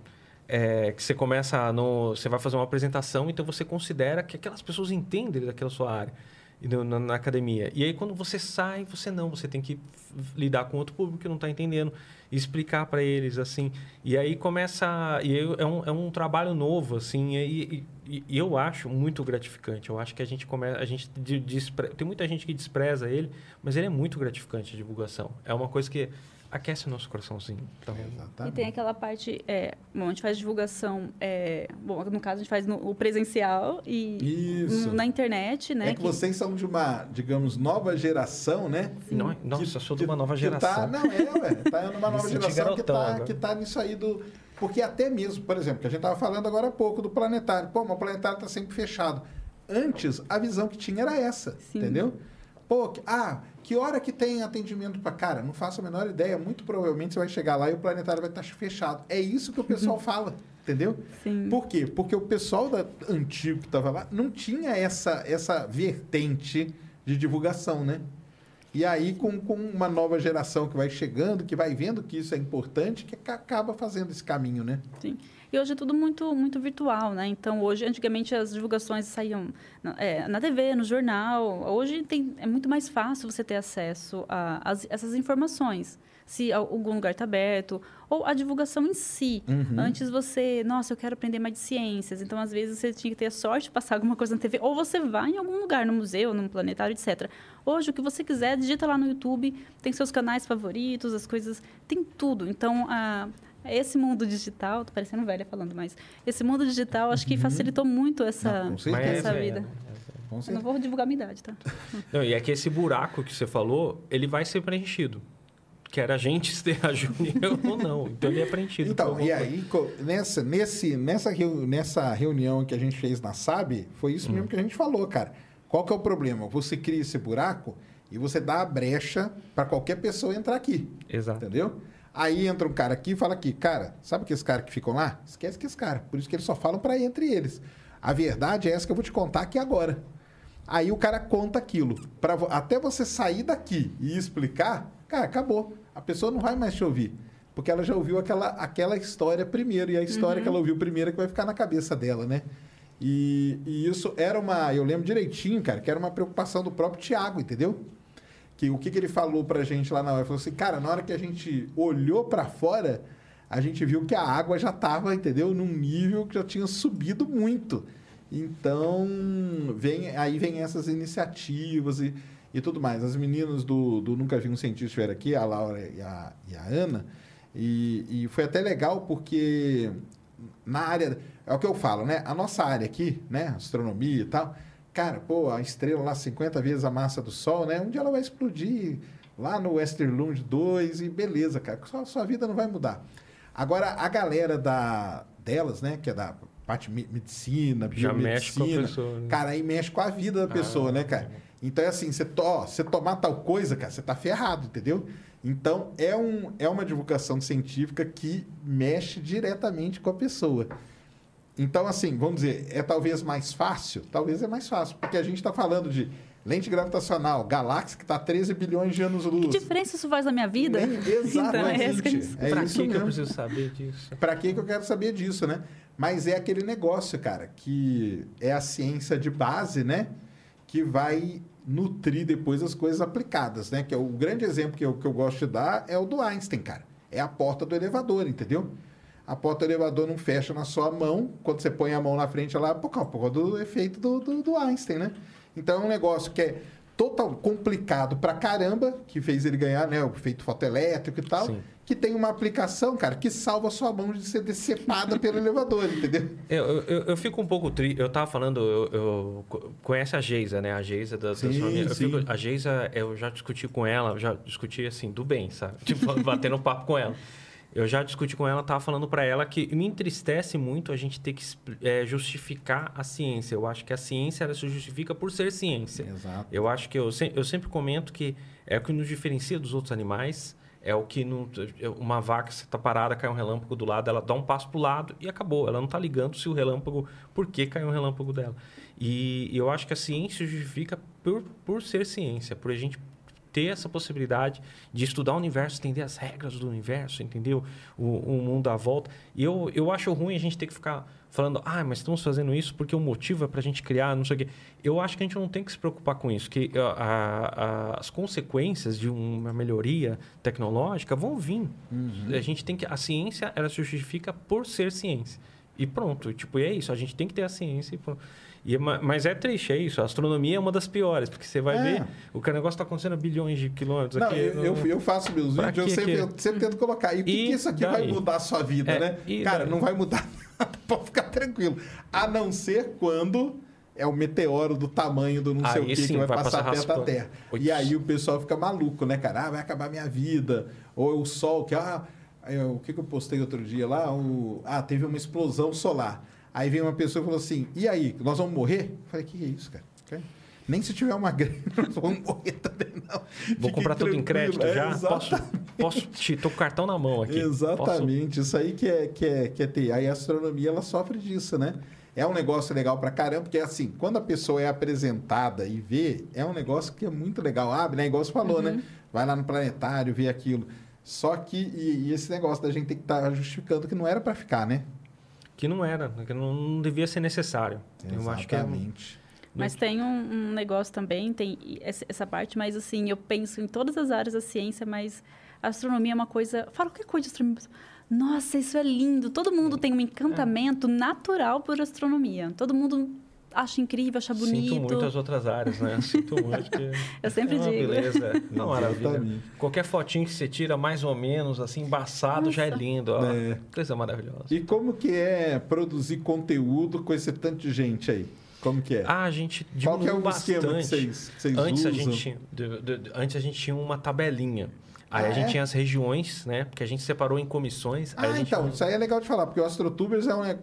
É, que você começa no, você vai fazer uma apresentação, então você considera que aquelas pessoas entendem daquela sua área na, na, academia. E aí, quando você sai, você não, você tem que lidar com outro público que não está entendendo, explicar para eles, assim. E aí começa. E aí é, um, é um trabalho novo, assim, e, e, e, eu acho muito gratificante. Eu acho que a gente começa. A gente despre, tem muita gente que despreza ele, mas ele é muito gratificante a divulgação. É uma coisa que aquece o nosso coraçãozinho. Então, e tem aquela parte, é, bom, a gente faz divulgação, é, bom, no caso a gente faz no, o presencial e Isso. na internet, né? É que, que, vocês são de uma, digamos, nova geração, né? Não, nossa, que, sou de uma nova geração. Tá, não, é, ué, tá numa nova geração que tá, que tá nisso aí do... Porque até mesmo, por exemplo, que a gente tava falando agora há pouco do planetário. Pô, mas o planetário tá sempre fechado. Antes, a visão que tinha era essa, Sim. entendeu? Pô, ah, que hora que tem atendimento para cara? Não faço a menor ideia. Muito provavelmente você vai chegar lá e o planetário vai estar fechado. É isso que o pessoal fala, entendeu? Sim. Por quê? Porque o pessoal da, antigo que estava lá não tinha essa, essa vertente de divulgação, né? E aí, com, com uma nova geração que vai chegando, que vai vendo que isso é importante, que acaba fazendo esse caminho, né? Sim. E hoje é tudo muito, muito virtual, né? Então, hoje, antigamente, as divulgações saíam na, é, na TV, no jornal. Hoje tem, é muito mais fácil você ter acesso a, a essas informações. Se algum lugar está aberto, ou a divulgação em si. Uhum. Antes você, nossa, eu quero aprender mais de ciências. Então, às vezes, você tinha que ter a sorte de passar alguma coisa na TV. Ou você vai em algum lugar, no museu, num planetário, etc. Hoje, o que você quiser, digita lá no YouTube, tem seus canais favoritos, as coisas, tem tudo. Então, a esse mundo digital, tô parecendo velha falando, mas esse mundo digital acho que uhum. facilitou muito essa, não, essa vida. É, é, é. não vou divulgar minha idade, tá? Não, e é que esse buraco que você falou, ele vai ser preenchido. Quer a gente esteja ou não. Então ele é preenchido. Então, e aí, nessa, nesse, nessa, nessa reunião que a gente fez na SAB, foi isso hum. mesmo que a gente falou, cara. Qual que é o problema? Você cria esse buraco e você dá a brecha para qualquer pessoa entrar aqui. Exato. Entendeu? Aí entra um cara aqui e fala aqui, cara, sabe aqueles caras que ficam lá? Esquece que esse cara. Por isso que eles só falam para entre eles. A verdade é essa que eu vou te contar aqui agora. Aí o cara conta aquilo. Pra, até você sair daqui e explicar, cara, acabou. A pessoa não vai mais te ouvir. Porque ela já ouviu aquela, aquela história primeiro. E a história uhum. que ela ouviu primeiro é que vai ficar na cabeça dela, né? E, e, isso era uma. Eu lembro direitinho, cara, que era uma preocupação do próprio Tiago, entendeu? Que o que, que ele falou pra gente lá na hora? Ele falou assim, cara, na hora que a gente olhou para fora, a gente viu que a água já tava, entendeu? Num nível que já tinha subido muito. Então, vem, aí vem essas iniciativas e, e tudo mais. As meninas do, do Nunca Vi um Cientista estiveram aqui, a Laura e a, e a Ana, e, e foi até legal porque na área. É o que eu falo, né? A nossa área aqui, né? Astronomia e tal. Cara, pô, a estrela lá 50 vezes a massa do Sol, né? Um dia ela vai explodir lá no Westerlund 2 e beleza, cara. Sua, sua vida não vai mudar. Agora, a galera da, delas, né? Que é da parte medicina, Já mexe com a pessoa. Né? Cara, aí mexe com a vida da pessoa, ah, né, cara? Então é assim, você, to, você tomar tal coisa, cara, você tá ferrado, entendeu? Então, é, um, é uma divulgação científica que mexe diretamente com a pessoa. Então, assim, vamos dizer, é talvez mais fácil? Talvez é mais fácil, porque a gente está falando de lente gravitacional, galáxia que está a 13 bilhões de anos-luz. Que diferença isso faz na minha vida? Nem, exatamente. Então, é, que... é Para que, que eu preciso saber disso? Para que, que eu quero saber disso, né? Mas é aquele negócio, cara, que é a ciência de base, né? Que vai nutrir depois as coisas aplicadas, né? Que é o grande exemplo que eu, que eu gosto de dar é o do Einstein, cara. É a porta do elevador, entendeu? A porta do elevador não fecha na sua mão. Quando você põe a mão na frente, ela por causa do efeito do, do, do Einstein, né? Então é um negócio que é total complicado pra caramba, que fez ele ganhar, né? O efeito fotoelétrico e tal. Sim que tem uma aplicação, cara, que salva a sua mão de ser decepada pelo elevador, entendeu? Eu, eu, eu, fico um pouco triste. Eu tava falando, eu, eu, conhece a Geisa, né? A Geisa da, sim, da sua amiga. Fico, a Geisa, eu já discuti com ela, já discuti assim, do bem, sabe? Tipo, batendo papo com ela. Eu já discuti com ela, tava falando para ela que me entristece muito a gente ter que é, justificar a ciência. Eu acho que a ciência ela se justifica por ser ciência. Exato. Eu acho que eu, eu sempre comento que é o que nos diferencia dos outros animais é o que não, uma vaca está parada, cai um relâmpago do lado, ela dá um passo para o lado e acabou. Ela não está ligando se o relâmpago, por que caiu um relâmpago dela. E, e eu acho que a ciência justifica por, por ser ciência, por a gente ter essa possibilidade de estudar o universo, entender as regras do universo, entendeu? O, o mundo à volta. E eu, eu acho ruim a gente ter que ficar falando, ah, mas estamos fazendo isso porque o motivo é para a gente criar, não sei o quê. Eu acho que a gente não tem que se preocupar com isso, que a, a, as consequências de uma melhoria tecnológica vão vir. Uhum. A gente tem que, a ciência, ela se justifica por ser ciência. E pronto, tipo, é isso, a gente tem que ter a ciência e pronto. E, mas é triste, é isso. A astronomia é uma das piores, porque você vai é. ver o negócio está acontecendo a bilhões de quilômetros não, aqui. Eu, eu faço meus vídeos, eu sempre, eu sempre, tento colocar. E o que, que, isso aqui daí? vai mudar a sua vida, é, né? Cara, daí? não vai mudar nada, pode ficar tranquilo. A não ser quando é o meteoro do tamanho do não sei aí o que que vai, vai passar, passar perto da Terra. E aí o pessoal fica maluco, né, cara? Ah, vai acabar minha vida. Ou o Sol, que... Ah, eu, o que, que eu postei outro dia lá? O, ah, teve uma explosão solar. Aí vem uma pessoa e falou assim: e aí, nós vamos morrer? Eu falei: que é isso, cara? Nem se tiver uma grana, nós vamos morrer também, não. Vou comprar tudo em crédito é, já? Posso, posso te. Tô com o cartão na mão aqui. Exatamente. Posso... Isso aí que é, que, é, que é ter. Aí a astronomia ela sofre disso, né? É um negócio legal pra caramba, porque assim, quando a pessoa é apresentada e vê, é um negócio que é muito legal. Abre, né? Igual você falou, né? uhum. né? Vai lá no planetário, vê aquilo. Só que, e, e esse negócio da gente ter que estar tá justificando que não era para ficar, né? Que não era, que não, não devia ser necessário. Exatamente. Eu acho que é, mas tem um, um, negócio também, tem essa parte, mas assim, eu penso em todas as áreas da ciência, mas a astronomia é uma coisa. Fala qualquer coisa de astronomia. Nossa, isso é lindo. Todo mundo tem um encantamento é. natural por astronomia. Todo mundo acha incrível, acha bonito. Sinto muito as outras áreas, né? Sinto muito. Que eu sempre é digo. Beleza, não, maravilha. Qualquer fotinho que você tira mais ou menos, assim, embaçado, Nossa. já é lindo. Ó. É. Coisa maravilhosa. E como que é produzir conteúdo com esse tanto de gente aí? Como que é? Ah, a gente Qual que é o bastante. esquema que vocês, que vocês antes usam? A gente, de, de, antes a gente tinha uma tabelinha. Aí Ah, a gente é? tinha as regiões, né? Porque a gente separou em comissões. aí Ah, a gente então, isso aí é legal de falar, porque o AstroTubers é um, é,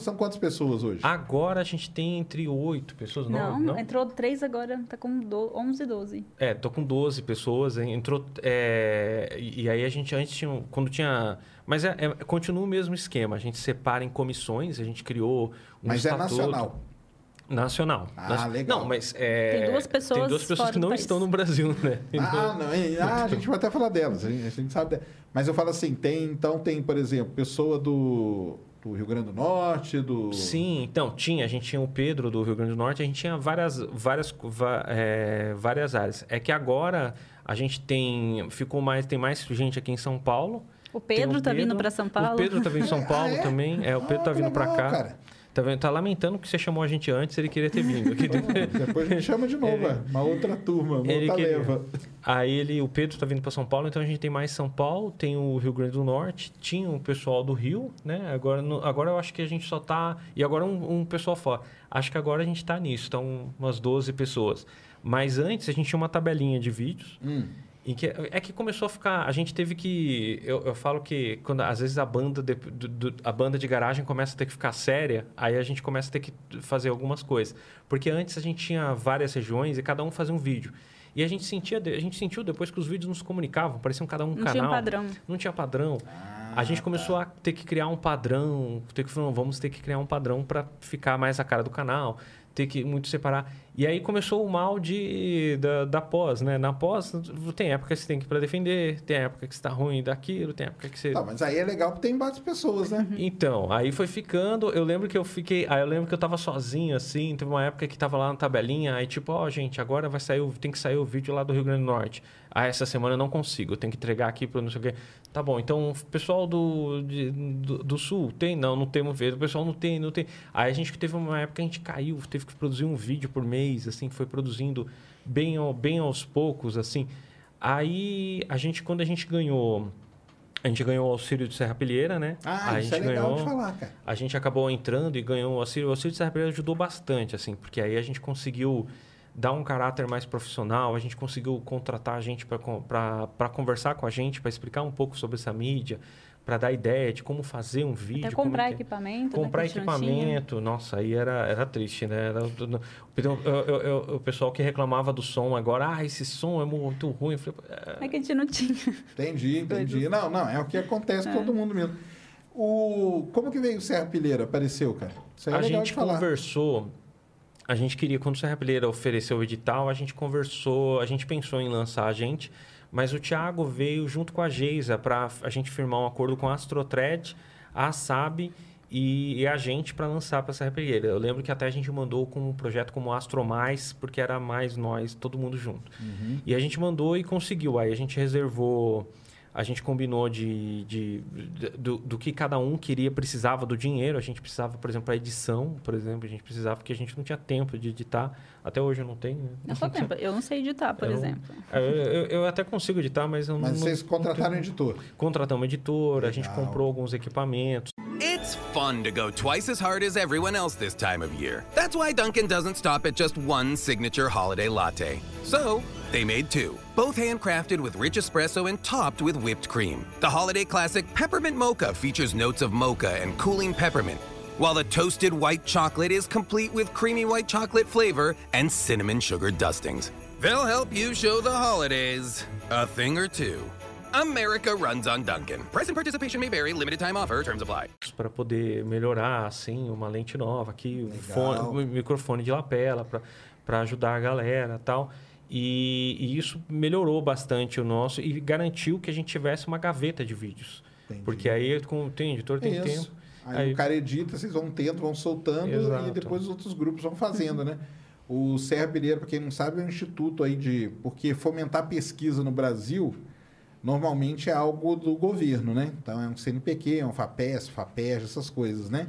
são quantas pessoas hoje? Agora a gente tem entre oito pessoas, não? Não, não? entrou três agora, tá com do, 11, 12. É, tô com 12 pessoas, hein, entrou. é, e, aí a gente antes tinha. Quando tinha. Mas é, é- continua o mesmo esquema. A gente separa em comissões, a gente criou um Mas é nacional. Nacional. Ah, legal. Não, mas é, Tem duas pessoas Tem duas pessoas fora que do não país. estão no Brasil, né? Ah, não, ah, a gente vai até falar delas, a gente, a gente sabe. de- Mas eu falo assim, tem, então tem, por exemplo, pessoa do, do Rio Grande do Norte, do... Sim, então, tinha. A gente tinha o Pedro do Rio Grande do Norte, a gente tinha várias, várias, va- é, várias áreas. É que agora a gente tem. Ficou mais. Tem mais gente aqui em São Paulo. O Pedro o tá vindo Pedro. para São Paulo. O Pedro tá vindo em São Ah, Paulo é? também. É, o Pedro Ah, tá vindo legal, cá. cara. Tá, vendo? tá lamentando que você chamou a gente antes, ele queria ter vindo. aqui. Depois a gente chama de novo, é, uma outra turma, uma Ele outra queria. leva. Aí ele, o Pedro tá vindo para São Paulo, então a gente tem mais São Paulo, tem o Rio Grande do Norte, tinha o pessoal do Rio, né? Agora, no- agora eu acho que a gente só tá. E agora um, um pessoal fora. Acho que agora a gente tá nisso, estão umas 12 pessoas. Mas antes a gente tinha uma tabelinha de vídeos. Hum. Em que, é que começou a ficar. A gente teve que. Eu, eu falo que quando às vezes a banda, de, do- do- a banda de garagem começa a ter que ficar séria, aí a gente começa a ter que fazer algumas coisas. Porque antes a gente tinha várias regiões e cada um fazia um vídeo. E a gente sentia, a gente sentiu depois que os vídeos nos comunicavam, pareciam cada um Não canal. tinha um padrão. Não tinha padrão. Ah, a gente começou a ter que criar um padrão, ter que "Não, vamos ter que criar um padrão para ficar mais a cara do canal, ter que muito separar. E aí começou o mal de da, da pós, né? Na pós tem época que você tem que ir para defender, tem época que está ruim daquilo, tem época que você Tá, mas aí é legal porque tem várias pessoas, né? então, aí foi ficando. Eu lembro que eu fiquei. Aí eu lembro que eu tava sozinho, assim. Teve uma época que tava lá na tabelinha. Aí, tipo, ó, gente, agora vai sair. o- Tem que sair o vídeo lá do Rio Grande do Norte. Ah, essa semana eu não consigo. Eu tenho que entregar aqui pro não sei o quê. Tá bom, então, o pessoal do, de- do, do Sul tem? Não, não temos vídeo. O pessoal não tem, não tem. Aí a gente teve uma época que a gente caiu, teve que produzir um vídeo por mês, assim, foi produzindo bem, bem aos poucos, assim. Aí a gente, quando a gente ganhou. A gente ganhou o auxílio de Serra Pilheira, né? Ah, a isso é gente legal ganhou, de falar, cara. a gente acabou entrando e ganhou o auxílio. O auxílio de Serra Pilheira ajudou bastante, assim, porque aí a gente conseguiu dar um caráter mais profissional, a gente conseguiu contratar a gente para conversar com a gente, para explicar um pouco sobre essa mídia, para dar ideia de como fazer um vídeo. Até como comprar que- equipamento. Comprar né, tinha. equipamento, nossa, aí era, era triste, né? Era, o- o, eu- eu- eu- o pessoal que reclamava do som agora, ah, esse som é muito ruim. Falei, "É, É que a gente não tinha. Entendi, entendi. Não, não, é o que acontece com todo mundo mesmo. O... Como que veio o Serra Pilheira? Apareceu, cara? Isso aí é a legal gente de falar. conversou. A gente queria, quando o Serra Pilheira ofereceu o edital, a gente conversou, a gente pensou em lançar a gente, mas o Thiago veio junto com a Geisa para a gente firmar um acordo com a Astrotred, a SAB e, e a gente para lançar para Serra Pilheira. Eu lembro que até a gente mandou com um projeto como Astro Mais, porque era mais nós, todo mundo junto. Uhum. E a gente mandou e conseguiu. Aí a gente reservou, a gente combinou de, de, de- do, do que cada um queria, precisava do dinheiro. A gente precisava, por exemplo, a edição, por exemplo, a gente precisava porque a gente não tinha tempo de editar. Até hoje eu não tenho. né? Eu só tempo. Eu não sei editar, por Eu- exemplo. É, Eu, eu- eu até consigo editar, mas eu Mas não. vocês não contrataram um editor. Contratamos editor, a gente Legal. comprou alguns equipamentos. It's fun to go twice as hard as everyone else this time of year. That's why Dunkin' doesn't stop at just one signature holiday latte. So, they made two, both handcrafted with rich espresso and topped with whipped cream. The holiday classic Peppermint Mocha features notes of mocha and cooling peppermint, while the toasted white chocolate is complete with creamy white chocolate flavor and cinnamon sugar dustings. They'll help you show the holidays a thing or two. America runs on Dunkin'. Price and participation may vary, limited time offer, terms apply. para poder melhorar, assim, uma lente nova aqui, um Legal. fone, um microfone de lapela para ajudar a galera tal. E, e isso melhorou bastante o nosso e garantiu que a gente tivesse uma gaveta de vídeos. Entendi. Porque aí, com, tem editor, tem Isso. tempo. Aí, Aí- o cara edita, vocês vão tendo, vão soltando Exato. e depois os outros grupos vão fazendo, né? O Serra Pilheira, para quem não sabe, é um instituto aí de... Porque fomentar pesquisa no Brasil normalmente é algo do governo, né? Então é um CNPq, é um FAPES, FAPES, essas coisas, né?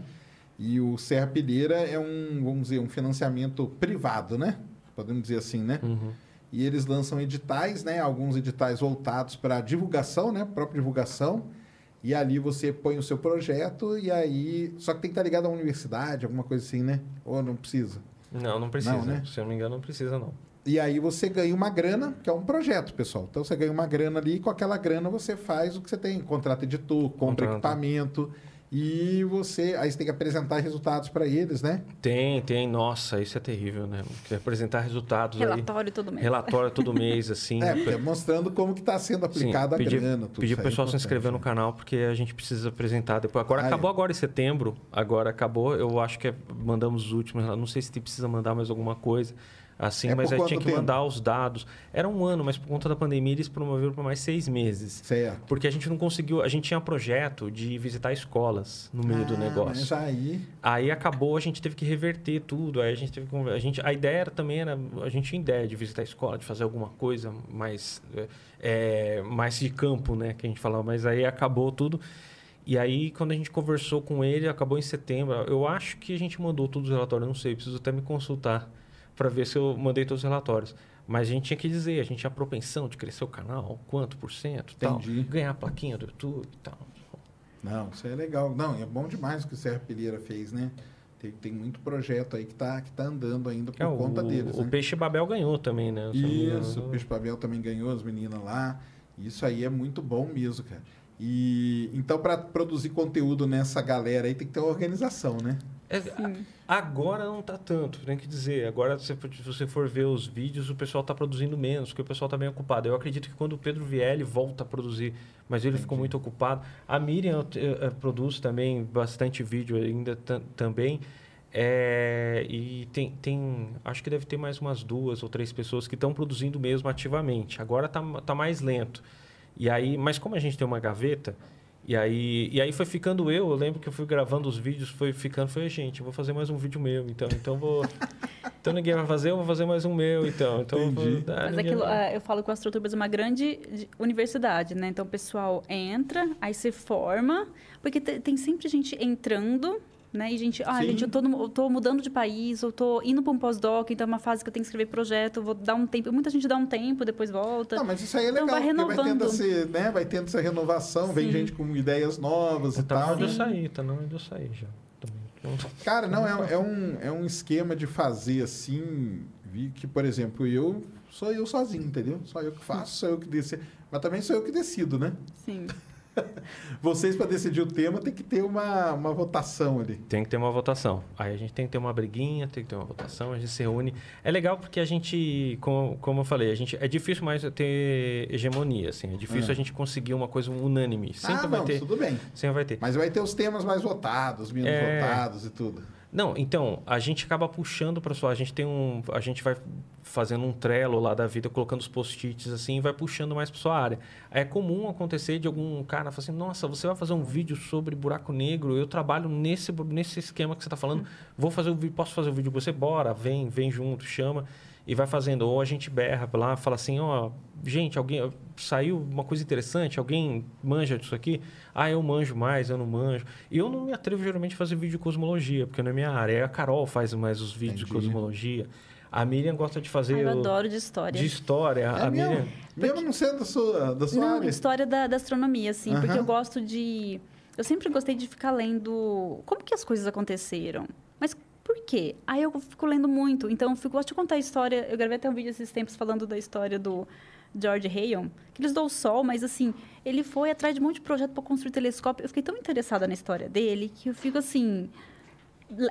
E o Serra Pilheira é um, vamos dizer, um financiamento privado, né? Podemos dizer assim, né? Uhum. E eles lançam editais, né? Alguns editais voltados para divulgação, né? Própria divulgação. E ali você põe o seu projeto e aí... Só que tem que estar ligado à universidade, alguma coisa assim, né? Ou não precisa? Não, não precisa. Não, né? Se eu não me engano, não precisa, não. E aí você ganha uma grana, que é um projeto, pessoal. Então você ganha uma grana ali e com aquela grana você faz o que você tem. Contrata editor, compra Contrata. equipamento. E você. Aí você tem que apresentar resultados para eles, né? Tem, tem. Nossa, isso é terrível, né? Quer apresentar resultados aí. Relatório todo mês. Relatório todo mês, assim. É, porque mostrando como que está sendo aplicada a grana. Tudo pedir isso pro aí é pessoal se importante, inscrever no né? canal, porque a gente precisa apresentar depois. Agora Ah, acabou é. agora em setembro. Agora acabou. Eu acho que é- mandamos os últimos. Não sei se precisa mandar mais alguma coisa. Assim, É mas aí tinha que tempo? mandar os dados. Era um ano, mas por conta da pandemia eles promoveram por mais seis meses. Certo. Porque a gente não conseguiu. A gente tinha projeto de visitar escolas no meio do Ah, negócio. Mas aí. Aí acabou, a gente teve que reverter tudo. Aí a gente teve a gente A ideia era, também era. A gente tinha ideia de visitar a escola, de fazer alguma coisa mais, é, mais de campo, né? Que a gente falava. Mas aí acabou tudo. E aí, quando a gente conversou com ele, acabou em setembro. Eu acho que a gente mandou todos os relatórios, não sei, preciso até me consultar para ver se eu mandei todos os relatórios. Mas a gente tinha que dizer, a gente tinha propensão de crescer o canal, quanto por cento, tal, Entendi. ganhar a plaquinha do YouTube e tal. Não, isso é legal. Não, é bom demais o que o Serra Pereira fez, né? Tem, tem muito projeto aí que tá, que tá andando ainda por É, o, conta deles. o né? Peixe Babel ganhou também, né? Engano. Isso, o Peixe Pavel também ganhou, as meninas lá. Isso aí é muito bom mesmo, cara. E então, para produzir conteúdo nessa galera aí, tem que ter uma organização, né? É, agora não tá tanto, tem que dizer. Agora, se você for ver os vídeos, o pessoal tá produzindo menos, porque o pessoal tá bem ocupado. Eu acredito que quando o Pedro vier, ele volta a produzir, mas ele ficou muito ocupado. A Miriam eh, produz também bastante vídeo ainda tam- também. É, e tem, tem, acho que deve ter mais umas duas ou três pessoas que estão produzindo mesmo ativamente. Agora tá, tá mais lento. E aí, mas como a gente tem uma gaveta, e aí, e aí foi ficando eu, eu lembro que eu fui gravando os vídeos, foi ficando, foi, gente, eu vou fazer mais um vídeo meu, então, então vou. Então ninguém vai fazer, eu vou fazer mais um meu, então. então eu vou- Entendi. ah, Mas aquilo, vai- ah, eu falo que o Astroturbas é uma grande de- universidade, né? Então o pessoal entra, aí se forma, porque te- tem sempre gente entrando, né? E gente, ah, Sim. gente, eu tô, no- eu tô mudando de país, eu tô indo para um pós-doc, então é uma fase que eu tenho que escrever projeto, eu vou dar um tempo. Muita gente dá um tempo, depois volta. Não, mas isso aí é Então legal, vai porque vai tendo, renovando. esse, né, vai tendo essa renovação, vem Sim. gente com ideias novas e Tá na tal. hora de eu Sim. sair, tá na hora de eu sair já. Também. Então, Cara, não, é, é um, é um esquema de fazer assim, vi que, por exemplo, eu sou eu sozinho, entendeu? Só eu que faço, sou eu que decido. Mas também sou eu que decido, né? Sim. Vocês, para decidir o tema, tem que ter uma, uma votação ali. Tem que ter uma votação. Aí a gente tem que ter uma briguinha, tem que ter uma votação, a gente se reúne. É legal porque a gente, como, como eu falei, a gente, é difícil mais ter hegemonia, assim. É difícil É. a gente conseguir uma coisa unânime. Sempre ah, vai não, ter. tudo bem. Sempre vai ter. Mas vai ter os temas mais votados, menos É. votados e tudo. Não, então, a gente acaba puxando para sua. A gente tem um. A gente vai fazendo um trelo lá da vida, colocando os post-its assim, e vai puxando mais para sua área. É comum acontecer de algum cara falar assim: nossa, você vai fazer um vídeo sobre buraco negro, eu trabalho nesse, nesse esquema que você está falando, vou fazer o vídeo, posso fazer o vídeo com você? Bora, vem, vem junto, chama. E vai fazendo. Ou a gente berra lá, fala assim: ó, gente, alguém. Saiu uma coisa interessante, alguém manja disso aqui? Ah, eu manjo mais, eu não manjo. E eu não me atrevo geralmente a fazer vídeo de cosmologia, porque não é minha área. A Carol faz mais os vídeos de Entendi. cosmologia. A Miriam gosta de fazer. Eu o- adoro de história. De história. É a mesmo? Miriam. Mesmo não sendo da sua, da sua Não, área. história da, da astronomia, assim, porque eu gosto de. Eu sempre gostei de ficar lendo como que as coisas aconteceram. Mas por quê? Aí eu fico lendo muito. Então, eu fico, gosto de contar a história. Eu gravei até um vídeo esses tempos falando da história do George Hale, que eles dão o sol, mas assim, ele foi atrás de um monte de projeto para construir telescópio. Eu fiquei tão interessada na história dele que eu fico assim.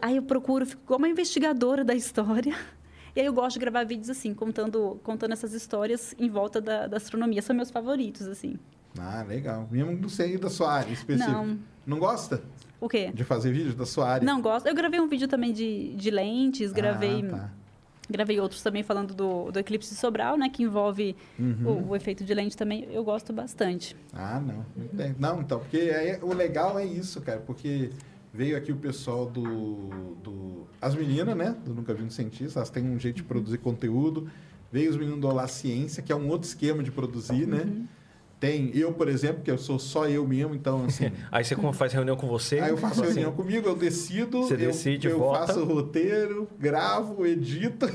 Aí eu procuro, fico igual uma investigadora da história. E aí eu gosto de gravar vídeos assim, contando, contando essas histórias em volta da, da astronomia. São meus favoritos, assim. Ah, legal. Mesmo não sei da sua área específica. Não. Não gosta O quê? de fazer vídeo da sua área? Não, gosto. Eu gravei um vídeo também de, de lentes, gravei, Ah, tá. gravei outros também falando do, do eclipse Sobral, né? Que envolve Uhum. o, o efeito de lente também. Eu gosto bastante. Ah, não. Muito bem. Não, então, porque aí, o legal é isso, cara, porque veio aqui o pessoal do. do as meninas, né? Do Nunca Vi um Cientista, elas têm um jeito de produzir conteúdo. Veio os meninos do Olá Ciência, que é um outro esquema de produzir, né? Tem eu, por exemplo, que eu sou só eu mesmo, então, assim. Aí você como faz reunião com você. Aí eu faço assim, reunião comigo, eu decido, Você eu, decide, eu vota. faço o roteiro, gravo, edito.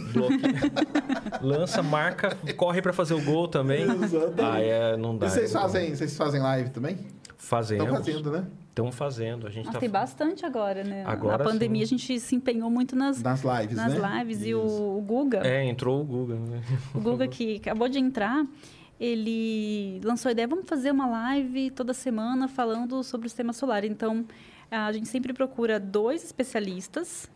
lança, marca, corre para fazer o gol também. Exatamente. Ah, é, não dá. E vocês é fazem, vocês fazem live também? Fazemos. Estão fazendo, né? Estão fazendo. A gente Nossa, tá tem bastante agora, né? Agora Na pandemia sim. a gente se empenhou muito nas, Nas lives, nas né? lives. E Isso. o, o Guga, É, entrou o Google, né? o Guga que acabou de entrar, ele lançou a ideia, vamos fazer uma live toda semana falando sobre o sistema solar. Então, a gente sempre procura dois especialistas,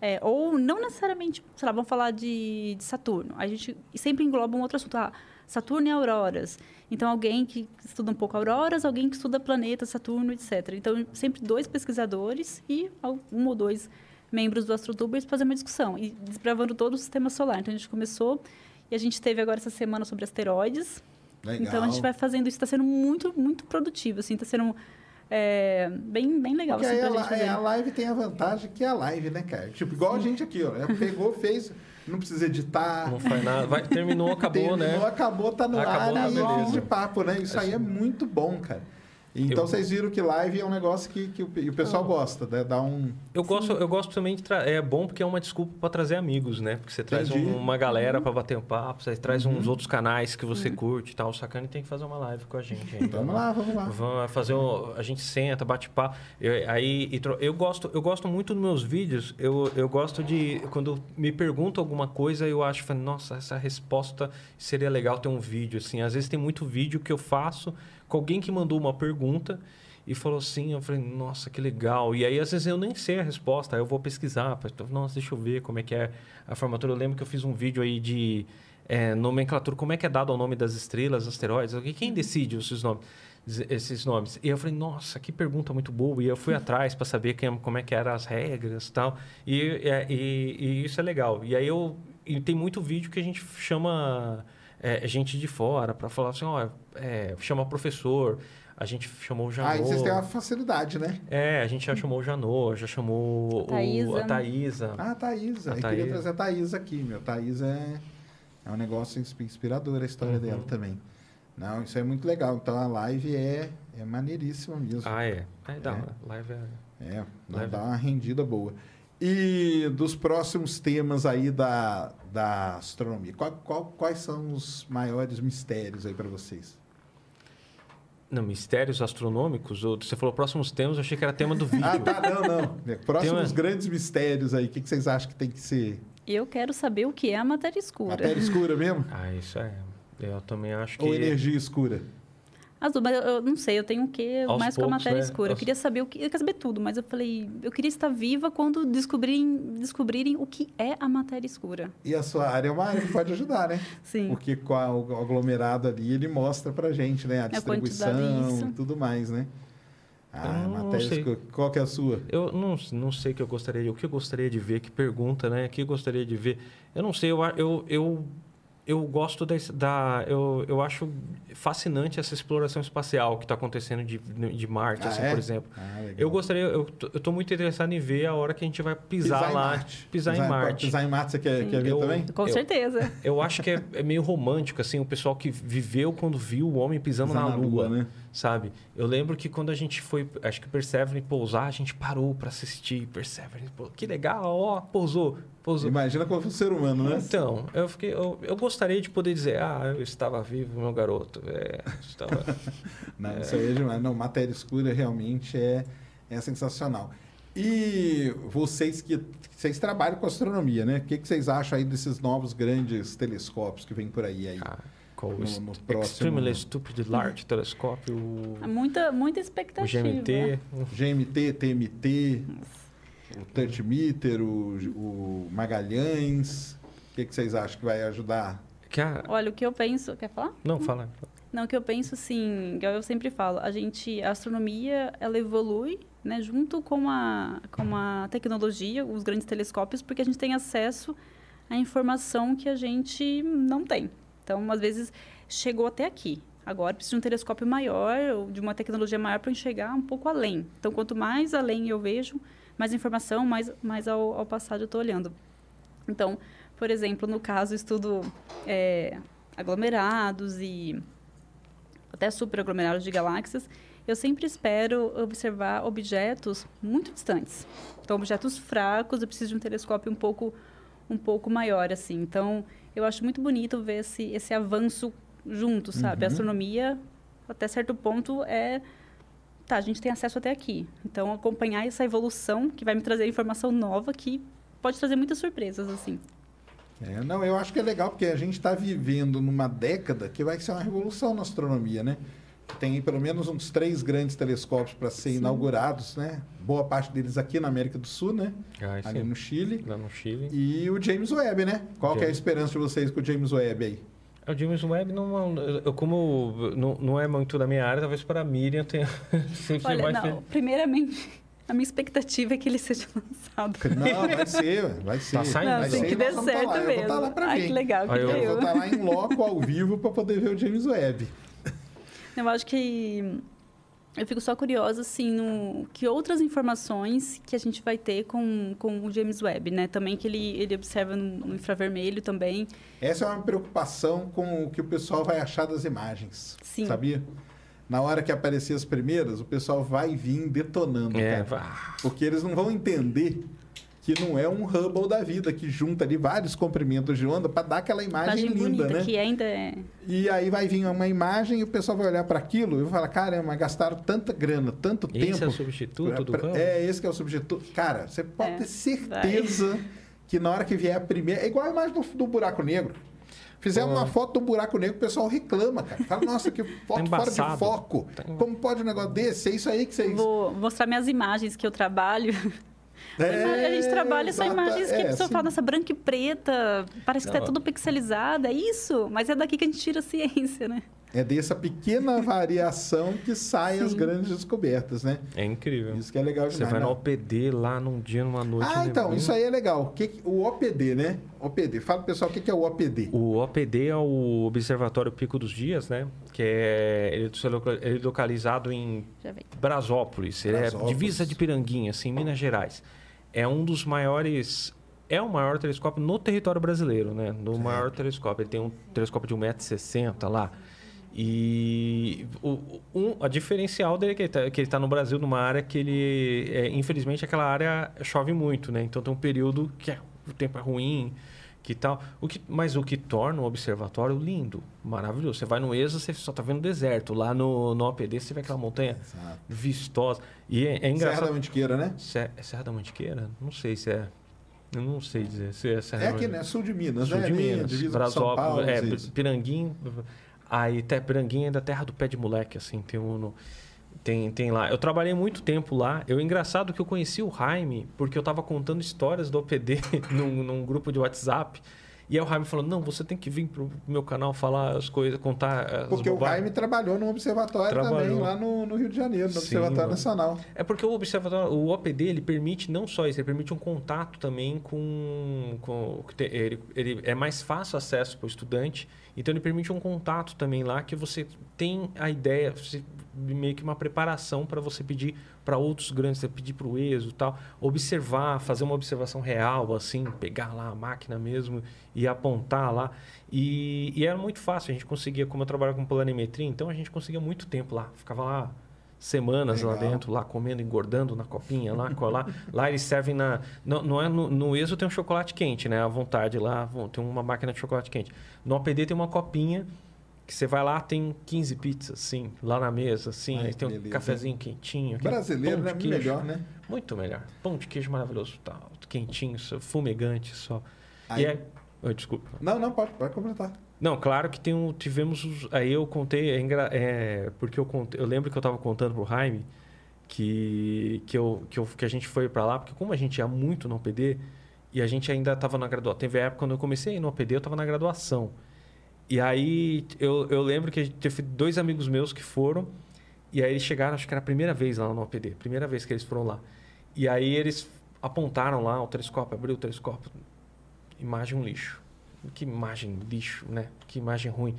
é, ou não necessariamente, sei lá, vamos falar de, de Saturno. A gente sempre engloba um outro assunto. Ah, Saturno e auroras. Então, alguém que estuda um pouco auroras, alguém que estuda planetas, Saturno, etc. Então, sempre dois pesquisadores e um ou dois membros do AstroTubers fazer uma discussão e desbravando todo o sistema solar. Então, a gente começou e a gente teve agora essa semana sobre asteroides. Legal. Então, a gente vai fazendo isso. Está sendo muito, muito produtivo. Assim, está sendo é, bem, bem legal Porque assim, aí pra a, gente fazer. a live tem a vantagem que é a live, né, cara? Tipo, igual a gente aqui, ó. É, Pegou, fez, não precisa editar. Não faz nada. Vai, terminou, acabou, terminou, né? acabou, tá no Acabou, ar tá e beleza. de papo, né? Isso aí é muito bom, cara. Então Eu- vocês viram que live é um negócio que, que o, o pessoal gosta, né? Dá um. Eu gosto, eu gosto também de tra... é bom porque é uma desculpa para trazer amigos, né? Porque você traz um- uma galera para bater um papo, você traz Uhum. uns outros canais que você curte e tal. O Sacane tem que fazer uma live com a gente. ainda. Vamos lá, vamos lá. Vamos fazer um, a gente senta, bate papo. Eu, aí e tro- eu gosto, eu gosto muito dos meus vídeos. Eu, eu gosto de quando me perguntam alguma coisa, eu acho, nossa, essa resposta seria legal ter um vídeo assim. Às vezes tem muito vídeo que eu faço com alguém que mandou uma pergunta e falou assim, eu falei, nossa, que legal. E aí às vezes eu nem sei a resposta, aí eu vou pesquisar, nossa, deixa eu ver como é que é a formatura. Eu lembro que eu fiz um vídeo aí de é, nomenclatura, como é que é dado o nome das estrelas, asteroides, quem decide esses nomes? esses nomes. E eu falei, nossa, que pergunta muito boa. E eu fui atrás para saber quem, como é que eram as regras tal. E, é, e, e isso é legal. E aí eu... E tem muito vídeo que a gente chama é, gente de fora para falar assim, ó, é, chama professor. A gente chamou o Janô. Aí vocês têm uma facilidade, né? É, a gente já chamou o Janô, já chamou o, Thaísa. a Thaísa. Ah, a Thaísa. A Eu queria Thaísa. trazer a Thaísa aqui, meu. Thaísa é, é um negócio insp- inspirador a história Uhum. dela também. Não, isso é muito legal. Então a live é, é maneiríssima mesmo. Ah, é. É, dá, É. live é... É, dá, Live. dá uma rendida boa. E dos próximos temas aí da, da astronomia, qual- qual- quais são os maiores mistérios aí para vocês? Não, mistérios astronômicos? Ou, você falou próximos temas, eu achei que era tema do vídeo. Ah, tá, não, não. É, Próximos Tema- grandes mistérios aí, o que, que vocês acham que tem que ser? Eu quero saber o que é a matéria escura. Matéria escura mesmo? Ah, isso é. Eu também acho que. Ou energia escura? As duas, mas eu, eu não sei, eu tenho o quê Aos mais com a poucos, matéria né? escura. Eu Aos- queria saber o que. Eu queria saber tudo, mas eu falei, eu queria estar viva quando descobrirem, descobrirem o que é a matéria escura. E a sua área é uma área que pode ajudar, né? Sim. Porque com a- o aglomerado ali, ele mostra pra gente, né? A distribuição quantidade, isso. e tudo mais, né? Ah, Eu não matéria sei. escura. Qual que é a sua? Eu não, não sei o que eu gostaria de, o que eu gostaria de ver, que pergunta, né? O que eu gostaria de ver. Eu não sei, eu, eu, eu, eu gosto da, da eu, eu acho fascinante essa exploração espacial que está acontecendo de, de Marte, Ah, assim, é? por exemplo. Ah, legal. Eu gostaria, eu, eu tô muito interessado em ver a hora que a gente vai pisar, em lá, Marte. pisar, em Marte. Pisar em Marte, você quer, Sim. quer ver Eu- também? Com Eu- certeza. Eu acho que é, é meio romântico, assim, o pessoal que viveu quando viu o homem pisando Pisar na, lua, né? Sabe? Eu lembro que quando a gente foi, acho que Perseverance pousar, a gente parou para assistir Perseverance. Pô, que legal, ó, pousou, pousou. Imagina como ser humano, né? Então, eu fiquei, eu, eu gostaria de poder dizer, ah, eu estava vivo, meu garoto. É, estava... Não, isso aí é demais. Não, matéria escura realmente é, é sensacional. E vocês que vocês trabalham com astronomia, né? O que, que vocês acham aí desses novos grandes telescópios que vem por aí? aí? Ah, com o No- no próximo- Extremely Stupid Large Telescope, o, Há Muita, muita o expectativa. GMT. GMT, TMT, o Turtmeter, o, o Magalhães. O que, que vocês acham que vai ajudar? Que a... Olha, o que eu penso. Quer falar? Não, fala. Não, o que eu penso, assim, igual eu sempre falo, a gente, a astronomia, ela evolui, né, junto com a, com a tecnologia, os grandes telescópios, porque a gente tem acesso à informação que a gente não tem. Então, às vezes, chegou até aqui. Agora, precisa de um telescópio maior, ou de uma tecnologia maior para enxergar um pouco além. Então, quanto mais além eu vejo, mais informação, mais, mais ao, ao passado eu estou olhando. Então, por exemplo, no caso, estudo é, aglomerados e até superaglomerados de galáxias, eu sempre espero observar objetos muito distantes. Então, objetos fracos, eu preciso de um telescópio um pouco, um pouco maior, assim. Então, eu acho muito bonito ver esse, esse avanço junto, sabe? A Uhum. astronomia, até certo ponto, é tá, a gente tem acesso até aqui. Então, acompanhar essa evolução que vai me trazer informação nova que pode trazer muitas surpresas, assim. É, não, eu acho que é legal porque a gente está vivendo numa década que vai ser uma revolução na astronomia, né? Tem pelo menos uns três grandes telescópios para ser Sim. inaugurados, né? Boa parte deles aqui na América do Sul, né? Ah, Ali sim. no Chile. Lá no Chile. E o James Webb, né? Qual que é a James. esperança de vocês com o James Webb aí? O James Webb, não, eu, como não, não é muito da minha área, talvez para a Miriam tenha sempre Olha, mais... não, primeiramente, a minha expectativa é que ele seja lançado. Não, vai ser, vai ser. Tá saindo? Não, Vai tem ser que dê vamos tá certo lá. Eu vou mesmo. estar lá para Ai, que legal, Eu eu. vou estar lá em loco, ao vivo, para poder ver o James Webb. Eu acho que eu fico só curiosa, assim, no que outras informações que a gente vai ter com, com o James Webb, né? Também que ele, ele observa no, no infravermelho também. Essa é uma preocupação com o que o pessoal vai achar das imagens. Sim. Sabia? Na hora que aparecer as primeiras, o pessoal vai vir detonando, É, cara. vá. Porque eles não vão entender que não é um Hubble da vida, que junta ali vários comprimentos de onda para dar aquela imagem, Imagem linda, bonita, né? que ainda é... E aí vai vir uma imagem e o pessoal vai olhar para aquilo e vai falar, caramba, gastaram tanta grana, tanto Esse tempo. é o substituto do pra- campo? É, esse que é o substituto. Cara, você pode É, ter certeza que na hora que vier a primeira... É igual a imagem do, do buraco negro. Fizeram uma foto do buraco negro, o pessoal reclama, cara. Fala, nossa, que foto fora de foco. Tá Como pode um negócio desse? É isso aí que vocês... Vou mostrar minhas imagens que eu trabalho. É, a gente trabalha só exata- imagens que é, a pessoa assim. fala, nossa, branca e preta, parece que Não. tá tudo pixelizado, é isso, mas é daqui que a gente tira a ciência, né? É dessa pequena variação que saem as grandes descobertas, né? É incrível. Isso que é legal Você demais. vai no não. OPD lá num dia, numa noite. Ah, né? então, isso aí é legal. O, que o OPD, né? OPD. Fala pro pessoal o que que é o OPD. O OPD é o Observatório Pico dos Dias, né? Que é ele é ele é localizado em. Brasópolis. Ele é Brasópolis. divisa de Piranguinha, assim, em Minas Gerais. É um dos maiores... É o maior telescópio no território brasileiro, né? No maior telescópio. Ele tem um telescópio de 1,60m lá. E o, um, a diferencial dele é que ele, tá, ele tá no Brasil numa área que ele... é, infelizmente, aquela área chove muito, né? Então tem um período que é- o tempo é ruim, que tal. O que, mas o que torna o observatório lindo, maravilhoso. Você vai no ESA, você só tá vendo deserto. Lá no, no OPD, você vê aquela montanha Exato. vistosa. E é, é Serra engraçado... da Mantiqueira, né? É Serra da Mantiqueira? Não sei se é. Eu não sei dizer se é Serra É aqui, né? Sul de Minas, Sul né? de Ali, Minas, divisa São Paulo. Brasópolis, é, Piranguinho. Aí até Piranguinho é da terra do pé de moleque, assim, tem um. no- tem, tem lá. Eu trabalhei muito tempo lá. Eu engraçado que eu conheci o Jaime porque eu tava contando histórias do OPD num, num grupo de WhatsApp. E aí o Jaime falou: Não, você tem que vir pro meu canal falar as coisas, contar. as Porque o bobagens." Jaime trabalhou no observatório Trabalhou. também, lá no, no Rio de Janeiro, no Sim, Observatório mano. Nacional. É porque o observatório, o OPD, ele permite não só isso, ele permite um contato também com, com ele, ele é mais fácil acesso para o estudante, então ele permite um contato também lá que você tem a ideia, você, meio que uma preparação para você pedir para outros grandes, você pedir para o ESO tal, observar, fazer uma observação real, assim, pegar lá a máquina mesmo e apontar lá. E, e era muito fácil, a gente conseguia, como eu trabalhava com planimetria, então a gente conseguia muito tempo lá, ficava lá semanas lá Legal. dentro, lá comendo, engordando na copinha, lá, lá, lá eles servem na. Não, não é no, no ESO tem um chocolate quente, né? À vontade lá, tem uma máquina de chocolate quente. No OPD tem uma copinha que você vai lá, tem 15 pizzas, assim, lá na mesa, assim, Ai, aí tem um beleza. cafezinho quentinho. Brasileiro, pão né? Melhor, né? Muito melhor. Pão de queijo maravilhoso, tal, quentinho, só- fumegante só. Aí- E é. Oi, desculpa. Não, não, pode, pode completar. Não, claro que tem um, tivemos os, aí eu contei é, engra- é, porque eu contei, eu lembro que eu estava contando pro Jaime que que eu, que, eu, que a gente foi para lá porque como a gente ia muito no OPD e a gente ainda estava na graduação teve época quando eu comecei a ir no OPD eu estava na graduação e aí eu, eu lembro que teve dois amigos meus que foram e aí eles chegaram acho que era a primeira vez lá no OPD primeira vez que eles foram lá e aí eles apontaram lá o telescópio abriu o telescópio imagem um lixo que imagem lixo, né? Que imagem ruim.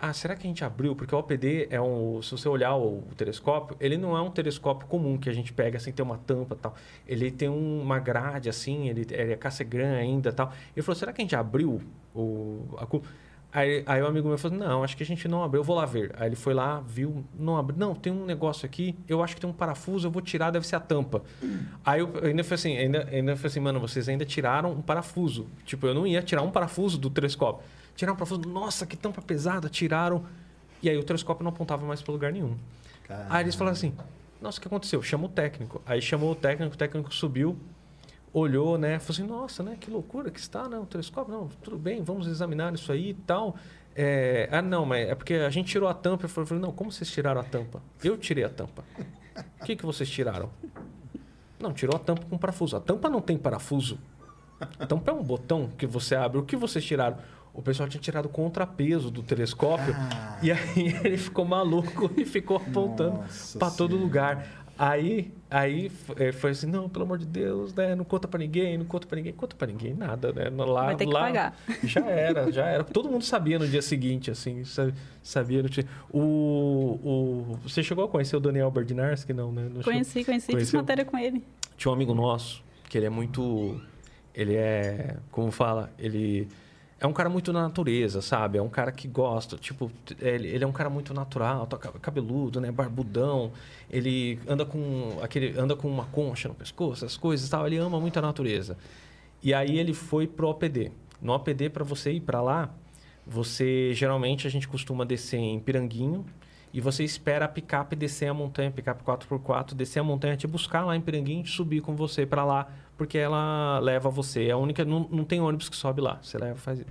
Ah, será que a gente abriu? Porque o OPD é um. Se você olhar o, o telescópio, ele não é um telescópio comum que a gente pega sem ter uma tampa tal. Ele tem um- uma grade assim, ele, ele é Cassegrain ainda tal. Ele falou: será que a gente abriu o. A, cu-?" Aí, aí o amigo meu falou: não, acho que a gente não abriu, eu vou lá ver. Aí ele foi lá, viu, não abriu. Não, tem um negócio aqui, eu acho que tem um parafuso, eu vou tirar, deve ser a tampa. Aí eu ainda falei assim, ainda, ainda falei assim, mano, vocês ainda tiraram um parafuso. Tipo, eu não ia tirar um parafuso do telescópio. Tiraram um parafuso, nossa, que tampa pesada, tiraram. E aí o telescópio não apontava mais para lugar nenhum. Aí eles falaram assim, Nossa, o que aconteceu? Chama o técnico. Aí chamou o técnico, o técnico subiu, olhou, né? Falou assim, nossa, né? Que loucura que está, né? O telescópio, não, tudo bem, vamos examinar isso aí e tal. É, ah, não, mas é porque a gente tirou a tampa. Eu falei, não, como vocês tiraram a tampa? Eu tirei a tampa. O que, que vocês tiraram? Não, tirou a tampa com parafuso. A tampa não tem parafuso. A tampa é um botão que você abre. O que vocês tiraram? O pessoal tinha tirado o contrapeso do telescópio. Ah. E aí ele ficou maluco e ficou apontando para todo lugar. Aí, aí eh, foi assim, não, pelo amor de Deus, né? Não conta para ninguém, não conta para ninguém, conta para ninguém, nada, né? Lá, Vai ter que lá, pagar. Já era, já era. Todo mundo sabia no dia seguinte, assim, sa- sabia. no dia- O, o, você chegou a conhecer o Daniel Berdinarski, não, né? Não chegou? Conheci, conheci, fiz matéria com ele. Tinha um amigo nosso que ele é muito. Ele é. Como fala? Ele. É um cara muito na natureza, sabe? É um cara que gosta, tipo, ele, ele é um cara muito natural, tá ca- cabeludo, né? Barbudão. Ele anda com aquele anda com uma concha no pescoço, essas coisas tal. Ele ama muito a natureza. E aí ele foi pro OPD. No OPD, para você ir para lá, você geralmente a gente costuma descer em Piranguinho e você espera a picape descer a montanha, picape 4x4, descer a montanha, te buscar lá em Piranguinho subir com você para lá, porque ela leva você. É a única, não, não tem ônibus que sobe lá. Você leva, faz.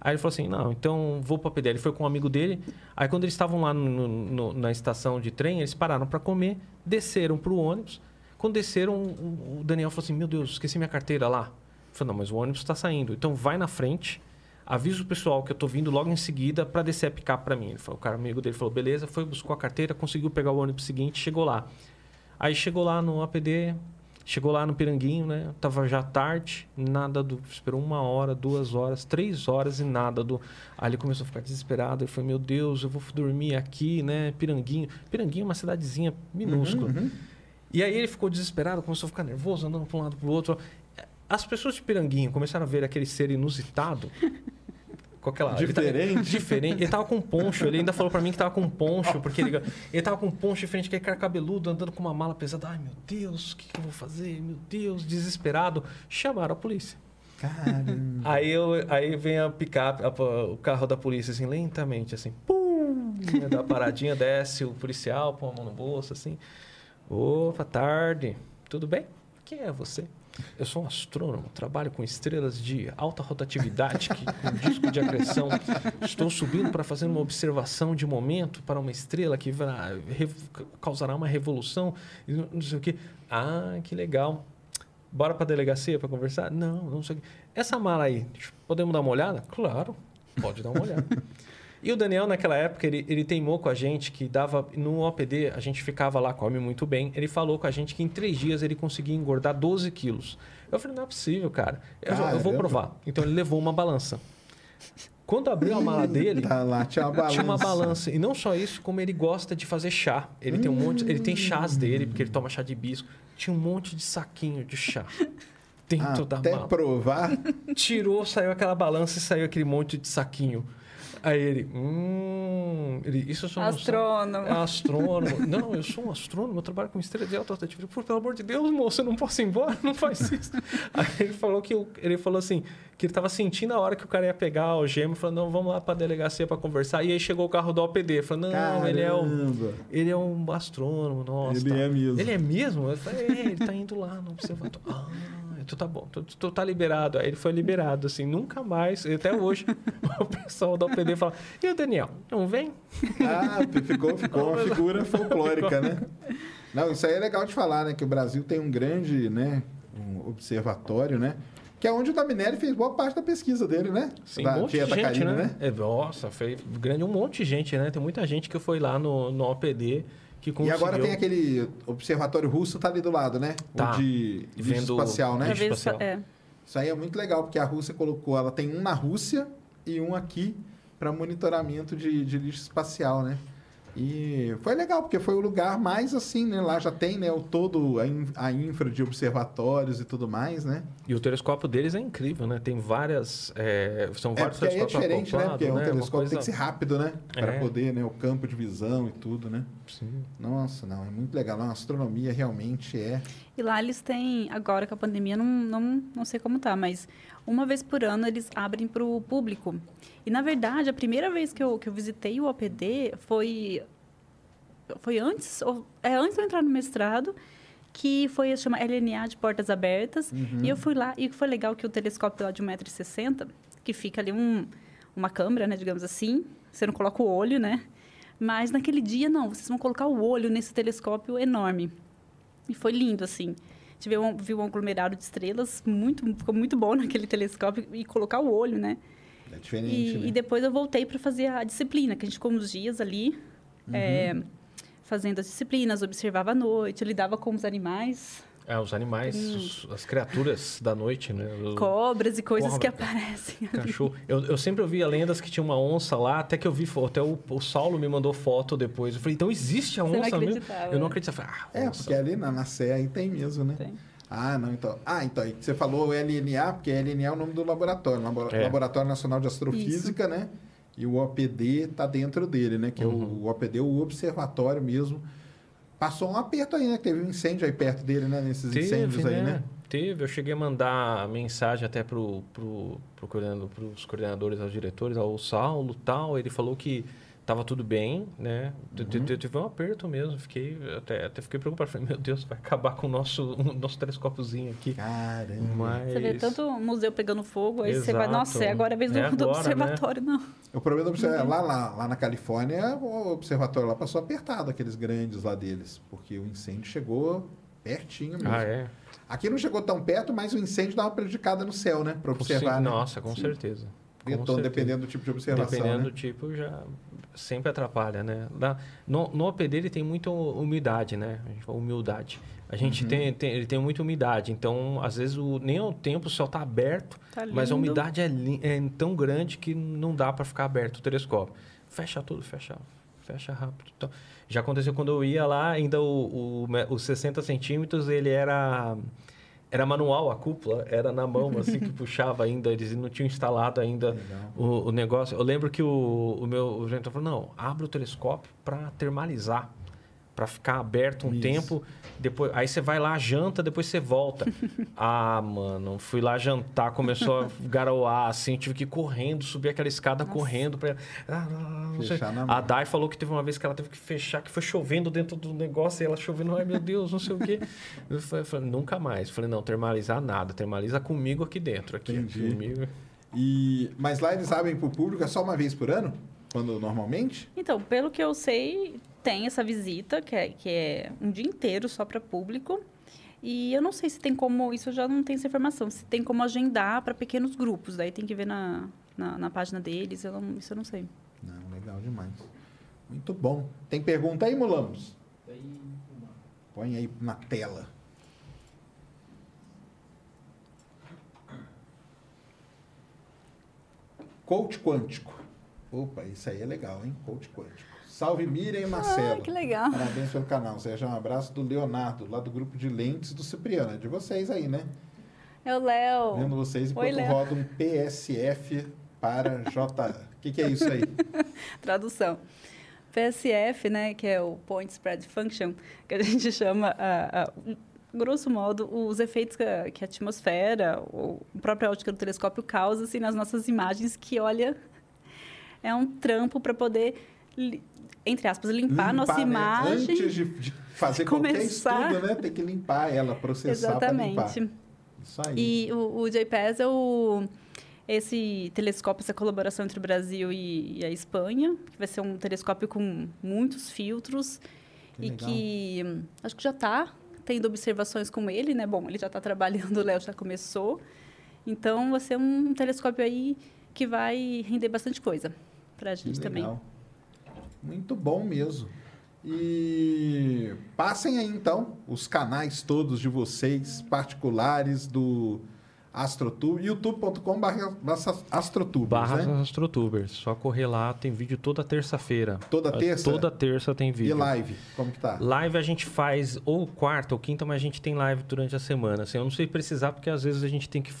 Aí ele falou assim: não, então vou para OPD. Ele foi com um amigo dele. Aí quando eles estavam lá no- no- na estação de trem, eles pararam para comer, desceram para o ônibus. Quando desceram, o Daniel falou assim: Meu Deus, esqueci minha carteira lá. Eu falei: Não, mas o ônibus está saindo. Então vai na frente, avisa o pessoal que eu tô vindo logo em seguida para descer a picape para mim. Ele falou, o cara amigo dele falou: Beleza, foi, buscou a carteira, conseguiu pegar o ônibus seguinte, chegou lá. Aí chegou lá no APD, chegou lá no Piranguinho, né? Tava já tarde, nada do. Esperou uma hora, duas horas, três horas e nada do. Aí ele começou a ficar desesperado. Ele falou: Meu Deus, eu vou dormir aqui, né? Piranguinho. Piranguinho é uma cidadezinha minúscula. E aí ele ficou desesperado, começou a ficar nervoso, andando para um lado para o outro. As pessoas de Piranguinho começaram a ver aquele ser inusitado. Com aquela, ele tá- Diferente. diferente. Ele tava com poncho. Ele ainda falou para mim que tava com poncho, porque ele, ele tava com poncho diferente, aquele cara cabeludo, andando com uma mala pesada. Ai, meu Deus, o que, que eu vou fazer? Meu Deus, desesperado. Chamaram a polícia. Caramba. Aí, eu, aí vem a picape, a- o carro da polícia, assim, lentamente, assim, pum! né, Dá uma paradinha, desce o policial, põe a mão no bolso, assim. Opa, tarde. Tudo bem? Quem é você? Eu sou um astrônomo, trabalho com estrelas de alta rotatividade, que, disco de acreção. Estou subindo para fazer uma observação de momento para uma estrela que vai- causará uma revolução. não sei o quê. Ah, que legal. Bora para a delegacia para conversar? Não, não sei o quê. Essa mala aí, podemos dar uma olhada? Claro, pode dar uma olhada. E o Daniel, naquela época, ele, ele teimou com a gente que dava. No OPD, a gente ficava lá, come muito bem. Ele falou com a gente que em três dias ele conseguia engordar 12 quilos. Eu falei, não é possível, cara. Eu, eu vou provar. Então ele levou uma balança. Quando abriu a mala dele, Tá lá, tinha uma balança. tinha uma balança. E não só isso, como ele gosta de fazer chá. Ele tem um monte. Ele tem chás dele, porque ele toma chá de hibisco. Tinha um monte de saquinho de chá dentro da Até mala provar. tirou, saiu aquela balança e saiu aquele monte de saquinho. Aí ele, hum, ele, isso eu sou um Astrônomo. É astrônomo. Não, eu sou um astrônomo, eu trabalho com estrela de alta rotatividade. Pô, pelo amor de Deus, moço, eu não posso ir embora, não faz isso. Aí ele falou que o- ele falou assim, que ele tava sentindo a hora que o cara ia pegar a algema, falou: "Não, vamos lá para delegacia para conversar". E aí chegou o carro do OPD, falou: "Não, ele é o Caramba. ele é um astrônomo, nossa. Ele tá. é mesmo. Ele é mesmo? Eu falei, é, ele tá indo lá no observatório. Ah, tu tá bom, tu, tu tá liberado. Aí ele foi liberado, assim, nunca mais, até hoje, o pessoal da OPD fala, e o Daniel, não vem? Ah, ficou, ficou uma figura folclórica, né? Não, isso aí é legal de falar, né? Que o Brasil tem um grande, né? Um observatório, né? Que é onde o Daminelli fez boa parte da pesquisa dele, né? Sim, da um monte de gente, Karina, né? É, nossa, foi grande um monte de gente, né? Tem muita gente que foi lá no, no OPD que E conseguiu... agora tem aquele observatório russo, tá ali do lado, né? Tá. O de vídeo Vendo- espacial, né? Vídeo espacial. é. Isso aí é muito legal, porque a Rússia colocou, ela tem um na Rússia e um aqui para monitoramento de, de lixo espacial, né? E foi legal, porque foi o lugar mais assim, né? Lá já tem, né, o todo a, in- a infra de observatórios e tudo mais, né? E o telescópio deles é incrível, né? Tem várias... é, são É, vários é telescópios diferente, né? Porque é um né? Uma telescópio tem coisa- que ser rápido, né? Para É. poder, né? O campo de visão e tudo, né? Sim. Nossa, não, é muito legal. A astronomia realmente é. E lá eles têm, agora com a pandemia, não, não, não sei como tá, mas uma vez por ano eles abrem para o público. E, na verdade, a primeira vez que eu, que eu visitei o OPD foi foi antes, ou, é antes de eu entrar no mestrado, que foi, chama LNA de Portas Abertas. E eu fui lá, e foi legal que o telescópio lá de 1,60m, que fica ali um, uma câmera, né, digamos assim, você não coloca o olho, né? Mas naquele dia, não, vocês vão colocar o olho nesse telescópio enorme. E foi lindo, assim. Gente viu um, viu um aglomerado de estrelas, muito, ficou muito bom naquele telescópio, e colocar o olho, né? É diferente, E, né? e depois eu voltei para fazer a disciplina, que a gente ficou uns dias ali, é, fazendo as disciplinas, observava à noite, lidava com os animais, É, os animais, os- as criaturas da noite, né? O cobras e coisas que Cobra. aparecem. ali. cachorro. Eu, eu sempre ouvia lendas que tinha uma onça lá, até que eu vi foto. Até o, o Saulo me mandou foto depois. Eu falei, então existe a Você não onça mesmo? Eu não acreditava. Eu falei, ah, É, onça. porque ali na, na Sé aí tem mesmo, né? Tem. Ah, não, então. Ah, então, aí você falou LNA, porque LNA é o nome do laboratório, Labo- É. Laboratório Nacional de Astrofísica, né? E o OPD tá dentro dele, né? Que é Uhum. o, o OPD, é o observatório mesmo. Passou um aperto aí, né? Teve um incêndio aí perto dele, né? Nesses incêndios aí, né? Teve, eu cheguei a mandar mensagem até pro, pro, pro coordenador, pros coordenadores, aos diretores, ao Saulo tal. Ele falou que tava tudo bem, né? Uhum. Teve um aperto mesmo, fiquei, até, até fiquei preocupado. Falei, meu Deus, vai acabar com o nosso, o nosso telescópiozinho aqui. Caramba. Mas... Você vê tanto museu pegando fogo, aí você vai, Exato. nossa, é agora a vez do, É do agora, observatório, não. O problema do observatório, lá, lá, lá na Califórnia, o observatório lá passou apertado, aqueles grandes lá deles, porque o incêndio chegou pertinho mesmo. Ah, é? Aqui não chegou tão perto, mas o incêndio dá uma prejudicada no céu, né? Para observar, Sim, né? Nossa, com certeza. Então, certeza. dependendo do tipo de observação, Dependendo né? do tipo, já sempre atrapalha, né? Lá, no, no OPD ele tem muita umidade, né? A gente fala humildade. A gente Uhum. tem, tem- ele tem muita umidade, então às vezes o, nem o tempo o céu está aberto, Tá mas a umidade é, é tão grande que não dá para ficar aberto o telescópio. Fecha tudo, fecha, fecha rápido. Então, já aconteceu quando eu ia lá, ainda o, o, me- os 60 centímetros ele era era manual a cúpula, era na mão assim que puxava ainda, eles não tinham instalado ainda o, o negócio. Eu lembro que o, o meu o gerente falou: não, abre o telescópio para termalizar, para ficar aberto um Isso. tempo. Depois, aí você vai lá, janta, depois você volta. ah, mano, fui lá jantar, começou a garoar assim, tive que ir correndo, subir aquela escada correndo para Fechar na A mão. Dai falou que teve uma vez que ela teve que fechar, que foi chovendo dentro do negócio, e ela chovendo, ai meu Deus, não sei o quê. Eu falei, nunca mais. Falei, não, termalizar nada, termaliza comigo aqui dentro, aqui, Entendi. comigo. E, mas lá eles abrem para o público é só uma vez por ano? Quando normalmente? Então, pelo que eu sei, tem essa visita, que é, que é um dia inteiro só para público. E eu não sei se tem como, isso eu já não tenho essa informação, se tem como agendar para pequenos grupos. Daí tem que ver na, na, na página deles, eu não- isso eu não sei. Não, legal demais. Muito bom. Tem pergunta aí, Mulamos? Põe aí na tela. Coach quântico. Opa, isso aí é legal, hein? Coach quântico. Salve Miriam e Marcelo. Ah, que legal. Parabéns pelo canal. Seja um abraço do Leonardo, lá do grupo de lentes do Cipriano. É de vocês aí, né? É o Léo. Vendo vocês Oi, enquanto Léo. roda um PSF para J. O que, que é isso aí? Tradução. PSF, né, que é o Point Spread Function, que a gente chama, a, a- grosso modo, os efeitos que a, que a atmosfera, ou a própria ótica do telescópio causa assim, nas nossas imagens, que, olha, é um trampo para poder, entre aspas, limpar, a nossa né? imagem. Antes de, de fazer qualquer começar. estudo, né? Tem que limpar ela, processar para limpar. Exatamente. Isso aí. E o, o JPES é o, esse telescópio, essa colaboração entre o Brasil e, e a Espanha, que vai ser um telescópio com muitos filtros Que e legal. que hum, acho que já está tendo observações com ele, né? Bom, ele já está trabalhando, o Léo já começou. Então, vai ser um telescópio aí que vai render bastante coisa para a gente também. legal. Muito bom mesmo. E passem aí então os canais todos de vocês, particulares do AstroTube, youtube.com astrotubers, Barra né? AstroTubers. Só correr lá, tem vídeo toda terça-feira. Toda Ah, terça? Toda terça tem E vídeo. live, como que tá? Live a gente faz ou quarta ou quinta, mas a gente tem live durante a semana. Assim, eu não sei precisar, porque às vezes a gente tem que.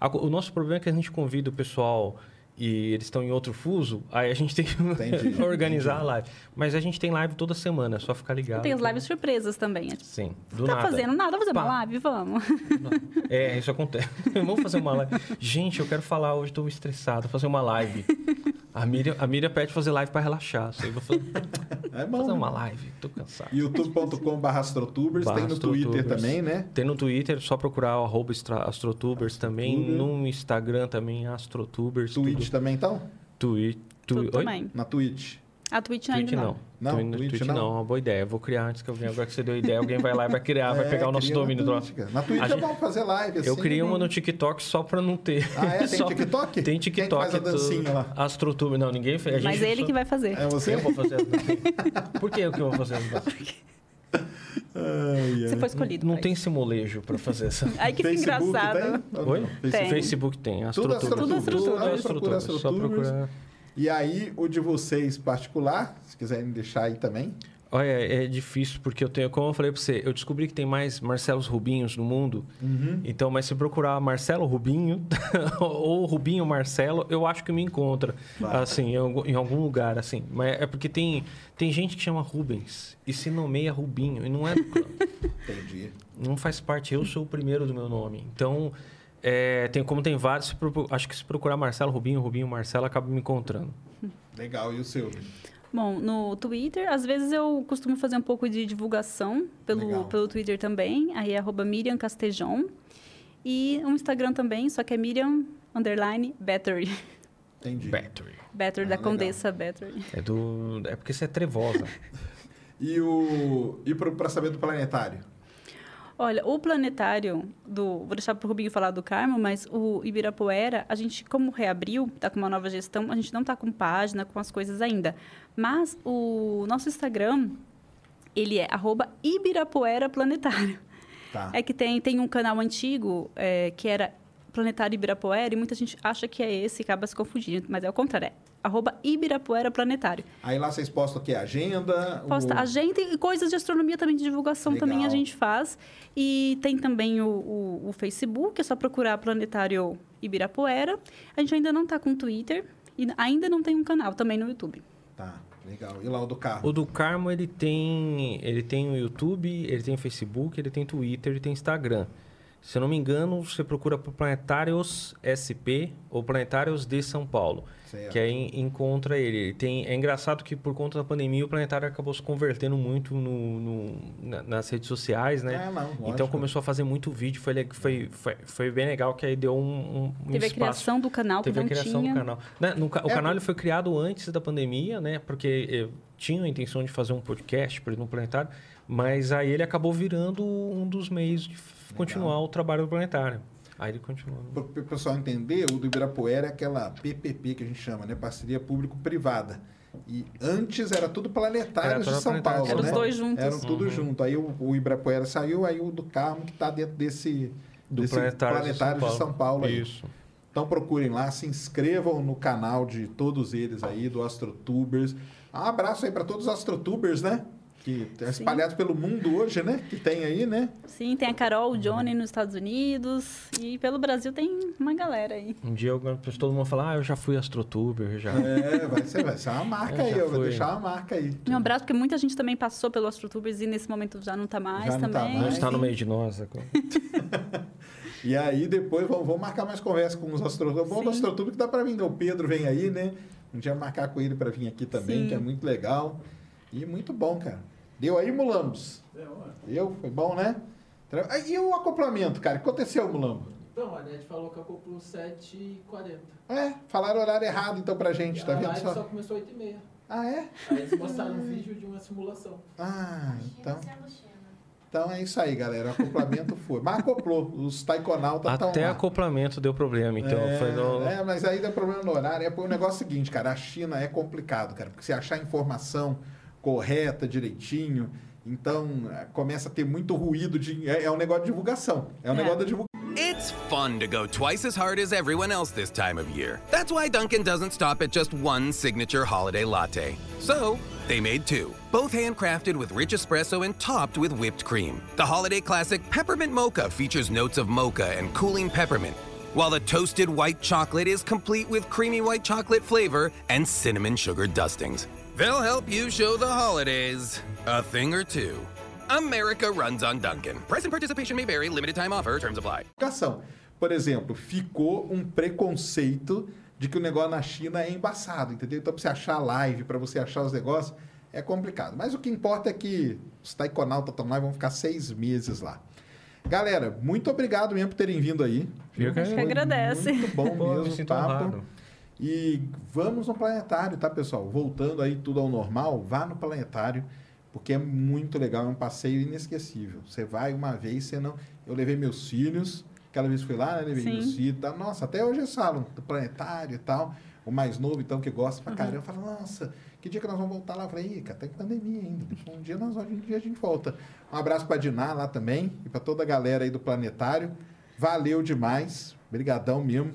a- o nosso problema é que a gente convida o pessoal e eles estão em outro fuso, aí a gente tem que Entendi, organizar entendi. a live. Mas a gente tem live toda semana, é só ficar ligado. Tem as lives surpresas também. Sim, do tá nada. fazendo nada, vamos fazer uma Pá. live? Vamos. É, isso acontece. Vamos fazer uma live. Gente, eu quero falar hoje, estou estressado, fazer uma live. A Miriam, a Miriam pede fazer live para relaxar. Assim, eu vou fazer- É bom. Fazer né? uma live, tô cansado. youtube.com.br astrotubers, tem no Twitter também, né? Tem no Twitter, só procurar o arroba astrotubers também. No Instagram também, astrotubers. Twitch tudo. também, então? Twitch. Tudo Oi? também. Na Twitch. A Twitch Twitch ainda não. não. Não, Twitch, Twitch Twitch não. não. é uma boa ideia. Eu vou criar antes que alguém, agora que você deu ideia, alguém vai lá e vai criar, vai É, pegar o nosso domínio. Troço. cara. Na Twitch é gente- bom fazer live assim. Eu criei uma não- no TikTok só pra não ter. Ah, é? Tem Só- TikTok? Tem Quem TikTok. faz a dancinha tu- lá? Astrotube. Não, ninguém fez. A Mas gente é ele só- que vai fazer. É você? Eu vou fazer as dancinhas. Por que eu que vou fazer as dancinhas? Ai, ai. Você foi escolhido. Não pra tem isso. simulejo pra fazer essa. Ai, que Facebook engraçado. tem? Oi? não? Tem. Facebook tem. Tudo. Astrotubers. Tudo Astrotubers. Ah, Astrotubers. procura Só procurar. E aí, o de vocês particular, se quiserem deixar aí também. Olha, é difícil porque eu tenho, como eu falei pra você, eu descobri que tem mais Marcelos Rubinhos no mundo. Então, mas se procurar Marcelo Rubinho ou Rubinho Marcelo, eu acho que me encontra, assim, em algum, em algum lugar, assim. Mas é porque tem, tem gente que chama Rubens e se nomeia Rubinho e não é do clã. Entendi. não faz parte. Eu sou o primeiro do meu nome. Então, é, tem como tem vários. acho que se procurar Marcelo Rubinho, Rubinho Marcelo, acaba me encontrando. Legal. E o seu? Bom, no Twitter, às vezes eu costumo fazer um pouco de divulgação pelo, Legal. pelo Twitter também. Aí é arroba Miriam Castejon. E um Instagram também, só que é Miriam underline Battery. Entendi. Battery. Battery Ah, da legal. Condessa Battery. É do. É porque você é trevosa. E o e pro traçamento planetário? Olha, o planetário do. Vou deixar para o Rubinho falar do Carmo, mas o Ibirapuera, a gente, como reabriu, está com uma nova gestão, a gente não está com página, com as coisas ainda. Mas o nosso Instagram, ele é arroba Ibirapuera Planetário. Tá. É que tem, tem um canal antigo é, que era Planetário Ibirapuera e muita gente acha que é esse e acaba se confundindo, mas é o contrário, é arroba Ibirapuera Planetário. Aí lá vocês postam o quê? Agenda? Posta o... agenda e coisas de astronomia também, de divulgação Legal. também a gente faz. E tem também o, o, o Facebook, é só procurar Planetário Ibirapuera. A gente ainda não está com Twitter e ainda não tem um canal também no YouTube. Tá, legal. E lá o do carro? O do Carmo, ele tem, ele tem o YouTube, ele tem Facebook, ele tem Twitter, ele tem Instagram. Se eu não me engano, você procura por Planetários SP ou Planetários de São Paulo. Certo. Que aí encontra ele. Ele tem, é engraçado que por conta da pandemia o Planetário acabou se convertendo muito no, no- na- nas redes sociais, né? É, não, então lógico. começou a fazer muito vídeo, foi, foi, foi, foi bem legal que aí deu um, um, Teve a espaço. criação do canal que Teve não a criação tinha. do canal. Né, no o É, canal por- ele foi criado antes da pandemia, né? Porque eh, tinha a intenção de fazer um podcast para no planetário, mas aí ele acabou virando um dos meios de f- continuar o trabalho do planetário. Aí ele continuou. Para o pessoal entender, o do Ibirapuera é aquela PPP que a gente chama, né? Parceria Público-Privada. E antes era tudo planetário de São planetário Paulo, de São né? Eram os dois juntos. Eram tudo Uhum. junto. Aí o, o Ibirapuera saiu, aí o do Carmo que está dentro desse, Do desse planetário, planetário de São Paulo. aí. Isso. Então procurem lá, se inscrevam no canal de todos eles aí, do AstroTubers. Um abraço aí para todos os AstroTubers, né? Que estão espalhados pelo mundo hoje, né? Que tem aí, né? Sim, tem a Carol, o Johnny nos Estados Unidos. E pelo Brasil tem uma galera aí. Um dia eu, todo mundo fala, ah, eu já fui astrotuber, já. É, vai ser, vai ser uma marca É, aí, eu vou deixar uma marca aí. Um abraço, porque muita gente também passou pelo AstroTubers e nesse momento já não está mais Já não tá também. mais. Não está no Sim. meio de nós agora. E aí depois vamos, vamos marcar mais conversa com os astrotubers. Bom do Sim. astrotuber que dá para vir, né? O Pedro vem aí, né? Um dia marcar com ele para vir aqui também, Sim. que é muito legal. E muito bom, cara. Deu aí, Mulambos? Deu? Foi bom, né? E o acoplamento, cara? O que aconteceu, Mulambo? Então, a NET falou que acoplou 7h40. É, falaram o horário errado então pra gente, tá a vendo live só? só começou 8h30. Ah, é? Aí eles mostraram um vídeo de uma simulação. Ah, então. Então é isso aí, galera. O acoplamento foi. Mas acoplou. Os taikonautas estão Até lá. acoplamento deu problema, então. é, foi no... é, mas aí dá problema no horário. É o negócio é o seguinte, cara. A China é complicado, cara. Porque se achar informação correta, direitinho, então começa a ter muito ruído. De, é, é um negócio de divulgação. É um É. negócio da divulgação. It's fun to go twice as hard as everyone else this time of year. That's why Dunkin' doesn't stop at just one signature holiday latte. So, they made two, both handcrafted with rich espresso and topped with whipped cream. The holiday classic Peppermint Mocha features notes of mocha and cooling peppermint, while the toasted white chocolate is complete with creamy white chocolate flavor and cinnamon sugar dustings. They'll help you show the holidays a thing or two. America runs on Dunkin'. Price and participation may vary, limited time offer, terms apply. Por exemplo, ficou um preconceito de que o negócio na China é embaçado, entendeu? Então, pra você achar live, para você achar os negócios, é complicado. Mas o que importa é que os taikonautas estão lá e vão ficar seis meses lá. Galera, muito obrigado mesmo por terem vindo aí. Eu que agradece. Muito bom Pô, me mesmo o sinto papo. honrado. E vamos no planetário, tá, pessoal? Voltando aí tudo ao normal, vá no planetário, porque é muito legal, é um passeio inesquecível. Você vai uma vez, você não. Eu levei meus filhos, aquela vez fui lá, né? Levei Sim. meus filhos, tá? nossa, até hoje eles falam do planetário e tal. O mais novo, então, que gosta pra caramba, fala, nossa, que dia que nós vamos voltar lá? Eu falei, cara, tem pandemia ainda. Um dia nós um dia a gente volta. Um abraço pra Diná lá também e pra toda a galera aí do planetário. Valeu demais. Obrigadão mesmo.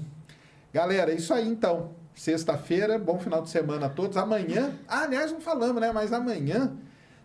Galera, é isso aí então. Sexta-feira, bom final de semana a todos. Amanhã, ah, aliás, não falamos, né? Mas amanhã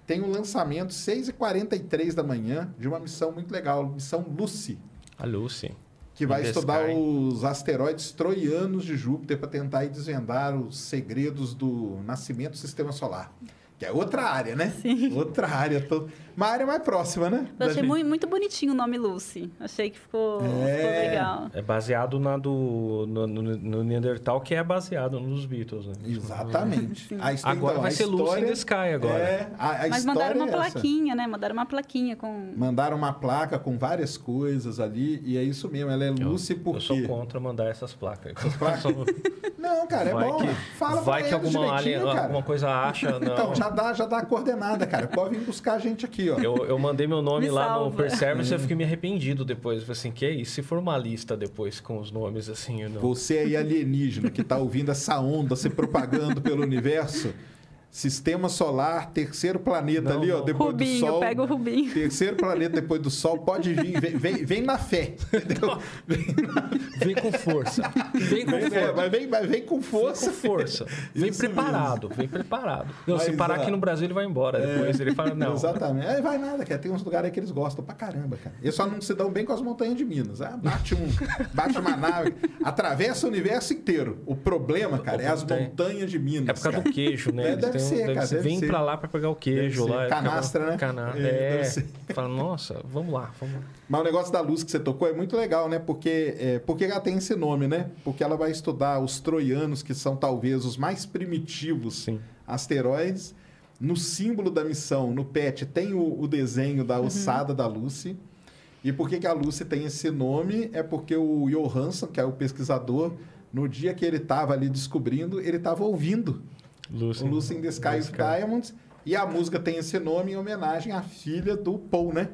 tem um lançamento, 6h43 da manhã, de uma missão muito legal, missão Lucy, A Lucy. que vai In estudar Sky. os asteroides troianos de Júpiter para tentar aí desvendar os segredos do nascimento do sistema solar. Que é outra área, né? Sim. Outra área. to- Uma área mais próxima, né? Eu achei gente. muito, muito bonitinho o nome Lucy. Achei que ficou, É. ficou legal. É baseado na do, no, no, no Neandertal, que é baseado nos Beatles, né? Exatamente. A his- Agora então, vai a ser Lucy in história- the Sky agora. É, a, a Mas história mandaram uma é essa. plaquinha, né? Mandaram uma plaquinha com. Mandaram uma placa com várias coisas ali, e é isso mesmo, ela é Eu- Lucy porque... Eu sou contra mandar essas placas. placas? Não, cara, é vai bom. que, Fala vai pra que alguma, alien, alguma coisa acha. Não. Então, já dá, já dá a coordenada, cara. Pode vir buscar a gente aqui, ó. Eu, eu mandei meu nome Me lá no salva. Perservice e eu fiquei me arrependido depois. Eu falei assim, que é isso? Se for uma lista depois com os nomes assim, eu não... Você aí alienígena que tá ouvindo essa onda se propagando pelo universo, sistema solar, terceiro planeta Não, ali, ó, depois Rubinho, do Sol. pega o Rubinho. Terceiro planeta depois do Sol, pode vir, vem, vem, vem na fé, entendeu? Vem com força. Vem com Vem, é, força. mas vem, mas vem com Vem força. com força. Vem Isso preparado, vem preparado. Não, se Mas, parar ó, aqui no Brasil, ele vai embora depois. Ele fala, não. Exatamente. Aí vai nada, cara. Tem uns lugares aí que eles gostam pra caramba, cara. Eles só não se dão bem com as montanhas de Minas. Ah, bate, um, bate uma nave, atravessa o universo inteiro. O problema, cara, é as montanhas de Minas. É por causa cara. do queijo, né? É, Eles deve um- ser, cara, deve Vem ser. pra lá pra pegar o queijo ser. lá. Canastra, né? Cana... É, É. ser. Fala, nossa, vamos lá, vamos lá. Mas o negócio da luz que você tocou é muito legal, né? Porque, é, porque ela tem esse nome, né? Porque ela vai estudar os troianos, que são talvez os mais primitivos Sim. asteroides. No símbolo da missão, no PET, tem o, o desenho da ossada da Lucy. E por que, que a Lucy tem esse nome? É porque o Johansson, que é o pesquisador, no dia que ele estava ali descobrindo, ele estava ouvindo Lucy, o Lucy in the Sky of Diamonds. E a música tem esse nome em homenagem à filha do Paul, né?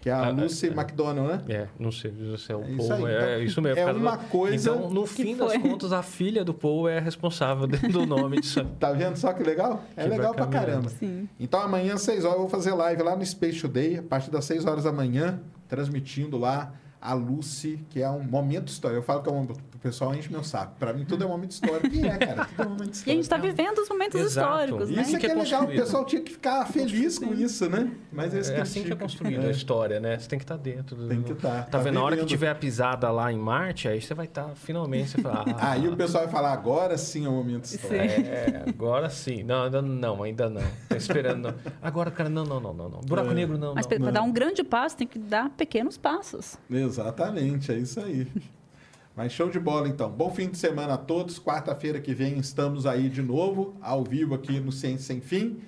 Que é a Ah, Lucy é. McDonald, né? É, não sei se é o É Paul. aí, é então, isso mesmo. é uma do- coisa Então, no fim das foi. contas, a filha do Paul é responsável do nome disso. Tá vendo só que legal? É Que legal pra caramba. Sim. Então amanhã, às 6 horas, eu vou fazer live lá no Space Today, a partir das 6 horas da manhã, transmitindo lá a Lucy, que é um momento histórico. Eu falo que é um, o pessoal enche meu saco. Pra mim, tudo é um momento histórico. E é, cara, tudo é um momento E a histórico. gente tá vivendo os momentos Exato. históricos, né? Isso é que é é legal, o pessoal tinha que ficar feliz com isso, né? Mas eles É assim que é construída a É. história, né? Você tem que estar dentro. do- Tem que tá. Tá, Tá vendo? Na hora que vivendo. tiver a pisada lá em Marte, aí você vai estar, finalmente, você fala... Ah, Aí o pessoal vai falar, agora sim é o momento histórico. É, agora sim. Não, ainda não, ainda não. Tá esperando. Não. Agora, cara, não, não, não, não. não. Buraco É. negro, não, Mas para dar um grande passo, tem que dar pequenos passos. Exatamente, é isso aí. Mas show de bola, então. Bom fim de semana a todos. Quarta-feira que vem estamos aí de novo, ao vivo aqui no Ciência Sem Fim.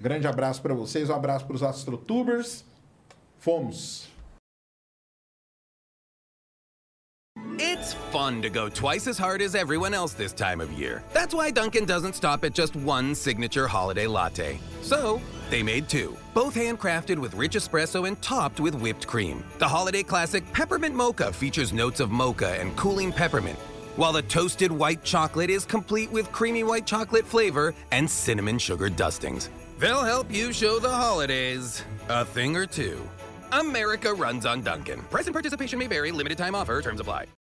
Grande abraço para vocês, um abraço para os astrotubers. Fomos! It's fun to go twice as hard as everyone else this time of year. That's why Dunkin' doesn't stop at just one signature holiday latte. So, they made two, both handcrafted with rich espresso and topped with whipped cream. The holiday classic Peppermint Mocha features notes of mocha and cooling peppermint, while the toasted white chocolate is complete with creamy white chocolate flavor and cinnamon sugar dustings. They'll help you show the holidays a thing or two. America runs on Dunkin'. Present participation may vary, limited time offer, terms apply.